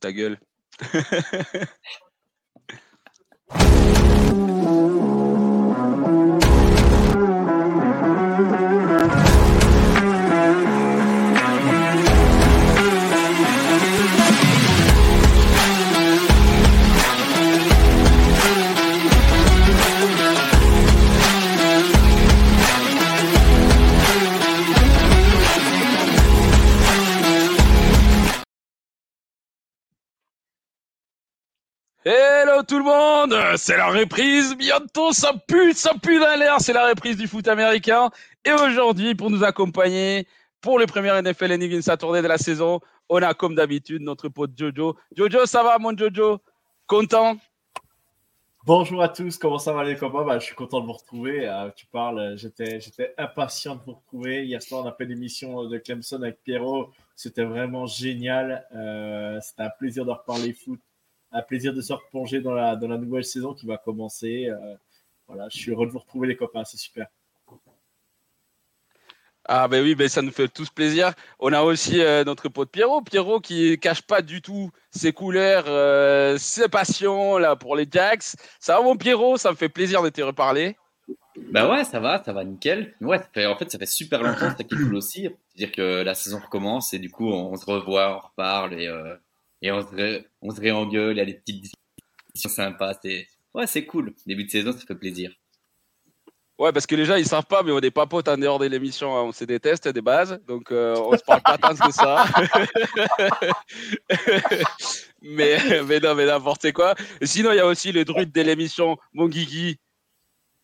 ta gueule. tout le monde, c'est la reprise bientôt, ça pue, ça pue dans l'air, c'est la reprise du foot américain. Et aujourd'hui, pour nous accompagner pour le premier NFL Any tournée de la saison, on a comme d'habitude notre pote Jojo. Jojo, ça va mon Jojo? Content? Bonjour à tous, comment ça va les copains? Bah, Je suis content de vous retrouver. Euh, tu parles, j'étais, j'étais impatient de vous retrouver. Hier soir, on a fait l'émission de Clemson avec Pierrot. C'était vraiment génial. Euh, c'était un plaisir de reparler foot un plaisir de se replonger dans la, dans la nouvelle saison qui va commencer. Euh, voilà, je suis heureux de vous retrouver les copains, c'est super. Ah ben oui, ben ça nous fait tous plaisir. On a aussi euh, notre pote Pierrot, Pierrot qui cache pas du tout ses couleurs, euh, ses passions là pour les Jacks. Ça va mon Pierrot, ça me fait plaisir de te reparler. Bah ouais, ça va, ça va nickel. Ouais, en fait, ça fait super longtemps que tu cool aussi. C'est-à-dire que la saison recommence et du coup, on, se revoit, on reparle et et on se, on se réengueule, il y a des petites discussions sympas. C'est, ouais, c'est cool. Début de saison, ça fait plaisir. Ouais, parce que les gens, ils savent pas, mais on n'est pas potes en dehors de l'émission. Hein. On se déteste des bases, donc euh, on se parle pas tant que ça. mais, mais non, mais n'importe quoi. sinon, il y a aussi le druide de l'émission, mon Guigui.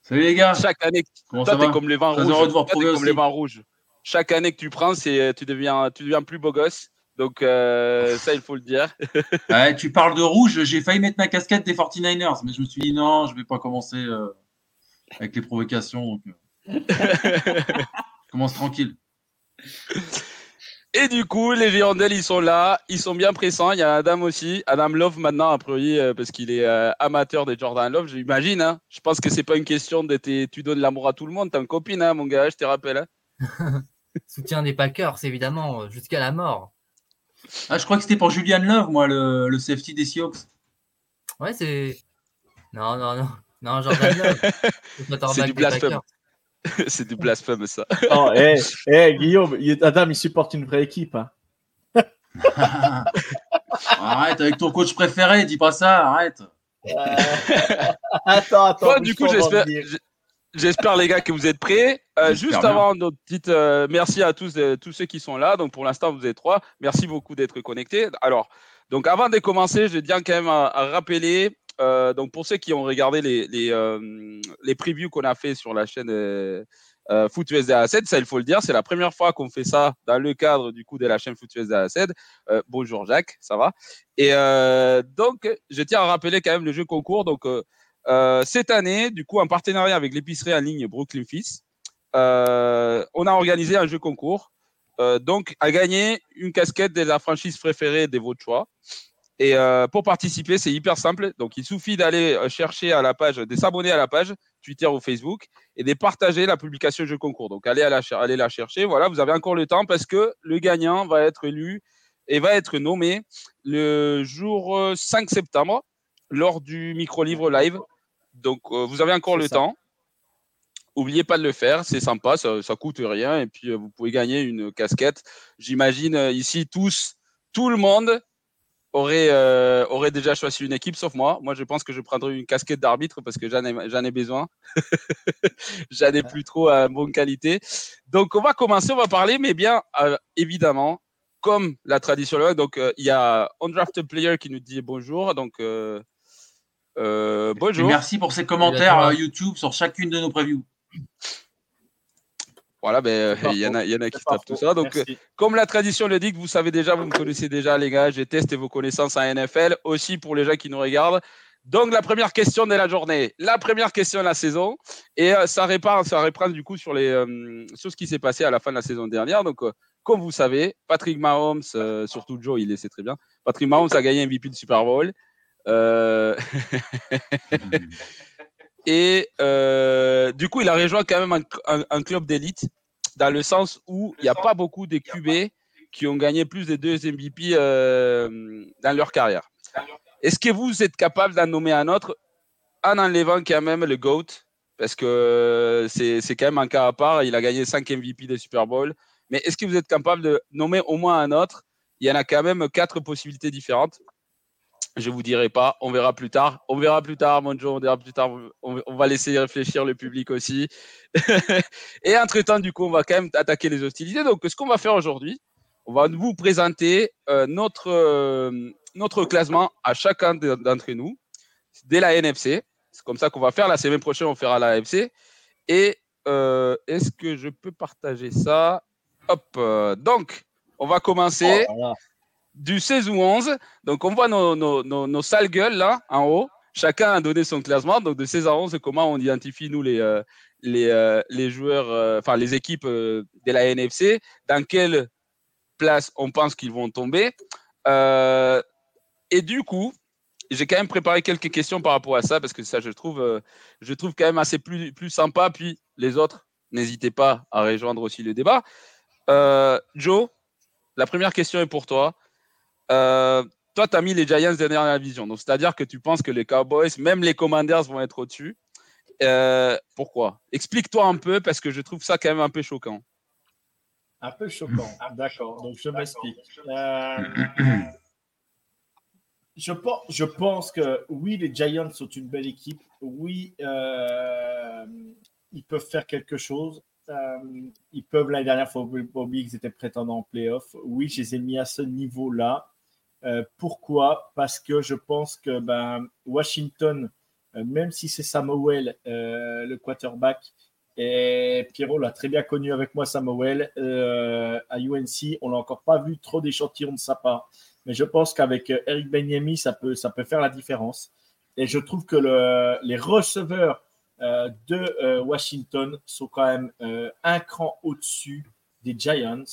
Salut les gars. Chaque année, toi, t'es comme les vins rouges. comme les vins rouges. Chaque année que tu prends, c'est, tu deviens, tu deviens plus beau gosse. Donc, euh, ça, il faut le dire. tu parles de rouge. J'ai failli mettre ma casquette des 49ers, mais je me suis dit non, je ne vais pas commencer euh, avec les provocations. Euh. commence tranquille. Et du coup, les Girondelles, ils sont là, ils sont bien pressants. Il y a Adam aussi, Adam Love maintenant, a priori, parce qu'il est amateur des Jordan Love, j'imagine. Hein. Je pense que c'est pas une question de tu donnes l'amour à tout le monde. T'as une copine, hein, mon gars, je te rappelle. Hein. Soutien des Packers, évidemment, jusqu'à la mort. Ah, je crois que c'était pour Julian Love, moi, le, le safety des Seahawks. Ouais, c'est. Non, non, non. Non, Jordan Love. c'est du blasphème. c'est du blasphème, ça. Oh, hey, hey, Guillaume, Adam, il supporte une vraie équipe. Hein. arrête, avec ton coach préféré, dis pas ça, arrête. attends, attends. du coup, j'espère. J'espère les gars que vous êtes prêts. Euh, juste avant notre petite euh, merci à tous euh, tous ceux qui sont là. Donc pour l'instant vous êtes trois. Merci beaucoup d'être connectés. Alors donc avant de commencer, je tiens quand même à, rappeler. donc pour ceux qui ont regardé les les, les previews qu'on a fait sur la chaîne euh, Foot USD 7 ça il faut le dire, c'est la première fois qu'on fait ça dans le cadre du coup de la chaîne Foot USD 7 bonjour Jacques, ça va? Et donc je tiens à rappeler quand même le jeu concours. Donc euh, cette année, du coup, en partenariat avec l'épicerie en ligne Brooklyn Fils, euh, on a organisé un jeu concours. Euh, donc, à gagner une casquette de la franchise préférée de votre choix. Et pour participer, c'est hyper simple. Donc, il suffit d'aller chercher à la page, de s'abonner à la page Twitter ou Facebook et de partager la publication jeu concours. Donc, allez, la, allez la chercher. Voilà, vous avez encore le temps parce que le gagnant va être élu et va être nommé le jour 5 septembre lors du micro-livre live donc, euh, vous avez encore le temps. N'oubliez pas de le faire, c'est sympa, ça, ne coûte rien et puis euh, vous pouvez gagner une casquette. J'imagine euh, ici tous, tout le monde aurait, aurait déjà choisi une équipe sauf moi. Moi, je pense que je prendrai une casquette d'arbitre parce que j'en ai, besoin. j'en ai plus trop à bonne qualité. Donc, on va commencer, on va parler, mais bien évidemment, comme la tradition. Donc, il y a Undrafted Player qui nous dit bonjour. Donc, euh, bonjour. merci pour ces commentaires euh, YouTube sur chacune de nos previews. Voilà, ben, il y, en a, y en a qui tapent tout ça. Donc, comme la tradition le dit, que vous savez déjà, vous me connaissez déjà, les gars, j'ai testé vos connaissances en NFL, aussi pour les gens qui nous regardent. Donc, la première question de la journée, la première question de la saison. Et euh, ça, répare, ça reprend du coup sur, les, euh, sur ce qui s'est passé à la fin de la saison dernière. Donc, euh, comme vous savez, Patrick Mahomes, surtout Joe, il le sait très bien. Patrick Mahomes a gagné un MVP de Super Bowl. et du coup, il a rejoint quand même un, club d'élite, dans le sens où il n'y a pas beaucoup de QB qui ont gagné plus de deux MVP dans leur carrière. Est-ce que vous êtes capable d'en nommer un autre en enlevant quand même le GOAT? Parce que c'est quand même un cas à part. Il a gagné 5 MVP de Super Bowl. Mais est-ce que vous êtes capable de nommer au moins un autre? Il y en a quand même quatre possibilités différentes. Je vous dirai pas, on verra plus tard. On verra plus tard, mon Joe, on verra plus tard. On, va laisser réfléchir le public aussi. Et entre-temps, du coup, on va quand même attaquer les hostilités. Donc, ce qu'on va faire aujourd'hui, on va vous présenter euh, notre, euh, notre classement à chacun d'entre nous dès la NFC. C'est comme ça qu'on va faire. La semaine prochaine, on fera la NFC. Et euh, est-ce que je peux partager ça? Hop. Donc, on va commencer oh, du 16 ou 11. Donc, on voit nos, nos, nos, sales gueules là, en haut. Chacun a donné son classement. Donc, de 16 à 11, comment on identifie, nous, les, euh, les, les joueurs, enfin, les équipes de la NFC, dans quelle place on pense qu'ils vont tomber? Et du coup, j'ai quand même préparé quelques questions par rapport à ça parce que ça, je trouve, euh, je trouve quand même assez plus, plus sympa. Puis les autres, n'hésitez pas à rejoindre aussi le débat. Euh, Joe, la première question est pour toi. Euh, toi, tu as mis les Giants dernière la vision. Donc, c'est-à-dire que tu penses que les Cowboys, même les Commanders vont être au-dessus. pourquoi? Explique-toi un peu parce que je trouve ça quand même un peu choquant. Un peu choquant, d'accord. Donc, je m'explique. Je pense, je pense que oui, les Giants sont une belle équipe. Oui, euh, ils peuvent faire quelque chose. Euh, ils peuvent, l'année dernière, faut oublier qu'ils étaient prétendants en playoff. Oui, je les ai mis à ce niveau-là. Euh, pourquoi? Parce que je pense que ben, Washington, même si c'est Samuel, le quarterback, et Pierrot l'a très bien connu avec moi, Samuel, à UNC, on l'a encore pas vu trop d'échantillons de sa part mais je pense qu'avec euh, Eric Benyemi, ça peut, ça peut faire la différence. Et je trouve que le, les receveurs euh, de euh, Washington sont quand même un cran au-dessus des Giants.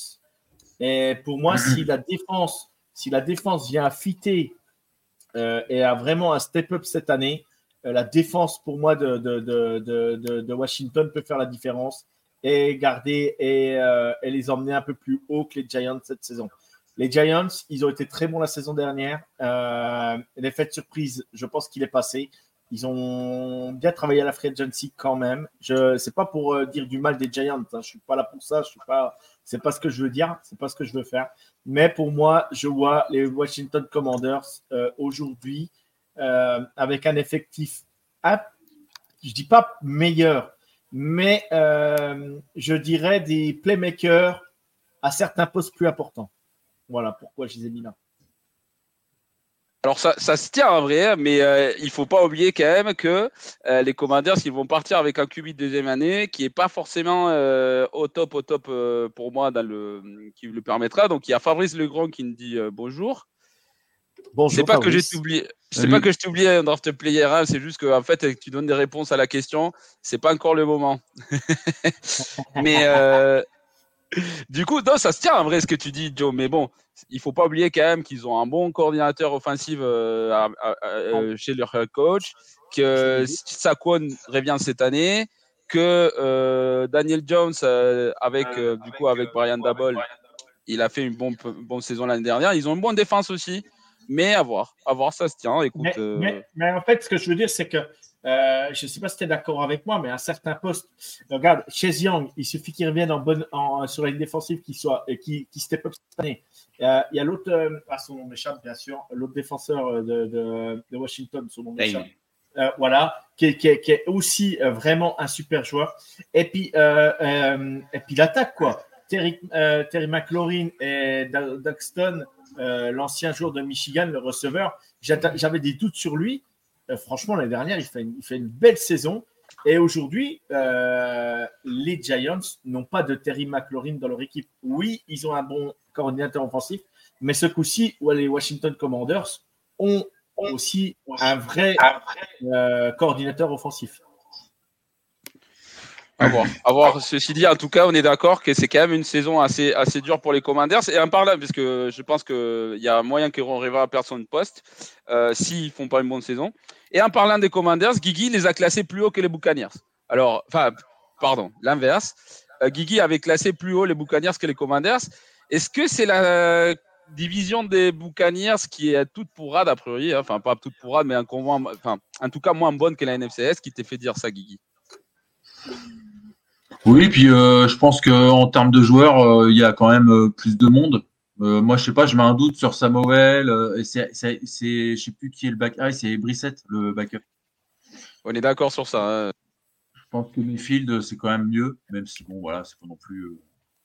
Et pour moi, si la défense, si la défense vient à fitter et a vraiment un step-up cette année, la défense pour moi de, Washington peut faire la différence et garder et, et les emmener un peu plus haut que les Giants cette saison. Les Giants, ils ont été très bons la saison dernière. Euh, L'effet de surprise, je pense qu'il est passé. Ils ont bien travaillé à la free agency quand même. Je c'est pas pour euh, dire du mal des Giants. Hein. Je suis pas là pour ça. Je suis pas. C'est pas ce que je veux dire. C'est pas ce que je veux faire. Mais pour moi, je vois les Washington Commanders euh, aujourd'hui euh, avec un effectif, je dis pas meilleur, mais je dirais des playmakers à certains postes plus importants. Voilà pourquoi je les ai mis là. Alors ça, se tient en vrai, mais euh, il faut pas oublier quand même que euh, les commandeurs, s'ils vont partir avec un QB de deuxième année, qui est pas forcément euh, au top, au top pour moi, dans le, qui le permettra. Donc il y a Fabrice Legrand qui me dit bonjour. Bonjour. C'est pas que j'ai oublié. C'est pas que je t'ai oublié un draft player, hein, c'est juste que en fait tu donnes des réponses à la question. C'est pas encore le moment. mais du coup, non, ça se tient en vrai ce que tu dis, Joe. Mais bon, il faut pas oublier quand même qu'ils ont un bon coordinateur offensif euh, euh, chez leur coach, que Saquon revient cette année, que euh, Daniel Jones avec du coup avec Brian Dabol, il a fait une bonne, bonne saison l'année dernière. Ils ont une bonne défense aussi, mais à voir, à voir, ça se tient. Écoute, mais en fait, ce que je veux dire, c'est que euh, je ne sais pas si tu es d'accord avec moi, mais à certains postes, regarde, chez Young, il suffit qu'il revienne en bonne, en, sur une défensive qui soit, qui, qui step up cette année. Euh, il y a l'autre, euh, ah, son nom m'échappe bien sûr, l'autre défenseur de, de, de, Washington, son nom m'échappe. voilà, qui, qui, qui, est aussi vraiment un super joueur. Et puis, et puis l'attaque, quoi. Terry, Terry McLaurin et Duxton, l'ancien joueur de Michigan, le receveur, j'avais des doutes sur lui. Euh, franchement, l'année dernière, il fait, une, belle saison. Et aujourd'hui, euh, les Giants n'ont pas de Terry McLaurin dans leur équipe. Oui, ils ont un bon coordinateur offensif, mais ce coup-ci, les Washington Commanders ont aussi un vrai, euh, coordinateur offensif. À voir. à voir. Ceci dit, en tout cas, on est d'accord que c'est quand même une saison assez, assez dure pour les Commanders. Et en parlant, parce que je pense qu'il y a moyen qu'ils arrivera à perdre son poste euh, s'ils ne font pas une bonne saison. Et en parlant des Commanders, Guigui les a classés plus haut que les Buccaneers. Alors, enfin, pardon, l'inverse. Euh, Guigui avait classé plus haut les Buccaneers que les Commanders. Est-ce que c'est la division des Buccaneers qui est toute pourrade a priori, hein, enfin pas toute pourrade, mais en tout cas moins bonne que la NFCS qui t'ait fait dire ça, Guigui? Oui, puis euh, je pense qu'en termes de joueurs, euh, il y a quand même euh, plus de monde. Moi, je sais pas, je mets un doute sur Samuel. et c'est, je sais plus qui est le back. Ah, c'est Brissette, le backup. On est d'accord sur ça. Hein. Je pense que Mayfield, c'est quand même mieux, même si bon, voilà, c'est pas non plus.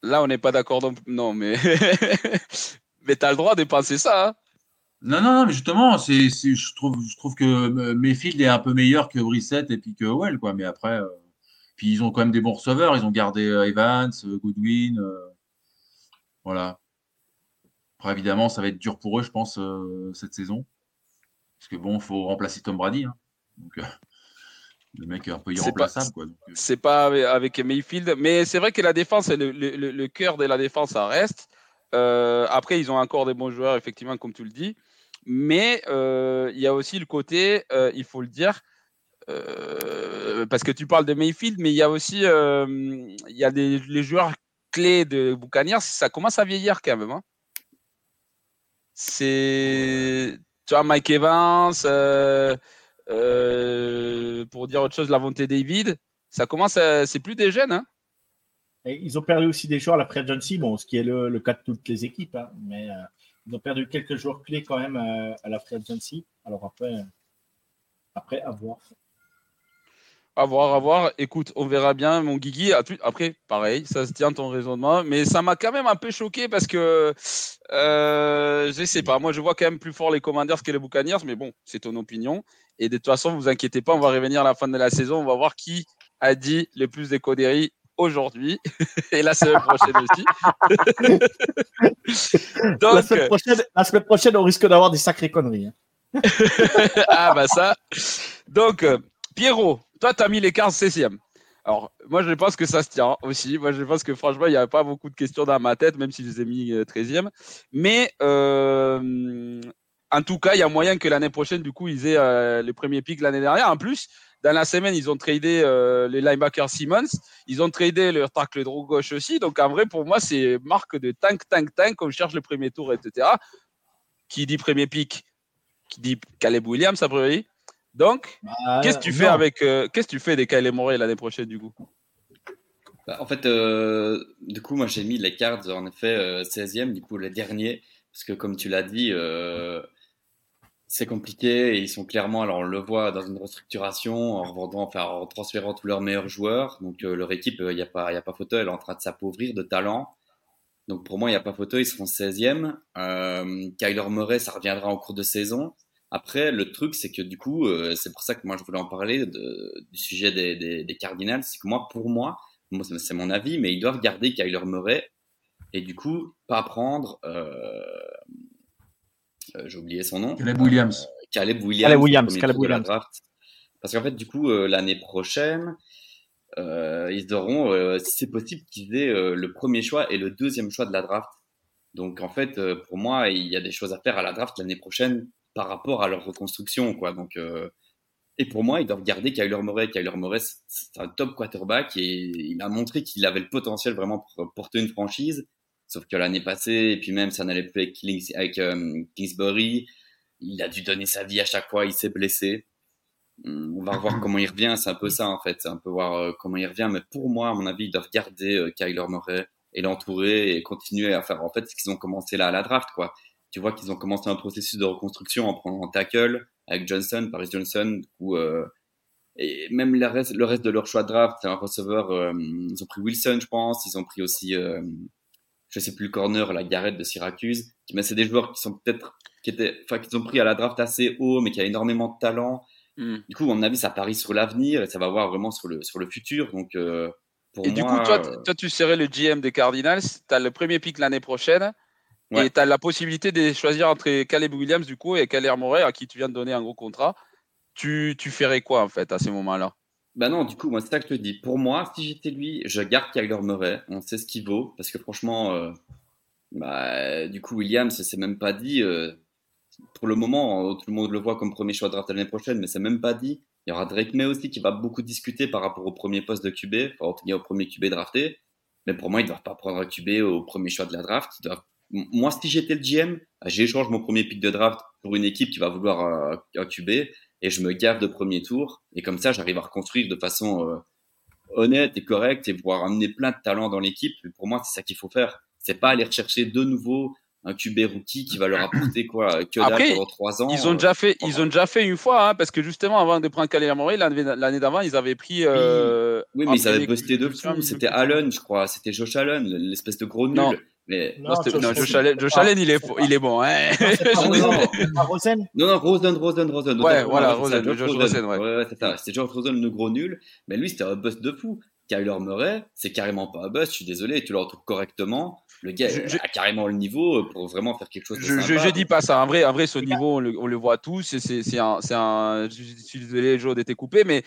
Là, on n'est pas d'accord. Non, mais Mais tu as le droit de penser ça. Hein. non, non, non, mais justement, c'est, je, trouve, je trouve que euh, Mayfield est un peu meilleur que Brissett et puis que Well, quoi. Mais après, euh, puis ils ont quand même des bons receveurs. Ils ont gardé euh, Evans, Goodwin. voilà. Après, évidemment, ça va être dur pour eux, je pense, cette saison. Parce que bon, il faut remplacer Tom Brady. Hein. Donc, le mec est un peu irremplaçable. C'est pas avec Mayfield, mais c'est vrai que la défense, le, le, le cœur de la défense, ça reste. Euh, après, ils ont encore des bons joueurs, effectivement, comme tu le dis. Mais euh, il y a aussi le côté, euh, il faut le dire, parce que tu parles de Mayfield, mais il y a aussi il y a des, les joueurs clés de Buccaneers, ça commence à vieillir quand même. Hein. C'est, Mike Evans, pour dire autre chose, la volonté David, ça commence, c'est plus des jeunes. Hein ils ont perdu aussi des joueurs à la Agency, bon, ce qui est le, cas de toutes les équipes, hein, mais euh, ils ont perdu quelques joueurs clés quand même euh, à la Agency. Alors après, euh, après à voir. À voir, à voir. Écoute, on verra bien, mon Guigui. Après, pareil, ça se tient ton raisonnement, mais ça m'a quand même un peu choqué parce que euh, je sais pas. Moi, je vois quand même plus fort les Commanders que les Buccaneers, mais bon, c'est ton opinion. Et de toute façon, vous inquiétez pas, on va revenir à la fin de la saison. On va voir qui a dit le plus des conneries aujourd'hui et la semaine prochaine aussi. la, semaine prochaine, la, semaine prochaine, on risque d'avoir des sacrées conneries. Hein. ah bah ça. Donc, euh, Pierrot, toi, tu as mis les 15 16e. Alors, moi, je pense que ça se tient aussi. Moi, je pense que franchement, il n'y avait pas beaucoup de questions dans ma tête, même si je les ai mis 13e. Euh, Mais euh, en tout cas, il y a moyen que l'année prochaine, du coup, ils aient les premiers l'année dernière. En plus, dans la semaine, ils ont tradé euh, les linebackers Simmons. Ils ont tradé leur tackle droit gauche aussi. Donc, en vrai, pour moi, c'est marque de tank, tank, tank. On cherche le premier tour, etc. Qui dit premier pick Qui dit Caleb Williams, a priori. Donc, bah, qu'est-ce que tu fais avec. Euh, qu'est-ce que tu fais des Caleb Morey l'année prochaine, du coup? Bah, En fait, euh, du coup, moi, j'ai mis les cards, en effet, 16e, du coup, le dernier. Parce que, comme tu l'as dit, c'est compliqué et ils sont clairement, alors on le voit dans une restructuration en revendant, enfin en transférant tous leurs meilleurs joueurs. Donc euh, leur équipe, il n'y a pas, il a pas photo, elle est en train de s'appauvrir de talent. Donc pour moi, il n'y a pas photo, ils seront 16e. Euh, Kyler Murray, ça reviendra en cours de saison. Après, le truc, c'est que du coup, euh, c'est pour ça que moi je voulais en parler de, du sujet des, des, des Cardinals, c'est que moi, pour moi, moi c'est mon avis, mais ils doivent garder Kyler Murray et du coup pas prendre euh, euh, j'ai oublié son nom. Caleb Williams. Euh, Caleb Williams. Caleb Williams. Caleb Williams. Parce qu'en fait, du coup, euh, l'année prochaine, ils auront, si c'est possible, qu'ils aient le premier choix et le deuxième choix de la draft. Donc, en fait, pour moi, il y a des choses à faire à la draft l'année prochaine par rapport à leur reconstruction, quoi. Donc, et pour moi, ils doivent garder Kyler Murray. Kyler Murray, c'est un top quarterback et il a montré qu'il avait le potentiel vraiment pour porter une franchise. Sauf que l'année passée, et puis même ça n'allait plus avec, euh, Kingsbury, il a dû donner sa vie à chaque fois, il s'est blessé. Hum, on va voir comment il revient, c'est un peu ça en fait, c'est un peu voir euh, comment il revient. Mais pour moi, à mon avis, ils doivent garder euh, Kyler Murray et l'entourer et continuer à faire en fait ce qu'ils ont commencé là à la draft. quoi. Tu vois qu'ils ont commencé un processus de reconstruction en prenant tackle avec Johnson, Paris Johnson, du et même le reste, le reste de leur choix de draft, c'est un receveur, ils ont pris Wilson, je pense, ils ont pris aussi je sais plus le corner, la Garrett de Syracuse. Mais c'est des joueurs qui sont peut-être, qui étaient, enfin, qui ont pris à la draft assez haut, mais qui a énormément de talent. Hmm. Du coup, à mon avis, ça parie sur l'avenir et ça va voir vraiment sur le, sur le futur. Donc, euh, pour Et moi, du coup, toi, euh, toi, tu serais le GM des Cardinals. Tu as le premier pick l'année prochaine. Ouais. Et tu as la possibilité de choisir entre Caleb Williams, du coup, et Kyler Murray, à qui tu viens de donner un gros contrat. Tu, tu ferais quoi, en fait, à ces moments-là? Bah non, du coup, moi, c'est ça que je te dis. Pour moi, si j'étais lui, je garde Kyler Murray. On sait ce qu'il vaut. Parce que franchement, euh, bah, du coup, Williams, c'est même pas dit. euh, pour le moment, euh, tout le monde le voit comme premier choix de draft l'année prochaine, mais c'est même pas dit. Il y aura Drake May aussi qui va beaucoup discuter par rapport au premier poste de QB, enfin, au premier QB drafté. Mais pour moi, ils ne doivent pas prendre un QB au premier choix de la draft. Ils doivent... Moi, si j'étais le GM, j'échange mon premier pick de draft pour une équipe qui va vouloir un, un QB et je me gave de premier tour. Et comme ça, j'arrive à reconstruire de façon euh, honnête et correcte et pouvoir amener plein de talents dans l'équipe. Pour moi, c'est ça qu'il faut faire. C'est pas aller rechercher de nouveau un QB rookie qui va leur apporter quoi que dalle Après, pendant trois ans. Ils ont euh, déjà fait, ils ont déjà fait une fois, hein, parce que justement, avant de prendre Kyler Murray, l'année l'année d'avant, ils avaient pris. euh, Oui, mais ils avaient busté de fou. C'était. Allen, je crois. C'était Josh Allen, l'espèce de gros nul. Non. Mais Non, non, Rosen, Josh Allen, c'est Josh Allen, il est, c'est il est bon. Hein. C'est Non, Rosen, non. c'est pas Rosen Non, non, Rosen, Rosen, Rosen. Ouais, voilà, c'est Rosen, Josh Rosen, ouais. ouais, c'est ça. C'était Josh Rosen, le gros nul. Mais lui, c'était un bust de fou. Kyler Murray, c'est carrément pas un bust. Je suis désolé, tu l'entoures correctement. Le gars Je- je- a carrément le niveau pour vraiment faire quelque chose de Je, je, sympa. je dis pas ça. En vrai, en vrai, ce niveau, on le, on le voit tous. C'est c'est un, c'est un. Je suis désolé, Joe, d'être coupé, mais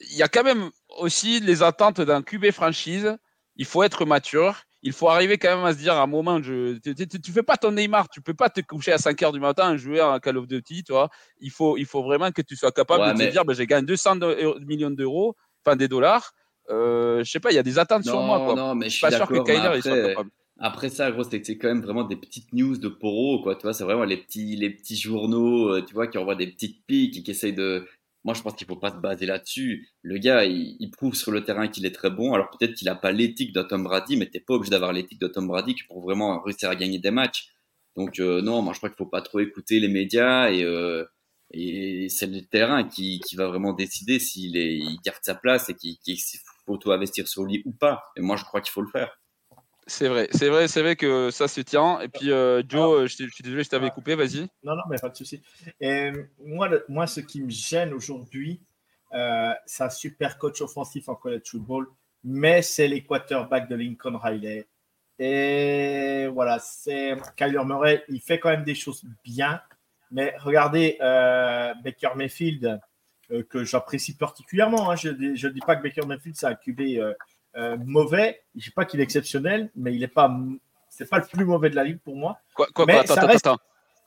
il y a quand même aussi les attentes d'un QB franchise. Il faut être mature. Il faut arriver quand même à se dire à un moment, je, tu, tu, tu fais pas ton Neymar, tu peux pas te coucher à 5 heures du matin et jouer à Call of Duty, tu vois. Il faut, il faut vraiment que tu sois capable Ouais, de mais- te dire, ben, j'ai gagné 200 de- millions d'euros, enfin des dollars. Euh, je sais pas, il y a des attentes sur moi, quoi. non, mais je suis pas sûr que Kyler il soit après- capable. Après ça, gros, c'est c'est quand même vraiment des petites news de Poro, quoi. Tu vois, c'est vraiment les petits, les petits journaux, euh, tu vois, qui envoient des petites piques et qui essayent de. Moi, je pense qu'il faut pas se baser là-dessus. Le gars, il, prouve sur le terrain qu'il est très bon. Alors peut-être qu'il a pas l'éthique de Tom Brady, mais t'es pas obligé d'avoir l'éthique de Tom Brady pour vraiment réussir à gagner des matchs. Donc euh, non, moi je crois qu'il faut pas trop écouter les médias et euh, et c'est le terrain qui, va vraiment décider s'il il garde sa place et qu'il faut auto-investir sur lui ou pas. Et moi, je crois qu'il faut le faire. C'est vrai, c'est vrai, c'est vrai que ça se tient. Et puis, euh, Joe, euh, je, je suis désolé, je t'avais coupé, vas-y. Non, non, mais pas de souci. Et moi, le- moi, ce qui me gêne aujourd'hui, euh, c'est un super coach offensif en college football, mais c'est les quarterbacks de Lincoln Riley. Et voilà, c'est Kyler Murray, il fait quand même des choses bien, mais regardez euh, Baker Mayfield, euh, que j'apprécie particulièrement. hein. Je ne dis pas que Baker Mayfield, c'est un QB euh, mauvais. Je ne dis pas qu'il est exceptionnel, mais il n'est pas, c'est pas le plus mauvais de la ligue pour moi. Quoi, quoi, Mais quoi, attends, ça attends, reste- attends.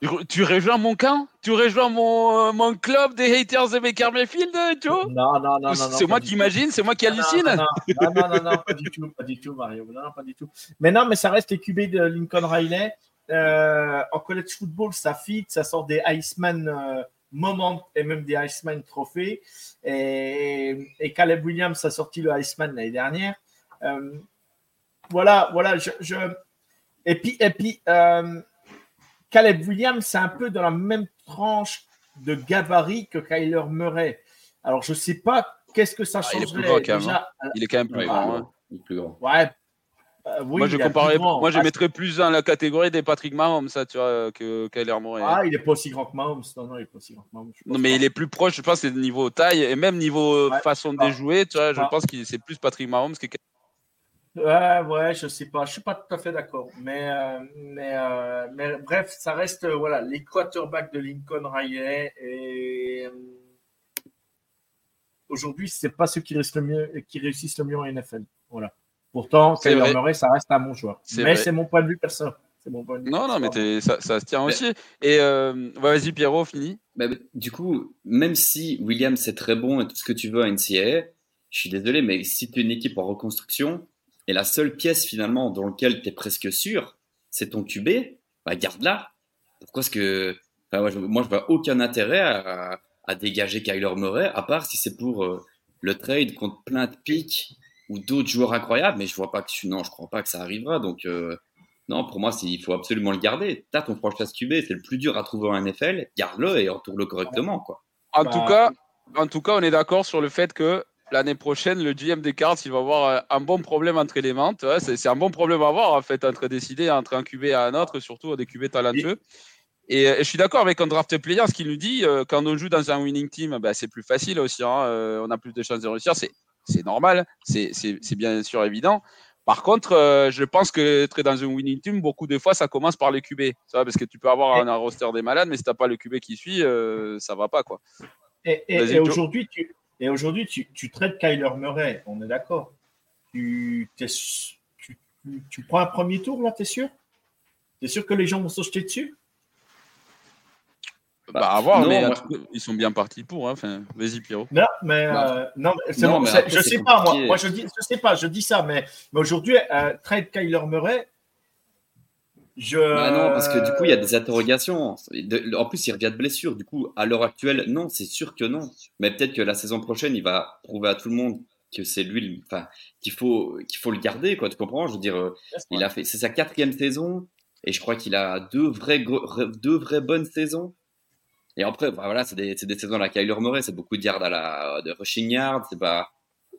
Tu re- Tu rejoins mon camp? Tu rejoins mon, euh, mon club des haters de Baker Mayfield, Joe Non, non, non, C'est moi qui imagine, c'est moi qui hallucine. Non, non, non, non, non, pas du tout, pas du tout, Mario. Non, non, pas du tout. Mais non, mais ça reste les QB de Lincoln Riley. Euh, en college football, ça fit, ça sort des Iceman Moment et même des Iceman Trophées. Et, et Caleb Williams a sorti le Iceman l'année dernière. Euh, voilà, voilà. Je, je- Et puis, et puis euh, Caleb Williams, c'est un peu dans la même tranche de gabarit que Kyler Murray. Alors, je sais pas qu'est-ce que ça Ah, il est changerait. plus grand, quand même, Déjà, Il est quand même plus grand. hein. il est plus grand. Ouais. Euh, oui, moi, je comparais, moi, je Ah, mettrais plus dans la catégorie des Patrick Mahomes, ça, tu vois, que Kyler Murray. Ah, il est pas aussi grand que Mahomes. Non, non, il est pas aussi grand que Mahomes. Non, mais il est plus proche, je pense, c'est niveau taille et même niveau euh, Ouais, façon de pas. jouer, tu vois, je Pas. pense que c'est plus Patrick Mahomes que Ouais, ouais, je sais pas. Je suis pas tout à fait d'accord. Mais, euh, mais, euh, mais bref, ça reste euh, voilà, les quarterbacks de Lincoln Riley. Et euh, aujourd'hui, c'est pas ceux qui, restent le mieux, qui réussissent le mieux en NFL. Voilà. Pourtant, C'est Kyler vrai. Murray, ça reste un bon joueur. C'est Mais vrai. c'est mon point de vue perso. C'est mon point de vue Non, non, mais ça, ça se tient Mais- aussi. Et euh, vas-y, Pierrot, fini. Bah, du coup, même si Williams est très bon et tout ce que tu veux à NCAA, je suis désolé, mais si tu es une équipe en reconstruction et la seule pièce finalement dans laquelle tu es presque sûr, c'est ton QB, bah garde-la. Pourquoi est-ce que. Enfin, moi, je, moi, je vois aucun intérêt à, à dégager Kyler Murray, à part si c'est pour euh, le trade contre plein de pics ou d'autres joueurs incroyables, mais je vois pas que. Non, je crois pas que ça arrivera. Donc, euh, non, pour moi, c'est- il faut absolument le garder. T'as ton franchise QB, c'est le plus dur à trouver en NFL, garde-le et entoure-le correctement, quoi. En Bah, tout cas, en tout cas, on est d'accord sur le fait que l'année prochaine, le GM des cartes, il va avoir euh, un bon problème entre les vois, C'est un bon problème à avoir, en fait, entre décider entre un QB et un autre, surtout des QB talentueux. Et, je suis d'accord avec un draft player, ce qu'il nous dit, quand on joue dans un winning team, bah, c'est plus facile aussi. Hein, on a plus de chances de réussir. C'est normal, c'est bien sûr évident. Par contre, euh, je pense que être dans un winning team, beaucoup de fois, ça commence par les QB. Ça parce que tu peux avoir un, roster des malades, mais si tu n'as pas le QB qui suit, euh, ça va pas. quoi. Et, aujourd'hui, tu, et aujourd'hui tu, tu, traites Kyler Murray, on est d'accord. Tu, tu, tu, prends un premier tour, là, tu es sûr? Tu es sûr que les gens vont se jeter dessus? Bah, bah, à voir, mais ils sont bien partis pour. Hein. Enfin, vas-y, Pierrot. Non, mais, euh, non, c'est bon, je sais pas, moi. Moi, je dis, je sais pas, je dis ça, mais, mais aujourd'hui, euh, trade Kyler Murray. Je... Bah non, parce que du coup, il y a des interrogations. En plus, il revient de blessure. Du coup, à l'heure actuelle, non, c'est sûr que non. Mais peut-être que la saison prochaine, il va prouver à tout le monde que c'est lui, enfin, qu'il faut, qu'il faut le garder, quoi. Tu comprends? Je veux dire, euh, il a fait, c'est sa quatrième saison, et je crois qu'il a deux vraies, deux vraies bonnes saisons. Et après, bah, voilà, c'est des, des, saisons à la Kyler Murray, c'est beaucoup de yards à la de rushing yards, c'est pas,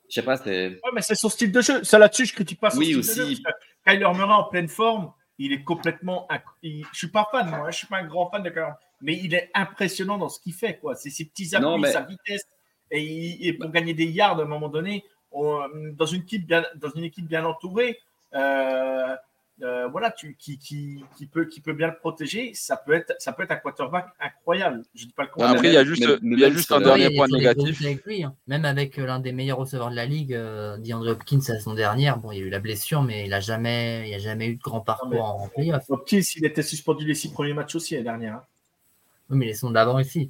je sais pas, c'est. Ouais, mais c'est son style de jeu. Ça là-dessus, je critique pas son oui, style aussi. de jeu. Kyler Murray en pleine forme, il est complètement. Je Je suis pas fan, moi, hein, je suis pas un grand fan de Kyler, mais il est impressionnant dans ce qu'il fait, quoi. C'est ses petits appuis, sa vitesse, et, et, pour gagner des yards à un moment donné, dans une équipe bien, dans une équipe bien entourée. Euh, euh, voilà, tu, qui, qui, qui, peut, qui peut bien le protéger, ça peut être, ça peut être un quarterback incroyable. Je dis pas le contraire. Après, il y a juste, il y a juste un dernier point négatif. Hein. Même avec euh, l'un des meilleurs receveurs de la ligue, euh, DeAndre Hopkins la saison dernière, bon, il y a eu la blessure, mais il a jamais, il a jamais eu de grand parcours en playoff. Hopkins, il était suspendu les six premiers matchs aussi l'année dernière. Hein. Oui, mais les saisons d'avant ici.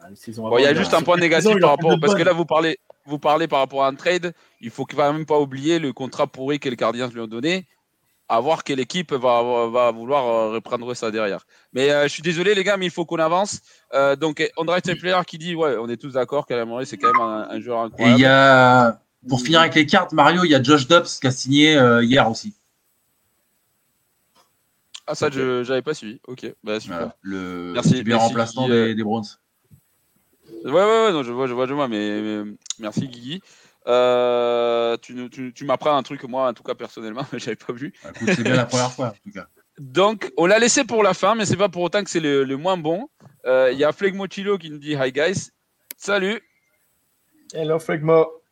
Ah, bon, il y a juste un point négatif par rapport, parce que là, vous parlez, vous parlez par rapport à un trade, il faut quand même pas oublier le contrat pourri que les Gardiens lui ont donné. À voir quelle équipe va, va vouloir euh, reprendre ça derrière. Mais euh, je suis désolé, les gars, mais il faut qu'on avance. Euh, donc, André Player qui dit Ouais, on est tous d'accord qu'Alain c'est quand même un, joueur incroyable. Et il y a, pour finir avec les cartes, Mario, il y a Josh Dobbs qui a signé hier aussi. Ah, ça, je n'avais pas suivi. Ok, bah, super. le merci, bien remplaçant des, des Browns. Ouais, ouais, ouais, non, je vois, je vois, je vois, mais, merci Guigui. Euh, tu, tu, tu m'apprends un truc, moi, en tout cas, personnellement, je n'avais pas vu. Bah, c'est bien la première fois, en tout cas. Donc, on l'a laissé pour la fin, mais c'est pas pour autant que c'est le, le, moins bon. Euh, il y a Flegmo Chilo qui nous dit Hi guys. Salut. Hello Flegmo.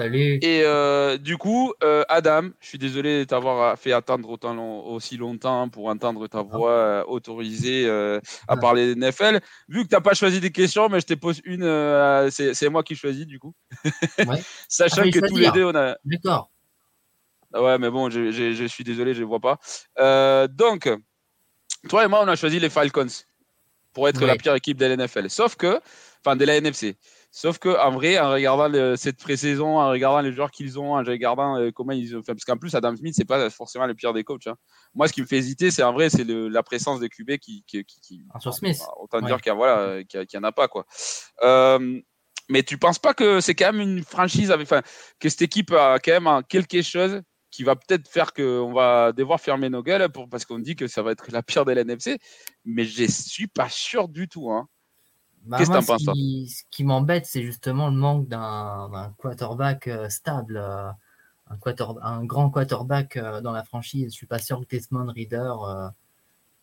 Salut. Et euh, du coup, euh, Adam, je suis désolé de t'avoir fait attendre autant aussi longtemps pour entendre ta voix euh, autorisée à ah. parler de NFL. Vu que tu n'as pas choisi des questions, mais je te pose une, c'est moi qui choisis du coup. Sachant ah, que tous les deux, on a. D'accord. Ah ouais, mais bon, je, je, suis désolé, je ne vois pas. donc, toi et moi, on a choisi les Falcons pour être la pire équipe de la NFL. Sauf que, enfin, de la NFC. Sauf que en vrai, en regardant cette pré-saison, en regardant les joueurs qu'ils ont, en regardant euh, comment ils ont fait, parce qu'en plus Adam Smith, c'est pas forcément le pire des coachs. Hein. Moi, ce qui me fait hésiter, c'est en vrai, c'est la présence des QB qui, qui, qui, Smith. autant dire qu'il n'y voilà, en a pas quoi. Euh, mais tu penses pas que c'est quand même une franchise, avec, enfin, que cette équipe a quand même quelque chose qui va peut-être faire qu'on va devoir fermer nos gueules pour, parce qu'on dit que ça va être la pire de l'NFC, mais je suis pas sûr du tout. Hein. Bah, Qu'est-ce que tu penses Ce qui m'embête, c'est justement le manque d'un quarterback euh, stable, euh, un, un, grand quarterback euh, dans la franchise. Je suis pas sûr que Desmond Reader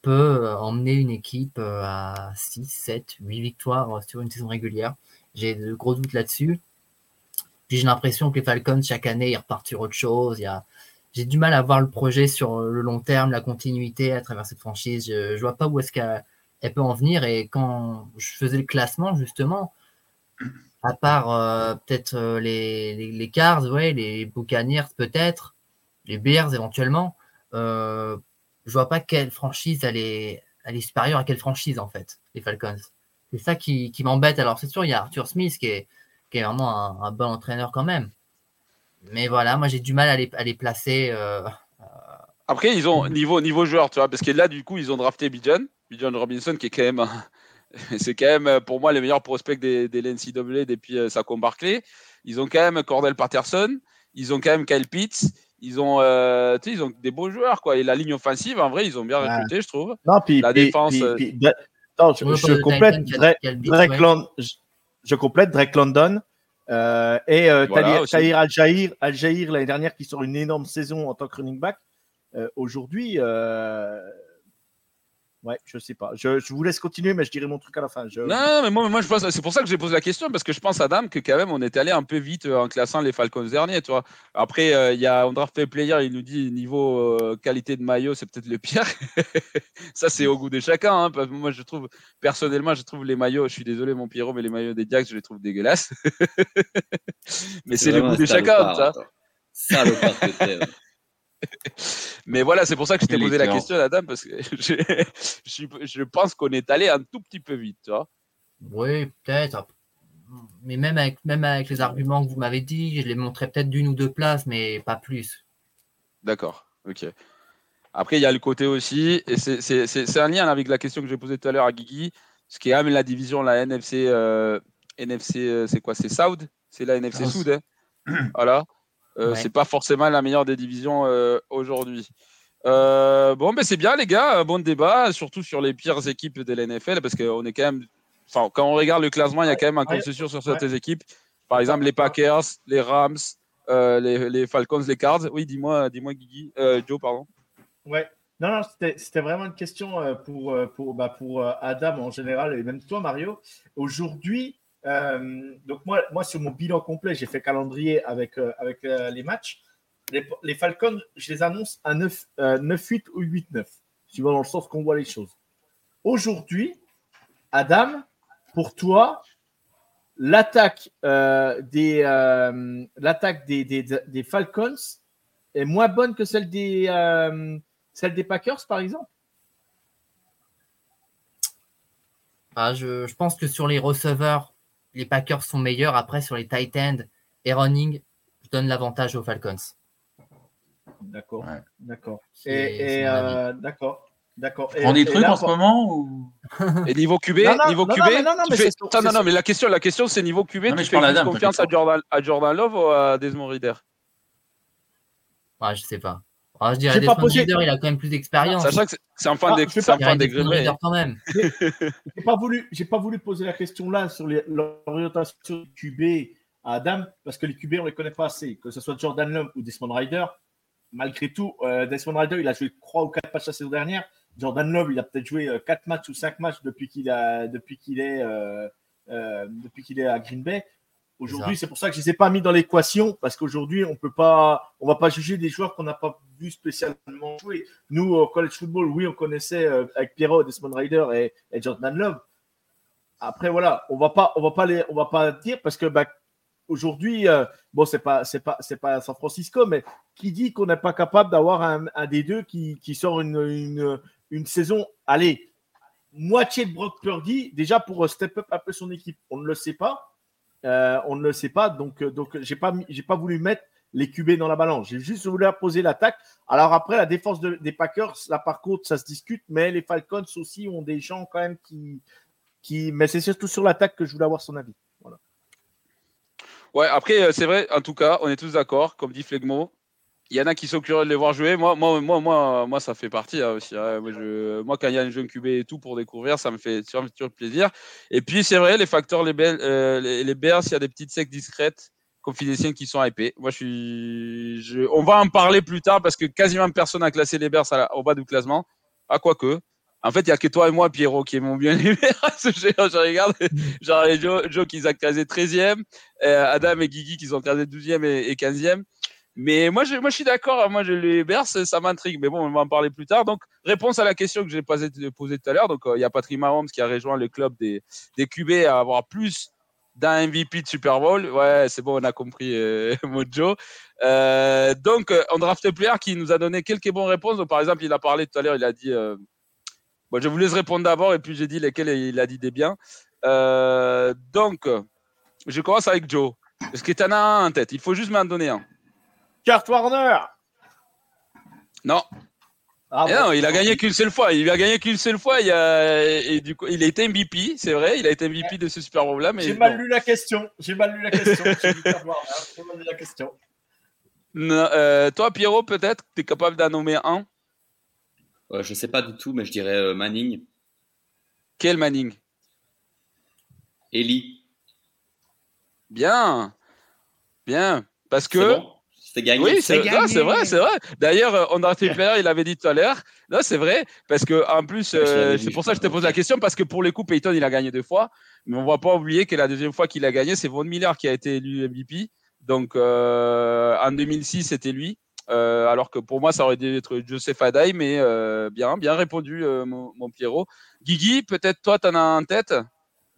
peut emmener une équipe à 6, 7, 8 victoires sur une saison régulière. J'ai de gros doutes là-dessus. Puis j'ai l'impression que les Falcons, chaque année, ils repartent sur autre chose. J'ai du mal à voir le projet sur le long terme, la continuité à travers cette franchise. Je ne vois pas où est-ce qu'elle elle peut en venir. Et quand je faisais le classement, justement, à part euh, peut-être euh, les, les, les, Cards, ouais, les Buccaneers peut-être, les Bears éventuellement, euh, je vois pas quelle franchise elle est, elle est supérieure à quelle franchise en fait, les Falcons. C'est ça qui, qui m'embête. Alors c'est sûr, il y a Arthur Smith qui est, qui est vraiment un, bon entraîneur quand même. Mais voilà, moi j'ai du mal à les, à les placer. Euh, Après, ils ont niveau, niveau joueur, tu vois, parce que là, du coup, ils ont drafté Bijan. John Robinson, qui est quand même, c'est quand même euh, pour moi le meilleur prospect des, des NCAA depuis euh, Saquon Barclay. Ils ont quand même Cordell Patterson, ils ont quand même Kyle Pitts, ils ont, euh, ils ont des beaux joueurs quoi. Et la ligne offensive, en vrai, ils ont bien recruté, je trouve. Non, puis la défense. je, complète Drake, London, je, complète Drake London. et voilà, Tahir Al-Jair, Al l'année dernière, qui sort une énorme saison en tant que running back. Aujourd'hui, Ouais, je sais pas. Je, vous laisse continuer, mais je dirai mon truc à la fin. Non, mais moi, moi je pense, c'est pour ça que j'ai posé la question, parce que je pense, Adam, que quand même, on est allé un peu vite euh, en classant les Falcons derniers, tu vois. Après, euh, il y a Draft Player, il nous dit niveau euh, qualité de maillot, c'est peut-être le pire. ça, c'est au goût de chacun. Hein. Moi, je trouve, personnellement, je trouve les maillots, je suis désolé, mon Pierrot, mais les maillots des Diacs, je les trouve dégueulasses. mais c'est le goût de chacun, ça. Salopard que mais voilà, c'est pour ça que je t'ai posé la question, Adam, parce que je, pense qu'on est allé un tout petit peu vite, tu vois. Oui, peut-être. Mais même avec, même avec les arguments que vous m'avez dit, je les montrais peut-être d'une ou deux places, mais pas plus. D'accord, ok. Après, il y a le côté aussi, et c'est un lien avec la question que j'ai posée tout à l'heure à Guigui, ce qui est même la division, la NFC, euh, NFC euh, c'est quoi? C'est South C'est la NFC South, hein voilà. Euh, c'est pas forcément la meilleure des divisions euh, aujourd'hui. Euh, bon, ben c'est bien les gars, bon débat, surtout sur les pires équipes de l'NFL, parce qu'on est quand même, enfin, quand on regarde le classement, il y a quand même un consensus sur certaines équipes. Par exemple, les Packers, les Rams, les, Falcons, les Cards. Oui, dis-moi, dis-moi, Guigui, Joe, pardon. Ouais. Non, non, c'était vraiment une question pour, pour, bah, pour Adam en général et même toi, Mario. Aujourd'hui, euh, donc moi, moi, sur mon bilan complet, j'ai fait calendrier avec, euh, avec euh, les matchs. Les, Falcons, je les annonce à 9-8 ou 8-9, suivant dans le sens qu'on voit les choses. Aujourd'hui, Adam, pour toi, l'attaque des, des, des, Falcons est moins bonne que celle des, celle des Packers, par exemple? Ah, je, je, pense que sur les receveurs, les Packers sont meilleurs. Après, sur les tight ends et running, je donne l'avantage aux Falcons. D'accord. D'accord. Et, euh, d'accord. D'accord. Prends des trucs en ce moment ou... Et niveau QB, niveau QB, non, non, non, non, mais la question, la question, c'est niveau QB. tu fais plus confiance à Jordan, à Jordan Love ou à Desmond Reader ah, Je sais pas. Je dirais Desmond Reader, il a quand même plus d'expérience. Sachant que c'est un fan ah, des quand même. J'ai pas voulu, j'ai pas voulu poser la question là sur l'orientation QB à Adam parce que les QB on les connaît pas assez, que ce soit Jordan Love ou Desmond Ryder. Malgré tout, euh, Desmond Ryder, il a joué 3 ou 4 matchs la saison dernière. Jordan Love, il a peut-être joué 4 euh, matchs ou 5 matchs depuis qu'il a, depuis qu'il est, euh, depuis qu'il est à Green Bay. Aujourd'hui, c'est pour ça que je ne les ai pas mis dans l'équation, parce qu'aujourd'hui, on peut pas, on va pas juger des joueurs qu'on n'a pas vu spécialement jouer. Nous, au college football, oui, on connaissait euh, avec Pierrot, Desmond Ryder et, Jordan Love. Après, voilà, on va pas, on va pas les, on va pas dire parce que bah, aujourd'hui, euh, bon, c'est pas, c'est pas, c'est pas San Francisco, mais qui dit qu'on n'est pas capable d'avoir un, des deux qui, sort une, une, saison, allez, moitié de Brock Purdy, déjà pour step up un peu son équipe. On ne le sait pas. Euh, on ne le sait pas, donc, euh, donc j'ai pas, j'ai pas voulu mettre les QB dans la balance. J'ai juste voulu poser l'attaque. Alors après, la défense des Packers, là par contre, ça se discute, mais les Falcons aussi ont des gens quand même qui, mais c'est surtout sur l'attaque que je voulais avoir son avis. Voilà. Ouais, après, euh, c'est vrai, en tout cas, on est tous d'accord, comme dit Flegmo, il y en a qui sont curieux de les voir jouer. Moi, moi, moi, moi, ça fait partie hein, aussi. Hein. Moi, quand il y a un jeune QB et tout pour découvrir, ça me fait toujours plaisir. Et puis, c'est vrai, les facteurs, les, belles, euh, les, les y a des petites secs discrètes confidentielles qui sont épais. Moi, je on va en parler plus tard parce que quasiment personne n'a classé les Bears au bas du classement. À quoi que. En fait, il n'y a que toi et moi, Pierrot, qui m'ont bien aimé. je, regarde, Joe, Joe qui a classé 13e, euh, Adam et Guigui qui ont classé 12e et, et 15e. Mais moi, je, moi, je suis d'accord. Moi, je les berce, ça m'intrigue. Mais bon, on va en parler plus tard. Donc, réponse à la question que j'ai posée tout à l'heure. Donc, euh, il y a Patrick Mahomes qui a rejoint le club des, des QB à avoir plus d'un MVP de Super Bowl. Ouais, c'est bon, on a compris, euh, Mojo. Euh, donc, on draft player qui nous a donné quelques bonnes réponses. par exemple, il a parlé tout à l'heure, il a dit. bon, je vous laisse répondre d'abord et puis j'ai dit lesquels il a dit des biens. donc, je commence avec Joe. Est-ce que tu en as un en tête? Il faut juste m'en donner un. Kurt Warner Non. Ah eh non, il a gagné qu'une seule fois. Il a gagné qu'une seule fois. Il a, et du coup, il a été MVP, c'est vrai. Il a été MVP de ce Super Bowl là. J'ai mal lu la question. J'ai mal lu la question. J'ai mal lu la question. Euh, toi, Pierrot, peut-être, tu es capable d'en nommer un? Je Je sais pas du tout, mais je dirais euh, Manning. Quel Manning? Ellie. Bien. Bien. Parce que. C'était gagné. Oui, c'est vrai, c'est vrai. D'ailleurs, on a il avait dit tout à l'heure. Non, c'est vrai, parce que en plus, euh, c'est pour ça que je te pose la question, parce que pour les coups, Peyton, il a gagné deux fois, mais on ne va pas oublier que la deuxième fois qu'il a gagné, c'est Von Miller qui a été élu MVP. Donc, euh, en 2006, c'était lui. Euh, alors que pour moi, ça aurait dû être Joseph Adai, mais bien, bien répondu, mon, mon, Pierrot. Guigui, peut-être toi, tu en as en tête?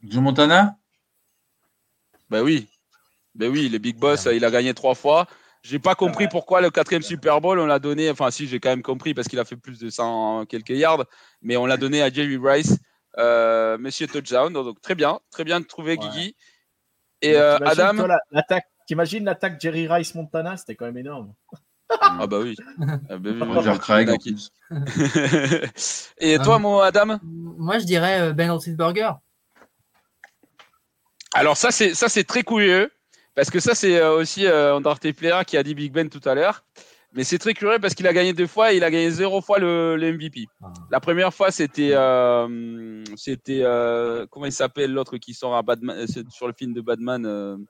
Joe Montana? Ben oui, ben oui, le Big Boss, il a gagné trois fois. J'ai pas compris pourquoi le quatrième Super Bowl, on l'a donné. Enfin, si, j'ai quand même compris parce qu'il a fait plus de 100 quelques yards, mais on l'a donné à Jerry Rice, euh, Monsieur Touchdown. Donc, très bien, très bien de trouver Guigui. Et euh, Adam. L'attaque, t'imagines l'attaque Jerry Rice Montana C'était quand même énorme. Ah bah oui. Ah bah oui Et toi, euh, mon Adam Moi, je dirais Ben Roethlisberger. Alors ça, c'est ça, c'est très curieux. Parce que ça, c'est euh, aussi euh, Andrade Player qui a dit Big Ben tout à l'heure. Mais c'est très curieux parce qu'il a gagné deux fois et il a gagné zéro fois le, MVP. Ah. La première fois, c'était. Euh, c'était comment il s'appelle l'autre qui sort à Batman, sur le film de Batman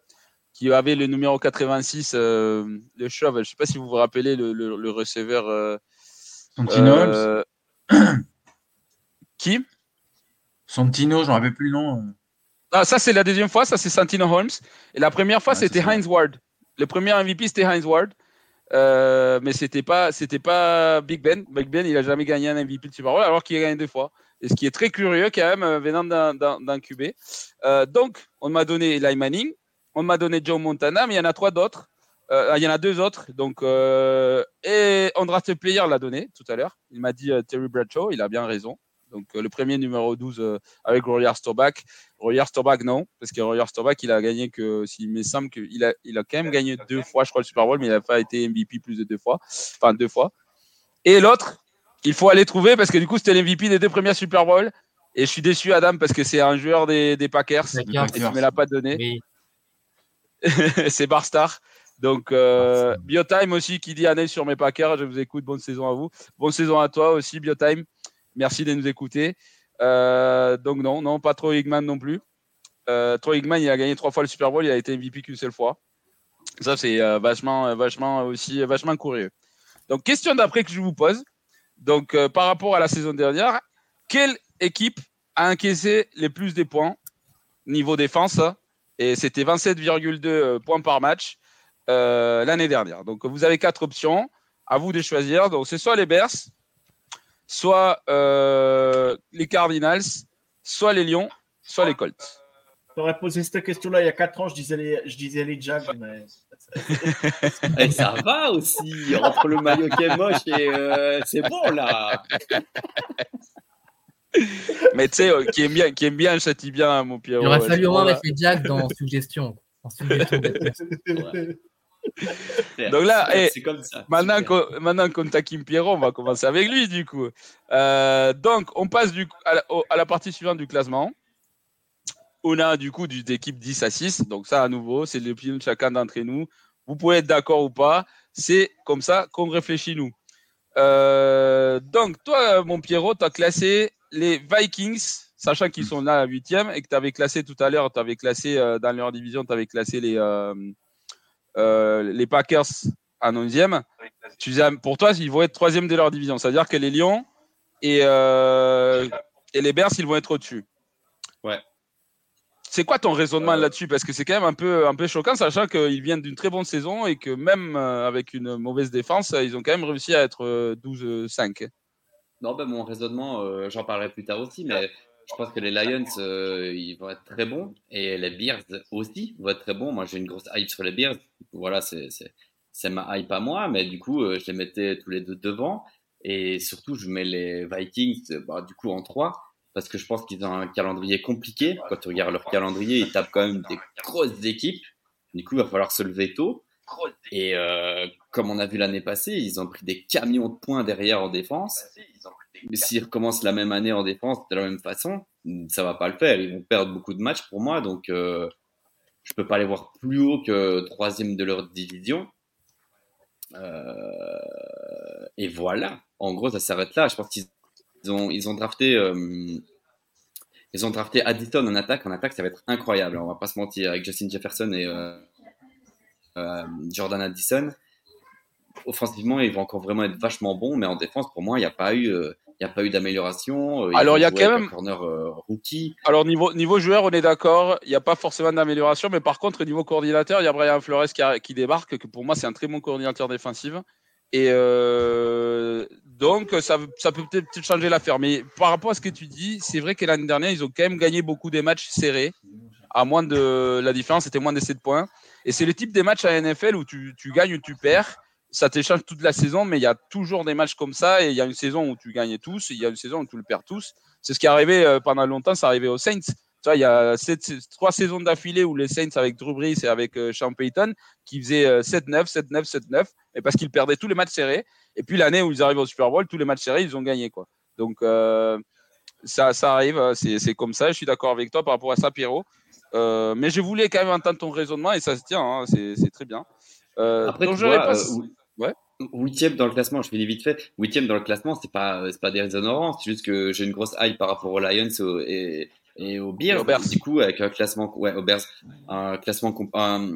qui avait le numéro 86, le chauve. Je ne sais pas si vous vous rappelez le, le, receveur. Santino Qui? Santino, je ne me rappelle plus le nom. Ah, ça, c'est la deuxième fois, ça, c'est Santino Holmes. Et la première fois, c'était Heinz Ward. Le premier MVP, c'était Heinz Ward. Euh, mais c'était pas, c'était pas Big Ben. Big Ben, il a jamais gagné un MVP de Super Bowl, alors qu'il a gagné deux fois. Et ce qui est très curieux, quand même, euh, venant d'un QB. Euh, donc, on m'a donné Eli Manning, on m'a donné Joe Montana, mais il y en a trois d'autres. il y en a deux autres. Donc, et Andraste Player l'a donné tout à l'heure. Il m'a dit Terry Bradshaw, il a bien raison. Donc euh, le premier numéro 12 euh, avec Royer Storbach. Royer Storbach, non, parce que Royer Storbach, il a gagné que, s'il me semble qu'il a, il a quand même gagné deux fois, je crois, le Super Bowl, mais il n'a pas été MVP plus de deux fois. Enfin, deux fois. Et l'autre, il faut aller trouver parce que du coup, c'était l'MVP des deux premiers Super Bowl. Et je suis déçu, Adam, parce que c'est un joueur des, des Packers. Et tu ne me l'as pas donné. c'est Barstar. Donc, euh, Biotime aussi qui dit année sur mes Packers. Je vous écoute. Bonne saison à vous. Bonne saison à toi aussi, Biotime. Merci de nous écouter. Euh, donc non, non, pas Troy Higman non plus. Euh, Troy Higman, il a gagné trois fois le Super Bowl, il a été MVP qu'une seule fois. Ça, c'est euh, vachement, vachement aussi, vachement curieux. Donc, question d'après que je vous pose. Donc, par rapport à la saison dernière, quelle équipe a encaissé les plus de points niveau défense Et c'était 27,2 points par match l'année dernière. Donc, vous avez quatre options. À vous de choisir. Donc, c'est soit les Bears, soit euh, les Cardinals, soit les Lions, soit les Colts. J'aurais posé cette question-là il y a 4 ans, je disais les, je disais les Jags, mais. et ça va aussi, entre le maillot qui est moche et euh, c'est bon là. mais tu sais, euh, qui aime bien, qui aime bien, châtie bien, mon Pierrot. Il aurait fallu au moins mettre les Jags dans suggestion. En suggestion Donc là, eh, maintenant qu'on maintenant t'a Kim Pierrot, on va commencer avec lui du coup. Euh, donc on passe du à la, à la, partie suivante du classement. On a du coup d'équipe 10 à 6. Donc ça à nouveau, c'est l'opinion de chacun d'entre nous. Vous pouvez être d'accord ou pas. C'est comme ça qu'on réfléchit nous. Euh, donc toi, mon Pierrot, tu as classé les Vikings, sachant qu'ils sont là à 8 et que tu avais classé tout à l'heure, tu avais classé euh, dans leur division, tu avais classé les euh, les Packers en 11e. Tu pour toi, ils vont être troisième de leur division. C'est-à-dire que les Lions et, euh, et les Bears, ils vont être au-dessus. Ouais. C'est quoi ton raisonnement euh. là-dessus? Parce que c'est quand même un peu, un peu choquant, sachant qu'ils viennent d'une très bonne saison et que même avec une mauvaise défense, ils ont quand même réussi à être 12-5. Non, ben mon raisonnement, j'en parlerai plus tard aussi, mais je pense que les Lions, euh, ils vont être très bons. Et les Bears aussi vont être très bons. Moi, j'ai une grosse hype sur les Bears. Voilà, c'est ma hype à moi. Mais du coup, euh, je les mettais tous les deux devant. Et surtout, je mets les Vikings, bah, du coup, en trois. Parce que je pense qu'ils ont un calendrier compliqué. Quand tu regardes leur calendrier, ils tapent quand même des grosses équipes. Du coup, il va falloir se lever tôt. Et euh, comme on a vu l'année passée, ils ont pris des camions de points derrière en défense. S'ils recommencent la même année en défense de la même façon, ça va pas le faire. Ils vont perdre beaucoup de matchs pour moi, donc euh, je peux pas les voir plus haut que troisième de leur division. Euh, et voilà. En gros, ça s'arrête là. Je pense qu'ils ont, ils ont drafté, euh, ils ont drafté Addison en attaque. En attaque, ça va être incroyable. On va pas se mentir avec Justin Jefferson et euh, Jordan Addison. offensivement, ils vont encore vraiment être vachement bons, mais en défense, pour moi, il n'y a pas eu, il n'y a pas eu d'amélioration. Euh, Alors, il y a quand même. Corner euh, rookie. Alors, niveau, niveau joueur, on est d'accord. Il n'y a pas forcément d'amélioration. Mais par contre, niveau coordinateur, il y a Brian Flores qui, qui débarque, que pour moi, c'est un très bon coordinateur défensif. Et euh, donc, ça, ça peut peut-être changer l'affaire. Mais par rapport à ce que tu dis, c'est vrai que l'année dernière, ils ont quand même gagné beaucoup des matchs serrés. À moins de. La différence, c'était moins de 7 points. Et c'est le type des matchs à NFL où tu, tu gagnes ou tu perds ça t'échange toute la saison, mais il y a toujours des matchs comme ça. Et il y a une saison où tu gagnes tous, il y a une saison où tu le perds tous. C'est ce qui est arrivé euh, pendant longtemps, ça arrivait aux Saints. Tu vois, il y a trois saisons d'affilée où les Saints avec Drew Brees et avec euh, Sean Payton qui faisaient 7-9, 7-9, 7-9, et parce qu'ils perdaient tous les matchs serrés. Et puis l'année où ils arrivent au Super Bowl, tous les matchs serrés, ils ont gagné. Quoi. Donc euh, ça, ça arrive, c'est comme ça. Je suis d'accord avec toi par rapport à ça, Pierrot. mais je voulais quand même entendre ton raisonnement et ça se tient, hein, c'est très bien. Après, donc, tu vois, Ouais. Huitième dans le classement, je finis vite fait. Huitième dans le classement, c'est pas, c'est pas déshonorant. C'est juste que j'ai une grosse hype par rapport aux Lions et, et aux Bears. Du coup, avec un classement, ouais, aux Bears, un classement, un,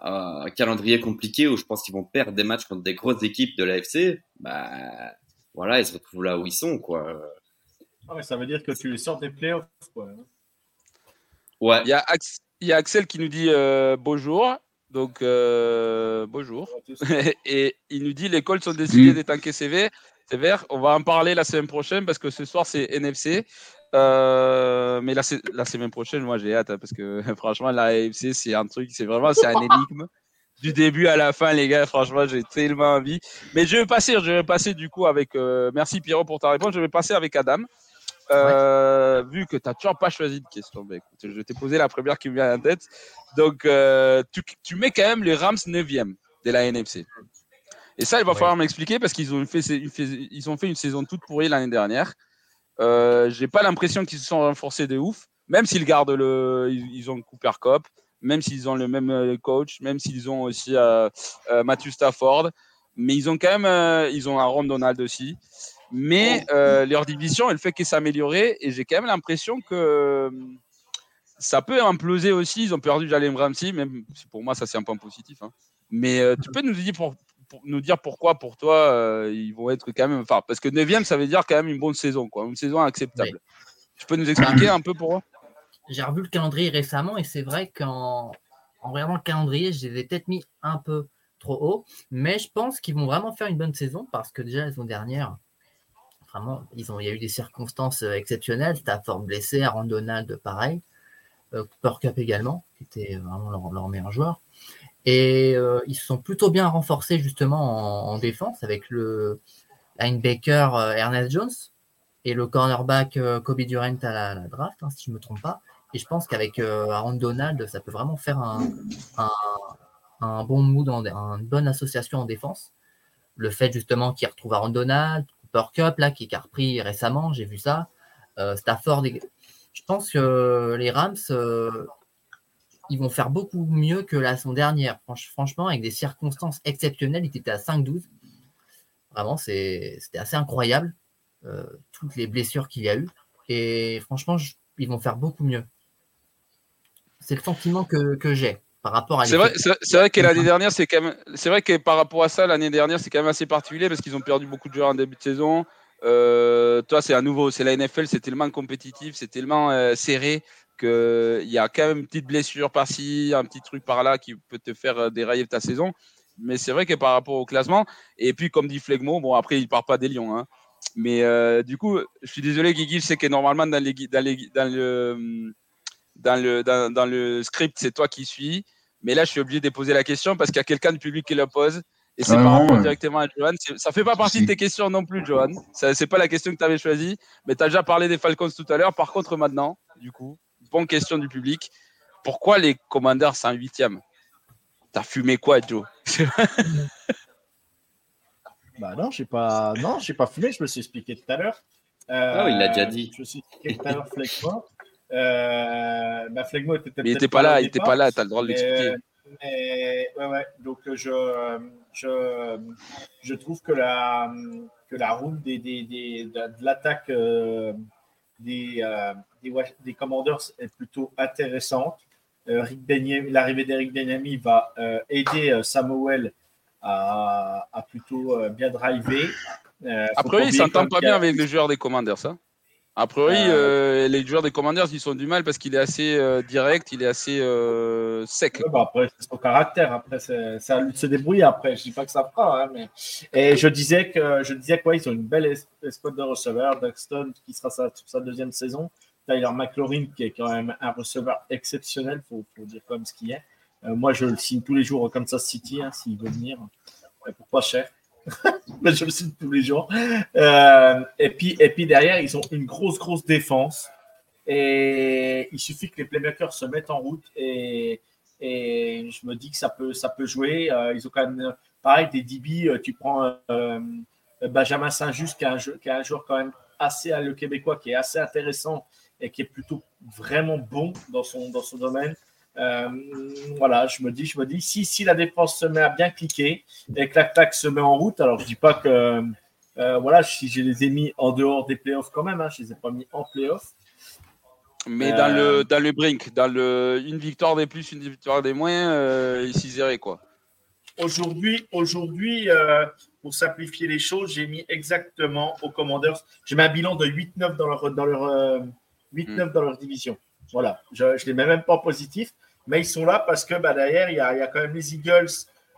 un, calendrier compliqué où je pense qu'ils vont perdre des matchs contre des grosses équipes de l'AFC. Bah, voilà, ils se retrouvent là où ils sont, quoi. Ah ça veut dire que tu les sors des playoffs, quoi. Ouais. Il y a, il y a Axel qui nous dit euh, bonjour. Donc, euh, bonjour. Et il nous dit les Colts ont décidé d'être d'être CV. C'est vert. On va en parler la semaine prochaine parce que ce soir, c'est NFC. Euh, mais la, la, semaine prochaine, moi, j'ai hâte hein, parce que franchement, la AFC, c'est un truc, c'est vraiment, c'est un énigme. Du début à la fin, les gars, franchement, j'ai tellement envie. Mais je vais passer, je vais passer du coup avec. Euh, merci Pierrot pour ta réponse. Je vais passer avec Adam. Euh, vu que tu n'as toujours pas choisi de question, je t'ai posé la première qui me vient à la tête. Donc, euh, tu, mets quand même les Rams 9e de la NFC. Et ça, il va falloir m'expliquer parce qu'ils ont fait, ils ont fait une saison toute pourrie l'année dernière. Euh, J'ai pas l'impression qu'ils se sont renforcés de ouf, même s'ils gardent le, ils, ont Cooper Cup, même s'ils ont le même euh, coach, même s'ils ont aussi Matthew Stafford, mais ils ont quand même, ils ont un Ron Donald aussi. Mais euh, leur division, elle fait que s'améliorer. Et j'ai quand même l'impression que euh, ça peut imploser aussi. Ils ont perdu Jalen Ramsey, même si pour moi, ça c'est un point positif. Hein. Mais euh, tu peux nous dire, pour, nous dire pourquoi, pour toi, ils vont être quand même. Enfin, parce que 9 ça veut dire quand même une bonne saison, quoi. Une saison acceptable. Tu peux nous expliquer un peu pourquoi J'ai revu le calendrier récemment et c'est vrai qu'en en regardant le calendrier, je les ai peut-être mis un peu trop haut. Mais je pense qu'ils vont vraiment faire une bonne saison parce que déjà, la saison dernière, ils ont, il y a eu des circonstances euh, exceptionnelles. Stafford blessé, Aaron Donald pareil, euh, Cooper Cup également, qui était vraiment leur, meilleur joueur. Et euh, ils se sont plutôt bien renforcés justement en, défense avec le linebacker Ernest Jones et le cornerback Kobe Durant à la, draft, hein, si je ne me trompe pas. Et je pense qu'avec Aaron Donald, ça peut vraiment faire un, bon mood, une bonne association en défense. Le fait justement qu'il retrouve Aaron Donald, Cup, là, qui, a repris récemment, j'ai vu ça. Euh, Stafford, je pense que les Rams, euh, ils vont faire beaucoup mieux que la saison dernière. franchement, avec des circonstances exceptionnelles, ils étaient à 5-12. Vraiment, c'était assez incroyable, euh, toutes les blessures qu'il y a eu. Et franchement, ils vont faire beaucoup mieux. C'est le sentiment que, que j'ai rapport à c'est vrai, c'est vrai que l'année dernière, c'est quand même, c'est vrai que par rapport à ça, l'année dernière, c'est quand même assez particulier parce qu'ils ont perdu beaucoup de joueurs en début de saison. Euh, toi, c'est à nouveau, c'est la NFL, c'est tellement compétitif, c'est tellement euh, serré qu'il y a quand même une petite blessure par-ci, un petit truc par-là qui peut te faire euh, dérailler ta saison. Mais c'est vrai que par rapport au classement, et puis comme dit Flegmo, bon après il part pas des Lions, hein. mais du coup, je suis désolé Guigui, je sais que normalement dans, les, dans, les, dans le dans le, dans, dans le script, c'est toi qui suis. Mais là, je suis obligé de poser la question parce qu'il y a quelqu'un du public qui la pose. Et c'est ah par rapport directement à Johan. Ça fait pas partie de tes questions non plus, Johan. C'est pas la question que tu avais choisie. Mais tu as déjà parlé des Falcons tout à l'heure. Par contre, maintenant, du coup, bonne question du public. Pourquoi les Commanders sont un huitième T'as fumé quoi, Joe? Bah non, j'ai pas, non, j'ai pas fumé. Je me suis expliqué tout à l'heure. Euh, oh, il l'a déjà dit. Je me suis expliqué tout à l'heure, euh, bah, Flegmo était Il n'était pas là, il n'était pas là, tu as le droit de l'expliquer. Mais, ouais, ouais. Donc, je, je, je trouve que la, que la route des, des, des de, l'attaque euh, des, euh, des, des, Commanders est plutôt intéressante. Euh, L'arrivée d'Eric Benyami va euh, aider Samuel a, plutôt bien drivé. Après, il s'entend pas bien avec les joueurs des Commanders, ça a priori, euh, les joueurs des Commanders, ils sont du mal parce qu'il est assez euh, direct, il est assez euh, sec. bah après, c'est son caractère. Après, c'est à lui de se débrouiller. Après, je dis pas que ça fera. Hein, mais... Et je disais que je disais quoi, ils ont une belle escouade de receveurs. Duxton qui sera sa, sa deuxième saison. Tyler McLaurin qui est quand même un receveur exceptionnel, faut, faut dire comme ce qu'il est. moi, je le signe tous les jours au Kansas City hein, s'il veut venir. pourquoi cher je le cite tous les jours. Euh, et, puis, et puis derrière, ils ont une grosse, grosse défense. Et il suffit que les playmakers se mettent en route. Et, et je me dis que ça peut, ça peut jouer. Euh, ils ont quand même, pareil, des DB. Euh, tu prends Benjamin Saint-Just, qui, qui, est un joueur quand même assez, le Québécois, qui est assez intéressant et qui est plutôt vraiment bon dans son, dans son domaine. Euh, voilà, je me dis, je me dis, si, si la défense se met à bien cliquer et que l'attaque se met en route, alors je dis pas que, euh, voilà, si je les ai mis en dehors des playoffs quand même, hein, je les ai pas mis en playoffs. Mais dans le euh, dans le brink, dans le une victoire des plus, une victoire des moins, ils s'y quoi. Aujourd'hui, aujourd'hui, pour simplifier les choses, j'ai mis exactement aux Commanders, j'ai mis un bilan de 8-9 dans leur dans leur 8-9 hmm. dans leur division. Voilà, je ne les mets même pas positif mais ils sont là parce que bah, derrière, il y, a, quand même les Eagles,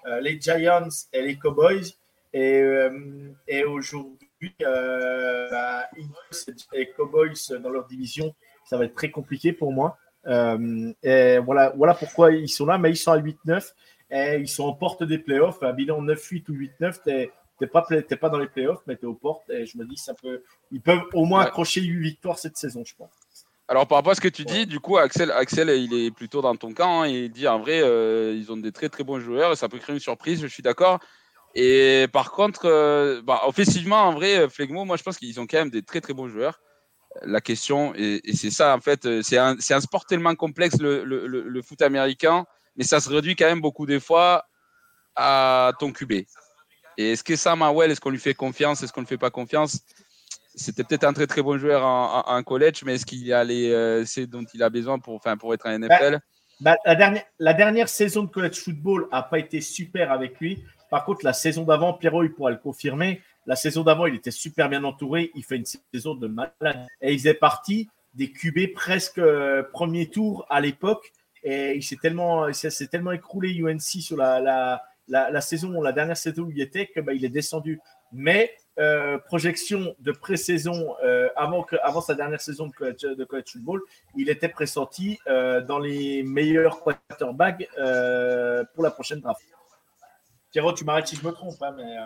euh, les Giants et les Cowboys. Et, euh, et aujourd'hui, euh, bah, Eagles et Cowboys dans leur division, ça va être très compliqué pour moi. et voilà, voilà pourquoi ils sont là, mais ils sont à 8-9 et ils sont en porte des playoffs. Un bilan 9-8 ou 8-9, tu n'es pas, pas dans les playoffs, mais tu es aux portes. Et je me dis, ça peut, ils peuvent au moins accrocher 8 victoires cette saison, je pense. Alors par rapport à ce que tu dis, du coup, Axel, Axel, il est plutôt dans ton camp. Hein, il dit en vrai, euh, ils ont des très très bons joueurs et ça peut créer une surprise. Je suis d'accord. Et par contre, euh, bah, offensivement, en vrai, Flegmo, moi je pense qu'ils ont quand même des très très bons joueurs. La question, et, c'est ça en fait, c'est un, un, sport tellement complexe le, le, le, foot américain, mais ça se réduit quand même beaucoup des fois à ton QB. Et est-ce que Sam Howell, est-ce qu'on lui fait confiance, est-ce qu'on ne lui fait pas confiance? C'était peut-être un très très bon joueur en, college, mais est-ce qu'il y a les, euh, c'est dont il a besoin pour, enfin, pour être un NFL bah, bah, la, dernière, la dernière saison de college football n'a pas été super avec lui. Par contre, la saison d'avant, Pierrot, il pourra le confirmer. La saison d'avant, il était super bien entouré. Il fait une saison de malade. Et il est parti des QB presque euh, premier tour à l'époque. Et il s'est tellement, s'est tellement écroulé UNC sur la, la, la, saison, la dernière saison où il était, que bah, il est descendu. Mais euh, projection de pré-saison euh, avant, que, avant sa dernière saison de college, de college football, il était pressenti euh, dans les meilleurs quarterbacks pour la prochaine draft. Thierry, tu m'arrêtes si je me trompe, hein, mais.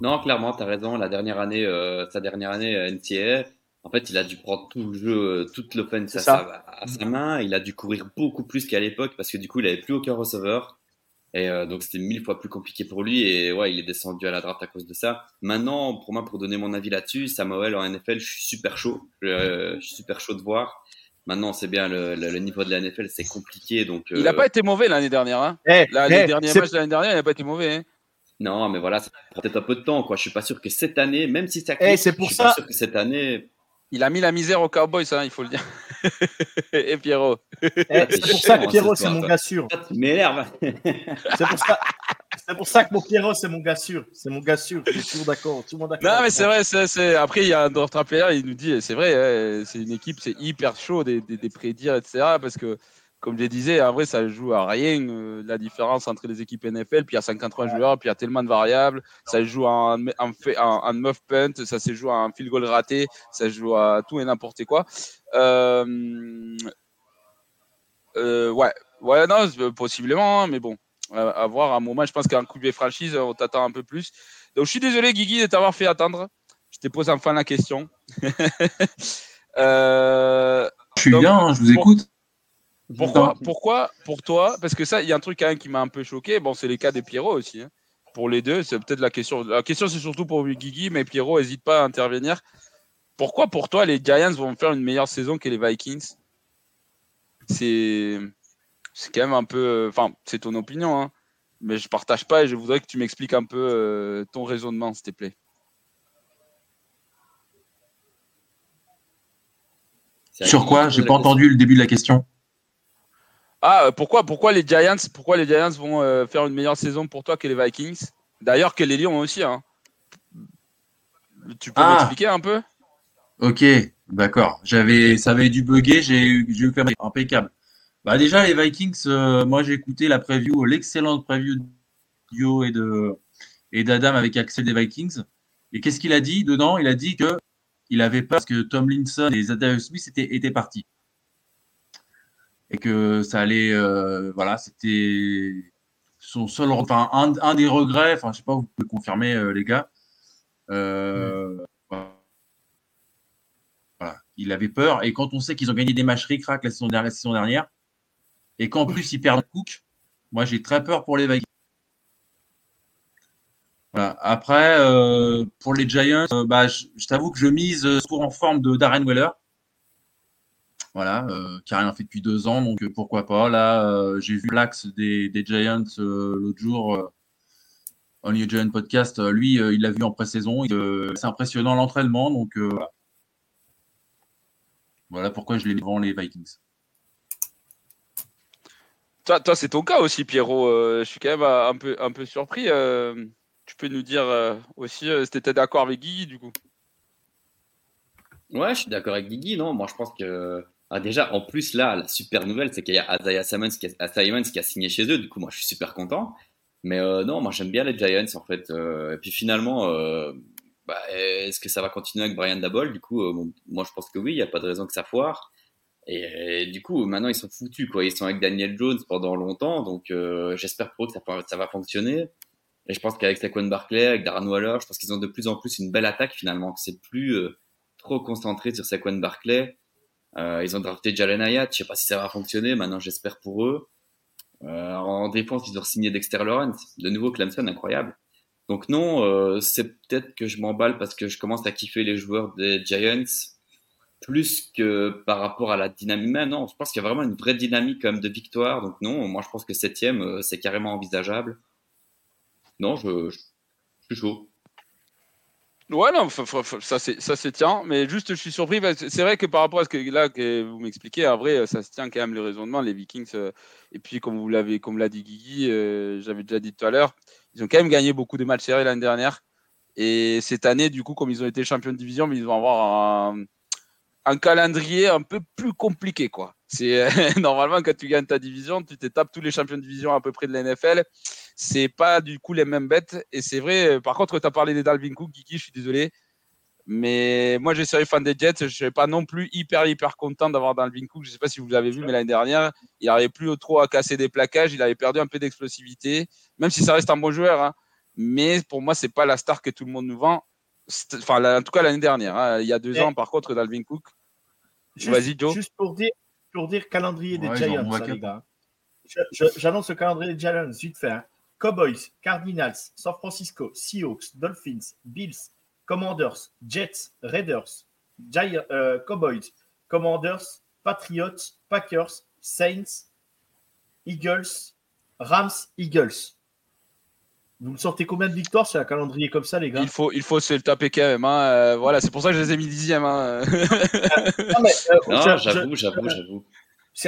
Non, clairement, tu as raison. La dernière année, sa dernière année NCAA, en fait, il a dû prendre tout le jeu, toute l'offense à, à, sa main. Il a dû courir beaucoup plus qu'à l'époque parce que du coup, il n'avait plus aucun receveur. Et euh, donc c'était mille fois plus compliqué pour lui et ouais, il est descendu à la draft à cause de ça. Maintenant, pour moi, pour donner mon avis là-dessus, Samuel en NFL, je suis super chaud. Je, suis super chaud de voir. Maintenant, c'est bien le, le, niveau de la NFL, c'est compliqué. Donc il n'a pas été mauvais l'année dernière. Hein. Eh, les derniers matchs de l'année dernière, il n'a pas été mauvais. Hein. Non, mais voilà, ça prend peut-être un peu de temps. Quoi. Je suis pas sûr que cette année, même si ça, eh, c'est pour je suis ça. Pas sûr que cette année, il a mis la misère aux Cowboys, hein, il faut le dire. Et Pierrot. Eh, c'est pour ça que Pierrot, c'est mon gars sûr. M'énerve. c'est pour ça. C'est pour ça que mon Pierrot, c'est mon gars sûr. C'est mon gars sûr. Je suis toujours d'accord. Tout le monde d'accord. Non, mais c'est vrai. C'est, Après, il y a un draft player, il nous dit, c'est vrai, hein, c'est une équipe, c'est hyper chaud des, des, des prédire, etc. Parce que comme je disais, en vrai, ça joue à rien euh, la différence entre les équipes NFL. Puis il y a 53 joueurs, puis il y a tellement de variables. Ça joue en, en, en, muff punt, ça se joue en field goal raté, ça joue à tout et n'importe quoi. Euh, euh, ouais, ouais, non, possiblement, hein, mais bon, à, voir. À un moment, je pense qu'un coup de franchise, on t'attend un peu plus. Donc je suis désolé, Guigui, de t'avoir fait attendre. Je te pose enfin la question. je suis bien, hein, je vous écoute. Pourquoi, pourquoi pour toi Parce que ça, il y a un truc quand même qui m'a un peu choqué. Bon, c'est les cas des Pierrot aussi. Hein. Pour les deux, c'est peut-être la question. La question, c'est surtout pour Guigui, mais Pierrot, n'hésite pas à intervenir. Pourquoi pour toi, les Giants vont faire une meilleure saison que les Vikings? C'est c'est quand même un peu. Enfin, c'est ton opinion, hein. mais je partage pas et je voudrais que tu m'expliques un peu euh, ton raisonnement, s'il te plaît. Sur quoi? J'ai pas entendu le début de la question. Ah, pourquoi, pourquoi les Giants, pourquoi les Giants vont faire une meilleure saison pour toi que les Vikings? D'ailleurs, que les Lions aussi. Hein. Tu peux ah. m'expliquer un peu? Ok, d'accord. J'avais, ça avait dû bugger, j'ai eu faire impeccable. Bah déjà les Vikings, moi j'ai écouté la preview, l'excellente preview de Dio et de et d'Adam avec Axel des Vikings. Et qu'est-ce qu'il a dit dedans? Il a dit que il avait peur parce que Tom Linson et Zadarius Smith étaient, étaient partis. Et que ça allait, euh, voilà, c'était son seul, enfin, un, des regrets, enfin, je sais pas, vous pouvez confirmer, euh, les gars. Euh, voilà. Il avait peur. Et quand on sait qu'ils ont gagné des matchs ric la saison dernière, la saison dernière et qu'en plus ils perdent Cook, moi j'ai très peur pour les Vikings. Après, euh, pour les Giants, bah, je, t'avoue que je mise sur en forme de Darren Weller. Voilà, qui n'a rien fait depuis deux ans, donc pourquoi pas. Là, j'ai vu l'axe des, Giants l'autre jour, Only a Giant Podcast. lui, il l'a vu en pré-saison. c'est impressionnant l'entraînement, donc voilà pourquoi je les mets devant les Vikings. Toi, toi c'est ton cas aussi, Pierrot. je suis quand même un peu, un peu surpris tu peux nous dire euh, aussi euh, si tu étais d'accord avec Guigui du coup? Ouais, je suis d'accord avec Guigui. Non, moi je pense que ah, déjà en plus là, la super nouvelle, c'est qu'il y a Isaiah Simons qui, a, signé chez eux. Du coup, moi je suis super content. Mais euh, non, moi j'aime bien les Giants en fait. et puis finalement, bah, est-ce que ça va continuer avec Brian Dabol Du coup, moi je pense que oui, il n'y a pas de raison que ça foire. Et, du coup, maintenant ils sont foutus quoi. Ils sont avec Daniel Jones pendant longtemps, donc j'espère pour eux que ça, va fonctionner. Et je pense qu'avec Saquon Barclay, avec Darren Waller, je pense qu'ils ont de plus en plus une belle attaque finalement. C'est plus euh, trop concentré sur Saquon Barclay. Euh, ils ont drafté Jalen Hayat. Je sais pas si ça va fonctionner. Maintenant, j'espère pour eux. Euh, en défense, ils ont signé Dexter Lawrence. De nouveau, Clemson, incroyable. Donc non, euh, c'est peut-être que je m'emballe parce que je commence à kiffer les joueurs des Giants plus que par rapport à la dynamique. Mais non, je pense qu'il y a vraiment une vraie dynamique de victoire. Donc non, moi je pense que septième, c'est carrément envisageable non, je, suis chaud. Ouais, non, ça c'est tient, mais juste je suis surpris. C'est vrai que par rapport à ce que là que vous m'expliquez, en vrai, ça se tient quand même le raisonnement. Les Vikings, euh, et puis comme vous l'avez, comme l'a dit Guigui, euh, j'avais déjà dit tout à l'heure, ils ont quand même gagné beaucoup de matchs serrés l'année dernière. Et cette année, du coup, comme ils ont été champions de division, ils vont avoir un, un calendrier un peu plus compliqué, quoi. C'est normalement quand tu gagnes ta division, tu te tapes tous les champions de division à peu près de la NFL. C'est pas du coup les mêmes bêtes. Et c'est vrai. Par contre, tu as parlé des Dalvin Cook, Kiki, je suis désolé. Mais moi, je suis fan des Jets. Je ne suis pas non plus hyper, hyper content d'avoir Dalvin Cook. Je ne sais pas si vous l'avez vu, mais l'année dernière, il n'arrivait plus trop à casser des plaquages. Il avait perdu un peu d'explosivité, même si ça reste un bon joueur. Hein. Mais pour moi, c'est pas la star que tout le monde nous vend. Enfin, en tout cas, l'année dernière. Hein. Il y a deux ans, par contre, Dalvin Cook. Vas-y, Joe. Juste pour dire, pour dire calendrier des Giants, les gars. J'annonce le calendrier des Giants, vite fait. Hein. Cowboys, Cardinals, San Francisco, Seahawks, Dolphins, Bills, Commanders, Jets, Raiders, Giants, euh, Cowboys, Commanders, Patriots, Packers, Saints, Eagles, Rams, Eagles. Vous me sortez combien de victoires sur un calendrier comme ça, les gars Il faut, il faut se le taper quand même. Hein. Euh, voilà, c'est pour ça que je les ai mis dixième. Hein. Euh, j'avoue, j'avoue, j'avoue.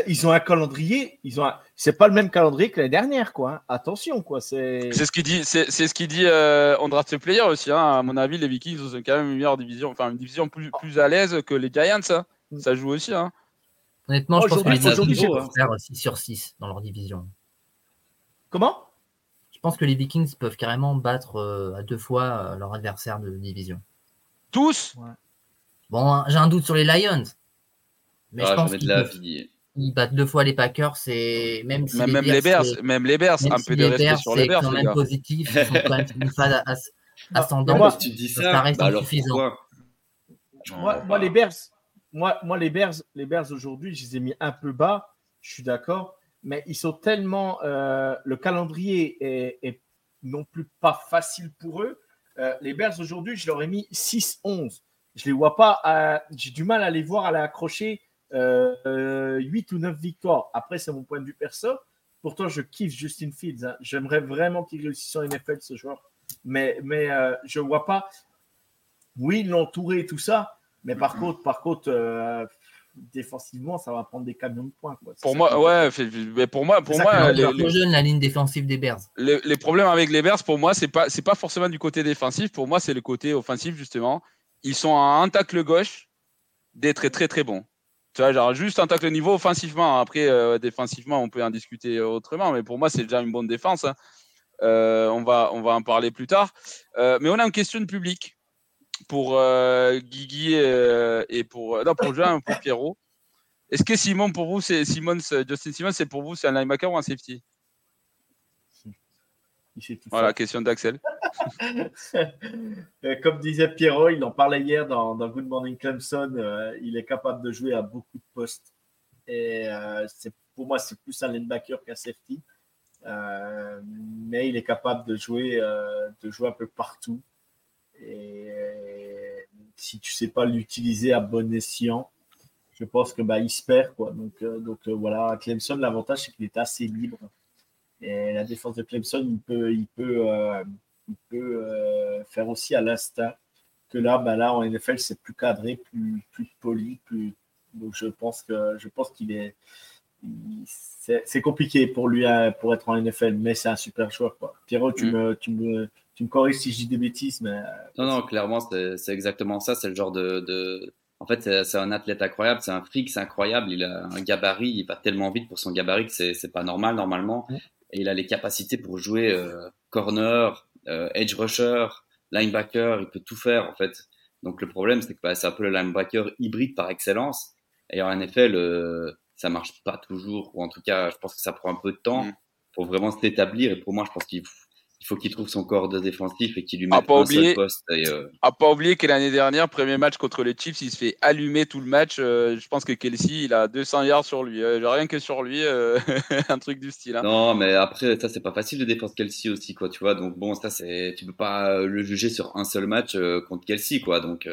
Ils ont un calendrier, ils ont. C'est pas le même calendrier que l'année dernière, quoi. Hein. Attention, quoi. C'est. C'est ce qu'il dit. C'est ce qu'il dit. Euh, on draft player aussi. Hein. À mon avis, les Vikings ont quand même une meilleure division, enfin une division plus, plus à l'aise que les Giants. Hein. Mm. Ça joue aussi. Hein. Honnêtement, je pense que les Vikings vont faire 6 sur 6 dans leur division. Comment? Pense que les Vikings peuvent carrément battre euh, à deux fois euh, leur adversaire de division. Tous? Bon, j'ai un doute sur les Lions. Mais ah, je pense qu'ils battent deux fois les Packers. Et même, si même, les Bears, même les Bears, un peu de respect sur les Bears. C'est quand même positif. Ils sont quand même une phase ascendante. tu dis ça, ça reste bah insuffisant. Moi, les Bears, moi, moi, les Bears, les Bears aujourd'hui, je les ai mis un peu bas. Je suis d'accord mais ils sont tellement. Euh, le calendrier est, non plus pas facile pour eux. Euh, les Bears aujourd'hui, je leur ai mis 6-11. Je les vois pas. J'ai du mal à les voir à les accrocher 8 euh, ou 9 victoires. Après, c'est mon point de vue perso. Pourtant, je kiffe Justin Fields. Hein. J'aimerais vraiment qu'il réussisse en NFL, ce joueur. Mais, mais je ne vois pas. Oui, l'entourer et tout ça. Mais par contre, par contre défensivement, ça va prendre des camions de points. Pour moi, ouais, mais pour moi, pour moi, les, jeune, la ligne défensive des Bears. Les, problèmes avec les Bears, pour moi, c'est pas, c'est pas forcément du côté défensif. Pour moi, c'est le côté offensif justement. Ils sont à un tacle gauche d'être très très très bons. Tu vois, genre juste un tacle niveau offensivement. Après, euh, défensivement, on peut en discuter autrement, mais pour moi, c'est déjà une bonne défense. Hein. Euh, on, va, on va en parler plus tard. Euh, mais on a une question de public pour Guigui et, pour, non, pour Jean pour Pierrot. Est-ce que Simon, pour vous, c'est Simon, Justin Simon, c'est pour vous, c'est un linebacker ou un safety? Voilà, question d'Axel. Comme disait Pierrot, il en parlait hier dans, Good Morning Clemson, il est capable de jouer à beaucoup de postes. Et pour moi, c'est plus un linebacker qu'un safety. Euh, mais il est capable de jouer, euh, de jouer un peu partout. Et si tu sais pas l'utiliser à bon escient, je pense que bah, il se perd. Quoi. Donc, euh, donc voilà, Clemson, l'avantage, c'est qu'il est assez libre. Et la défense de Clemson, il peut, il peut, il peut faire aussi à l'instinct. Que là, bah, là, en NFL, c'est plus cadré, plus, plus poli. Plus... Donc je pense que je pense qu'il est c'est compliqué pour lui hein, pour être en NFL, mais c'est un super joueur. Quoi. Pierrot, tu, mm. me, tu, me, tu me corriges si je dis des bêtises. Mais... Non, non, clairement, c'est exactement ça. C'est le genre de. de... En fait, c'est un athlète incroyable, c'est un fric, c'est incroyable. Il a un gabarit, il va tellement vite pour son gabarit que c'est pas normal normalement. Et il a les capacités pour jouer euh, corner, euh, edge rusher, linebacker, il peut tout faire en fait. Donc le problème, c'est que bah, c'est un peu le linebacker hybride par excellence. Et en NFL, euh, ça marche pas toujours, ou en tout cas, je pense que ça prend un peu de temps mm. pour vraiment s'établir. Et pour moi, je pense qu'il faut qu'il trouve son corps de défensif et qu'il lui mette pas un seul poste. Et, euh... pas oublier que l'année dernière, premier match contre les Chiefs, il se fait allumer tout le match. Euh, je pense que Kelsey, il a 200 yards sur lui. Euh, rien que sur lui, euh, un truc du style. Hein. Non, mais après, ça, c'est pas facile de défendre Kelsey aussi, quoi, tu vois. Donc bon, ça, c'est, tu peux pas le juger sur un seul match contre Kelsey, quoi. Donc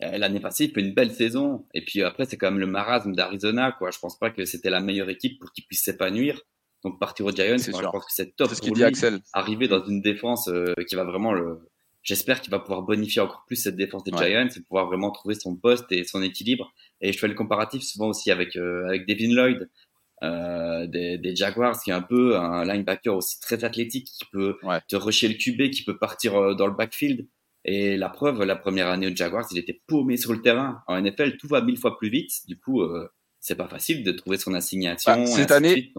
l'année passée, il fait une belle saison. Et puis après, c'est quand même le marasme d'Arizona, quoi. Je pense pas que c'était la meilleure équipe pour qu'il puisse s'épanouir. Donc partir aux Giants, je pense que c'est top ce pour lui. Axel. Arriver dans une défense euh, qui va vraiment le. J'espère qu'il va pouvoir bonifier encore plus cette défense des Giants et pouvoir vraiment trouver son poste et son équilibre. Et je fais le comparatif souvent aussi avec euh, avec Devin Lloyd euh, des, des, Jaguars, qui est un peu un linebacker aussi très athlétique, qui peut te rusher le QB, qui peut partir euh, dans le backfield. Et la preuve, la première année aux Jaguars, il était paumé sur le terrain. En NFL, tout va mille fois plus vite. Du coup, euh, c'est pas facile de trouver son assignation. Bah, cette année,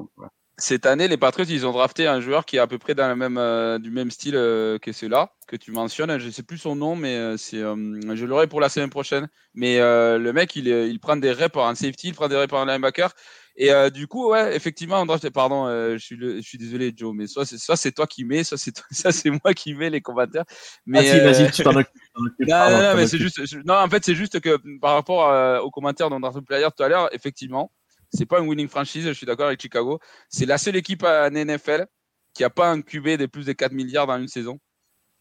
cette année, les Patriots, ils ont drafté un joueur qui est à peu près dans le même, euh, du même style euh, que celui-là, que tu mentionnes. Je ne sais plus son nom, mais euh, c'est, je l'aurai pour la semaine prochaine. Mais le mec, il, il prend des reps en safety, il prend des reps en linebacker. Et du coup, ouais, effectivement, on draft, pardon, je, suis je suis désolé, Joe, mais soit c'est, soit c'est toi qui mets, soit c'est, ça c'est moi qui mets les commentaires. Mais, vas-y, vas-y, tu t'en occupes. Non, non, non, mais c'est juste, non, en fait, c'est juste que par rapport aux commentaires dans Draft Player tout à l'heure, effectivement, c'est pas une winning franchise, je suis d'accord avec Chicago. C'est la seule équipe en NFL qui a pas un QB de plus de 4 milliards dans une saison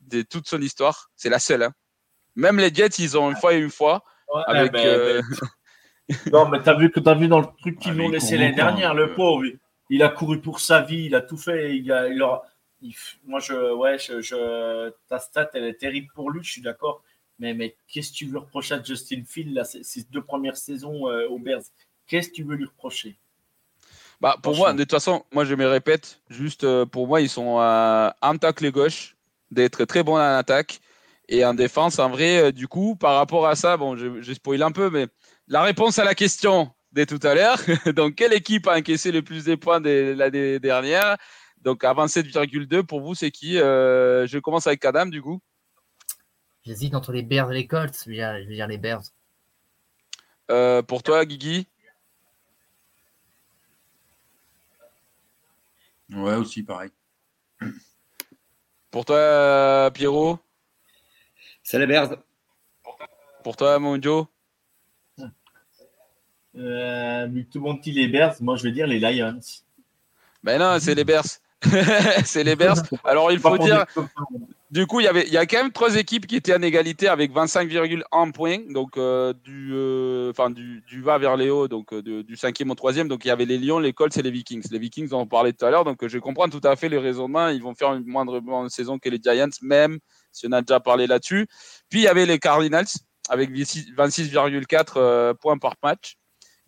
de toute son histoire. C'est la seule. Hein. Même les Jets, ils ont une fois et une fois. avec, euh, non, mais t'as vu que t'as vu dans le truc qu'ils lui ont laissé l'année dernière, le pauvre. Il a couru pour sa vie, il a tout fait. Il a, il moi, je, ouais, je, ta stat, elle est terrible pour lui, je suis d'accord. Mais, mais qu'est-ce que tu veux reprocher à Justin Field, là, ces deux premières saisons euh, aux Bears? Qu'est-ce que tu veux lui reprocher? Bah, Pour moi, de toute façon, moi je me répète, juste euh, pour moi, ils sont à un tacle gauche, d'être très bons en attaque. Et en défense, en vrai, euh, du coup, par rapport à ça, bon, je, spoil un peu, mais la réponse à la question de tout à l'heure, donc quelle équipe a encaissé le plus de points de l'année dernière? Donc avant 7,2, pour vous, c'est qui euh, Je commence avec Adam, du coup. J'hésite entre les Bears et les Colts, je vais dire les Bears. pour toi, Guigui? Ouais, aussi pareil. Pour toi, Pierrot? C'est les Bears. Pour toi, Monjo euh, Tout le monde dit les Bears. Moi, je vais dire les Lions. Ben non, c'est les Bears. c'est les Bears. Alors, il faut dire, du coup, il y avait, il y a quand même trois équipes qui étaient en égalité avec 25,1 points, donc euh, du, euh, enfin du, du va vers les hauts, donc euh, du cinquième au troisième. Donc il y avait les Lions, les Colts et les Vikings. Les Vikings, on en parlait tout à l'heure, donc je comprends tout à fait les raisonnements. Ils vont faire une moindre saison que les Giants, même si on a déjà parlé là-dessus. Puis il y avait les Cardinals avec 26,4 points par match.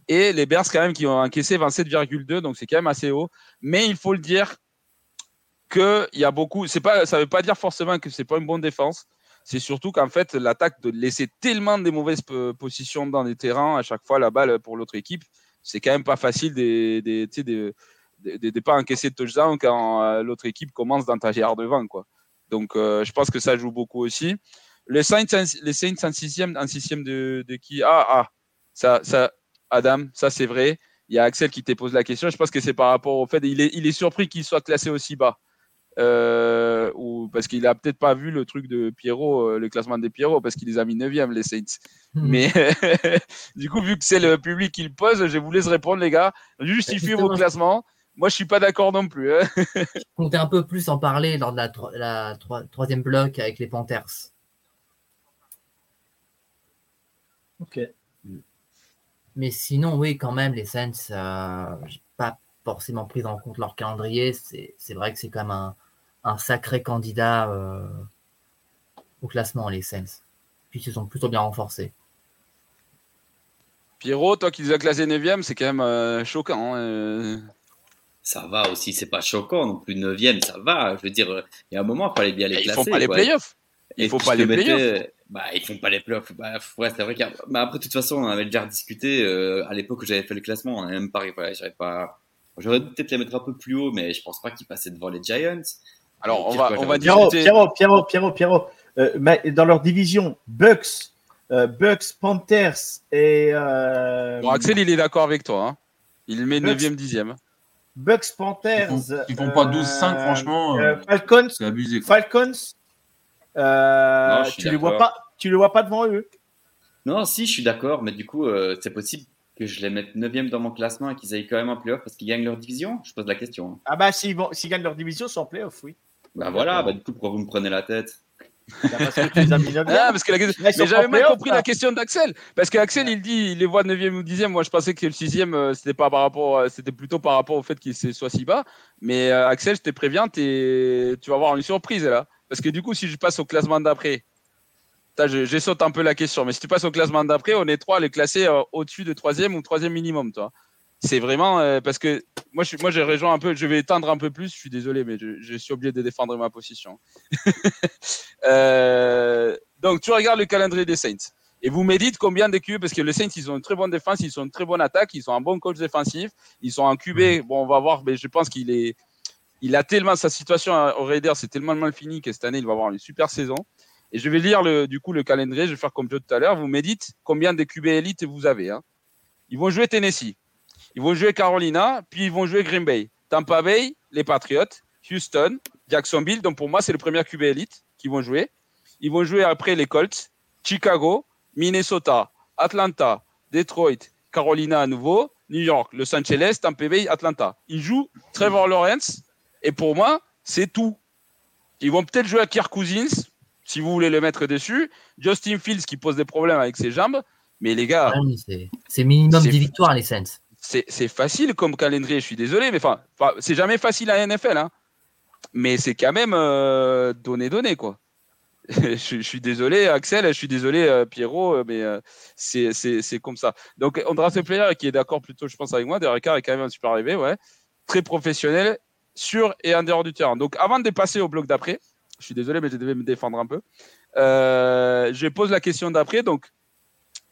Et les Bears, quand même, qui ont encaissé 27,2, donc c'est quand même assez haut. Mais il faut le dire qu'il y a beaucoup. Pas, ça ne veut pas dire forcément que c'est pas une bonne défense. C'est surtout qu'en fait, l'attaque de laisser tellement des mauvaises positions dans les terrains, à chaque fois la balle pour l'autre équipe, c'est quand même pas facile de ne pas encaisser de touchdown quand euh, l'autre équipe commence dans ta devant. Quoi. Donc, euh, je pense que ça joue beaucoup aussi. Les Saints, les Saints en sixième, en sixième de, de qui? Ah, ah, ça, ça, Adam, ça c'est vrai. Il y a Axel qui te pose la question. Je pense que c'est par rapport au fait il est, il est surpris qu'il soit classé aussi bas. Euh, ou parce qu'il a peut-être pas vu le truc de Pierrot, euh, le classement des Pierrot, parce qu'il les a mis 9 les Saints. Hmm. Mais du coup, vu que c'est le public qui le pose, je vous laisse répondre, les gars. Justifiez vos classements. Moi, je suis pas d'accord non plus. Hein. je comptais un peu plus en parler lors de la, la troisième bloc avec les Panthers. Ok. Mais sinon, oui, quand même, les Saints, euh, j'ai pas forcément pris en compte leur calendrier. C'est vrai que c'est quand même un, sacré candidat euh, au classement, les Saints. Puis ils se sont plutôt bien renforcés. Pierrot, toi qui les as classés 9 c'est quand même euh, choquant. Hein, ça va aussi, c'est pas choquant non plus 9 ça va. Je veux dire, il y a un moment, il fallait bien les classer. Ils font pas les playoffs. Il faut pas les playoffs. Bah, ils font pas les playoffs. Bah, ouais, c'est vrai bah, après, de toute façon, on avait déjà discuté euh, à l'époque où j'avais fait le classement. On avait même pas, j'avais pas. J'aurais peut-être les mettre un peu plus haut, mais je pense pas qu'ils passaient devant les Giants. Alors, on va, on va dire. Pierrot, Pierrot, Pierrot, Pierrot, euh, mais dans leur division, Bucks, euh, Bucks, Panthers et. Bon, Axel, il est d'accord avec toi. Hein. Il met 9e, 10e. Bucks, Panthers. Ils font, font pas 12-5, franchement. Falcons. C'est abusé. Falcons. tu les vois pas tu le vois pas devant eux. Non, si, je suis d'accord, mais du coup, euh, c'est possible que je les mette 9 dans mon classement et qu'ils aillent quand même en playoff parce qu'ils gagnent leur division Je pose la question. Hein. Ah bah s'ils, gagnent leur division, ils sont en playoff, oui. Bah voilà, bah, du coup, pourquoi vous me prenez la tête? Bah, parce que tu les as mis ah, parce que la... Mais j'avais mal compris la question d'Axel. Parce qu'Axel, il dit, il les voit 9e ou 10e. Moi, je pensais que le 6e, euh, c'était pas par rapport, euh, c'était plutôt par rapport au fait qu'il soit si bas. Mais Axel, je te préviens, tu vas avoir une surprise là. Parce que du coup, si je passe au classement d'après, j'ai sauté un peu la question, mais si tu passes au classement d'après, on est trois, les classer euh, au-dessus de troisième ou troisième minimum, toi. C'est vraiment euh, parce que moi, je, moi, un peu, je vais étendre un peu plus. Je suis désolé, mais je, suis obligé de défendre ma position. Euh, donc, tu regardes le calendrier des Saints et vous méditez combien de QB parce que les Saints, ils ont une très bonne défense, ils ont une très bonne attaque, ils ont un bon coach défensif, ils sont un QB. Bon, on va voir, mais je pense qu'il est, il a tellement sa situation au Raiders, c'est tellement mal fini que cette année, il va avoir une super saison. Et je vais lire le, du coup le calendrier, je vais faire comme tout à l'heure. Vous méditez combien de QB élites vous avez. Hein. Ils vont jouer Tennessee, ils vont jouer Carolina, puis ils vont jouer Green Bay, Tampa Bay, les Patriots, Houston, Jacksonville. Donc pour moi, c'est le premier QB élite qui vont jouer. Ils vont jouer après les Colts, Chicago, Minnesota, Atlanta, Detroit, Carolina à nouveau, New York, Los Angeles, Tampa Bay, Atlanta. Ils jouent Trevor Lawrence. Et pour moi, c'est tout. Ils vont peut-être jouer à Kirk Cousins, si vous voulez le mettre dessus. Justin Fields qui pose des problèmes avec ses jambes. Mais les gars. Ah c'est minimum 10 victoires, les Saints. C'est facile comme calendrier, je suis désolé, mais c'est jamais facile à NFL. Hein. Mais c'est quand même euh, donné, donné, quoi. je, suis désolé, Axel, je suis désolé, euh, Pierrot, euh, mais c'est comme ça. Donc, Andras Player, qui est d'accord plutôt, je pense, avec moi, Derek Carr est quand même un super arrivé, ouais. Très professionnel, sûr et en dehors du terrain. Donc, avant de passer au bloc d'après, je suis désolé, mais je devais me défendre un peu. Je pose la question d'après. Donc,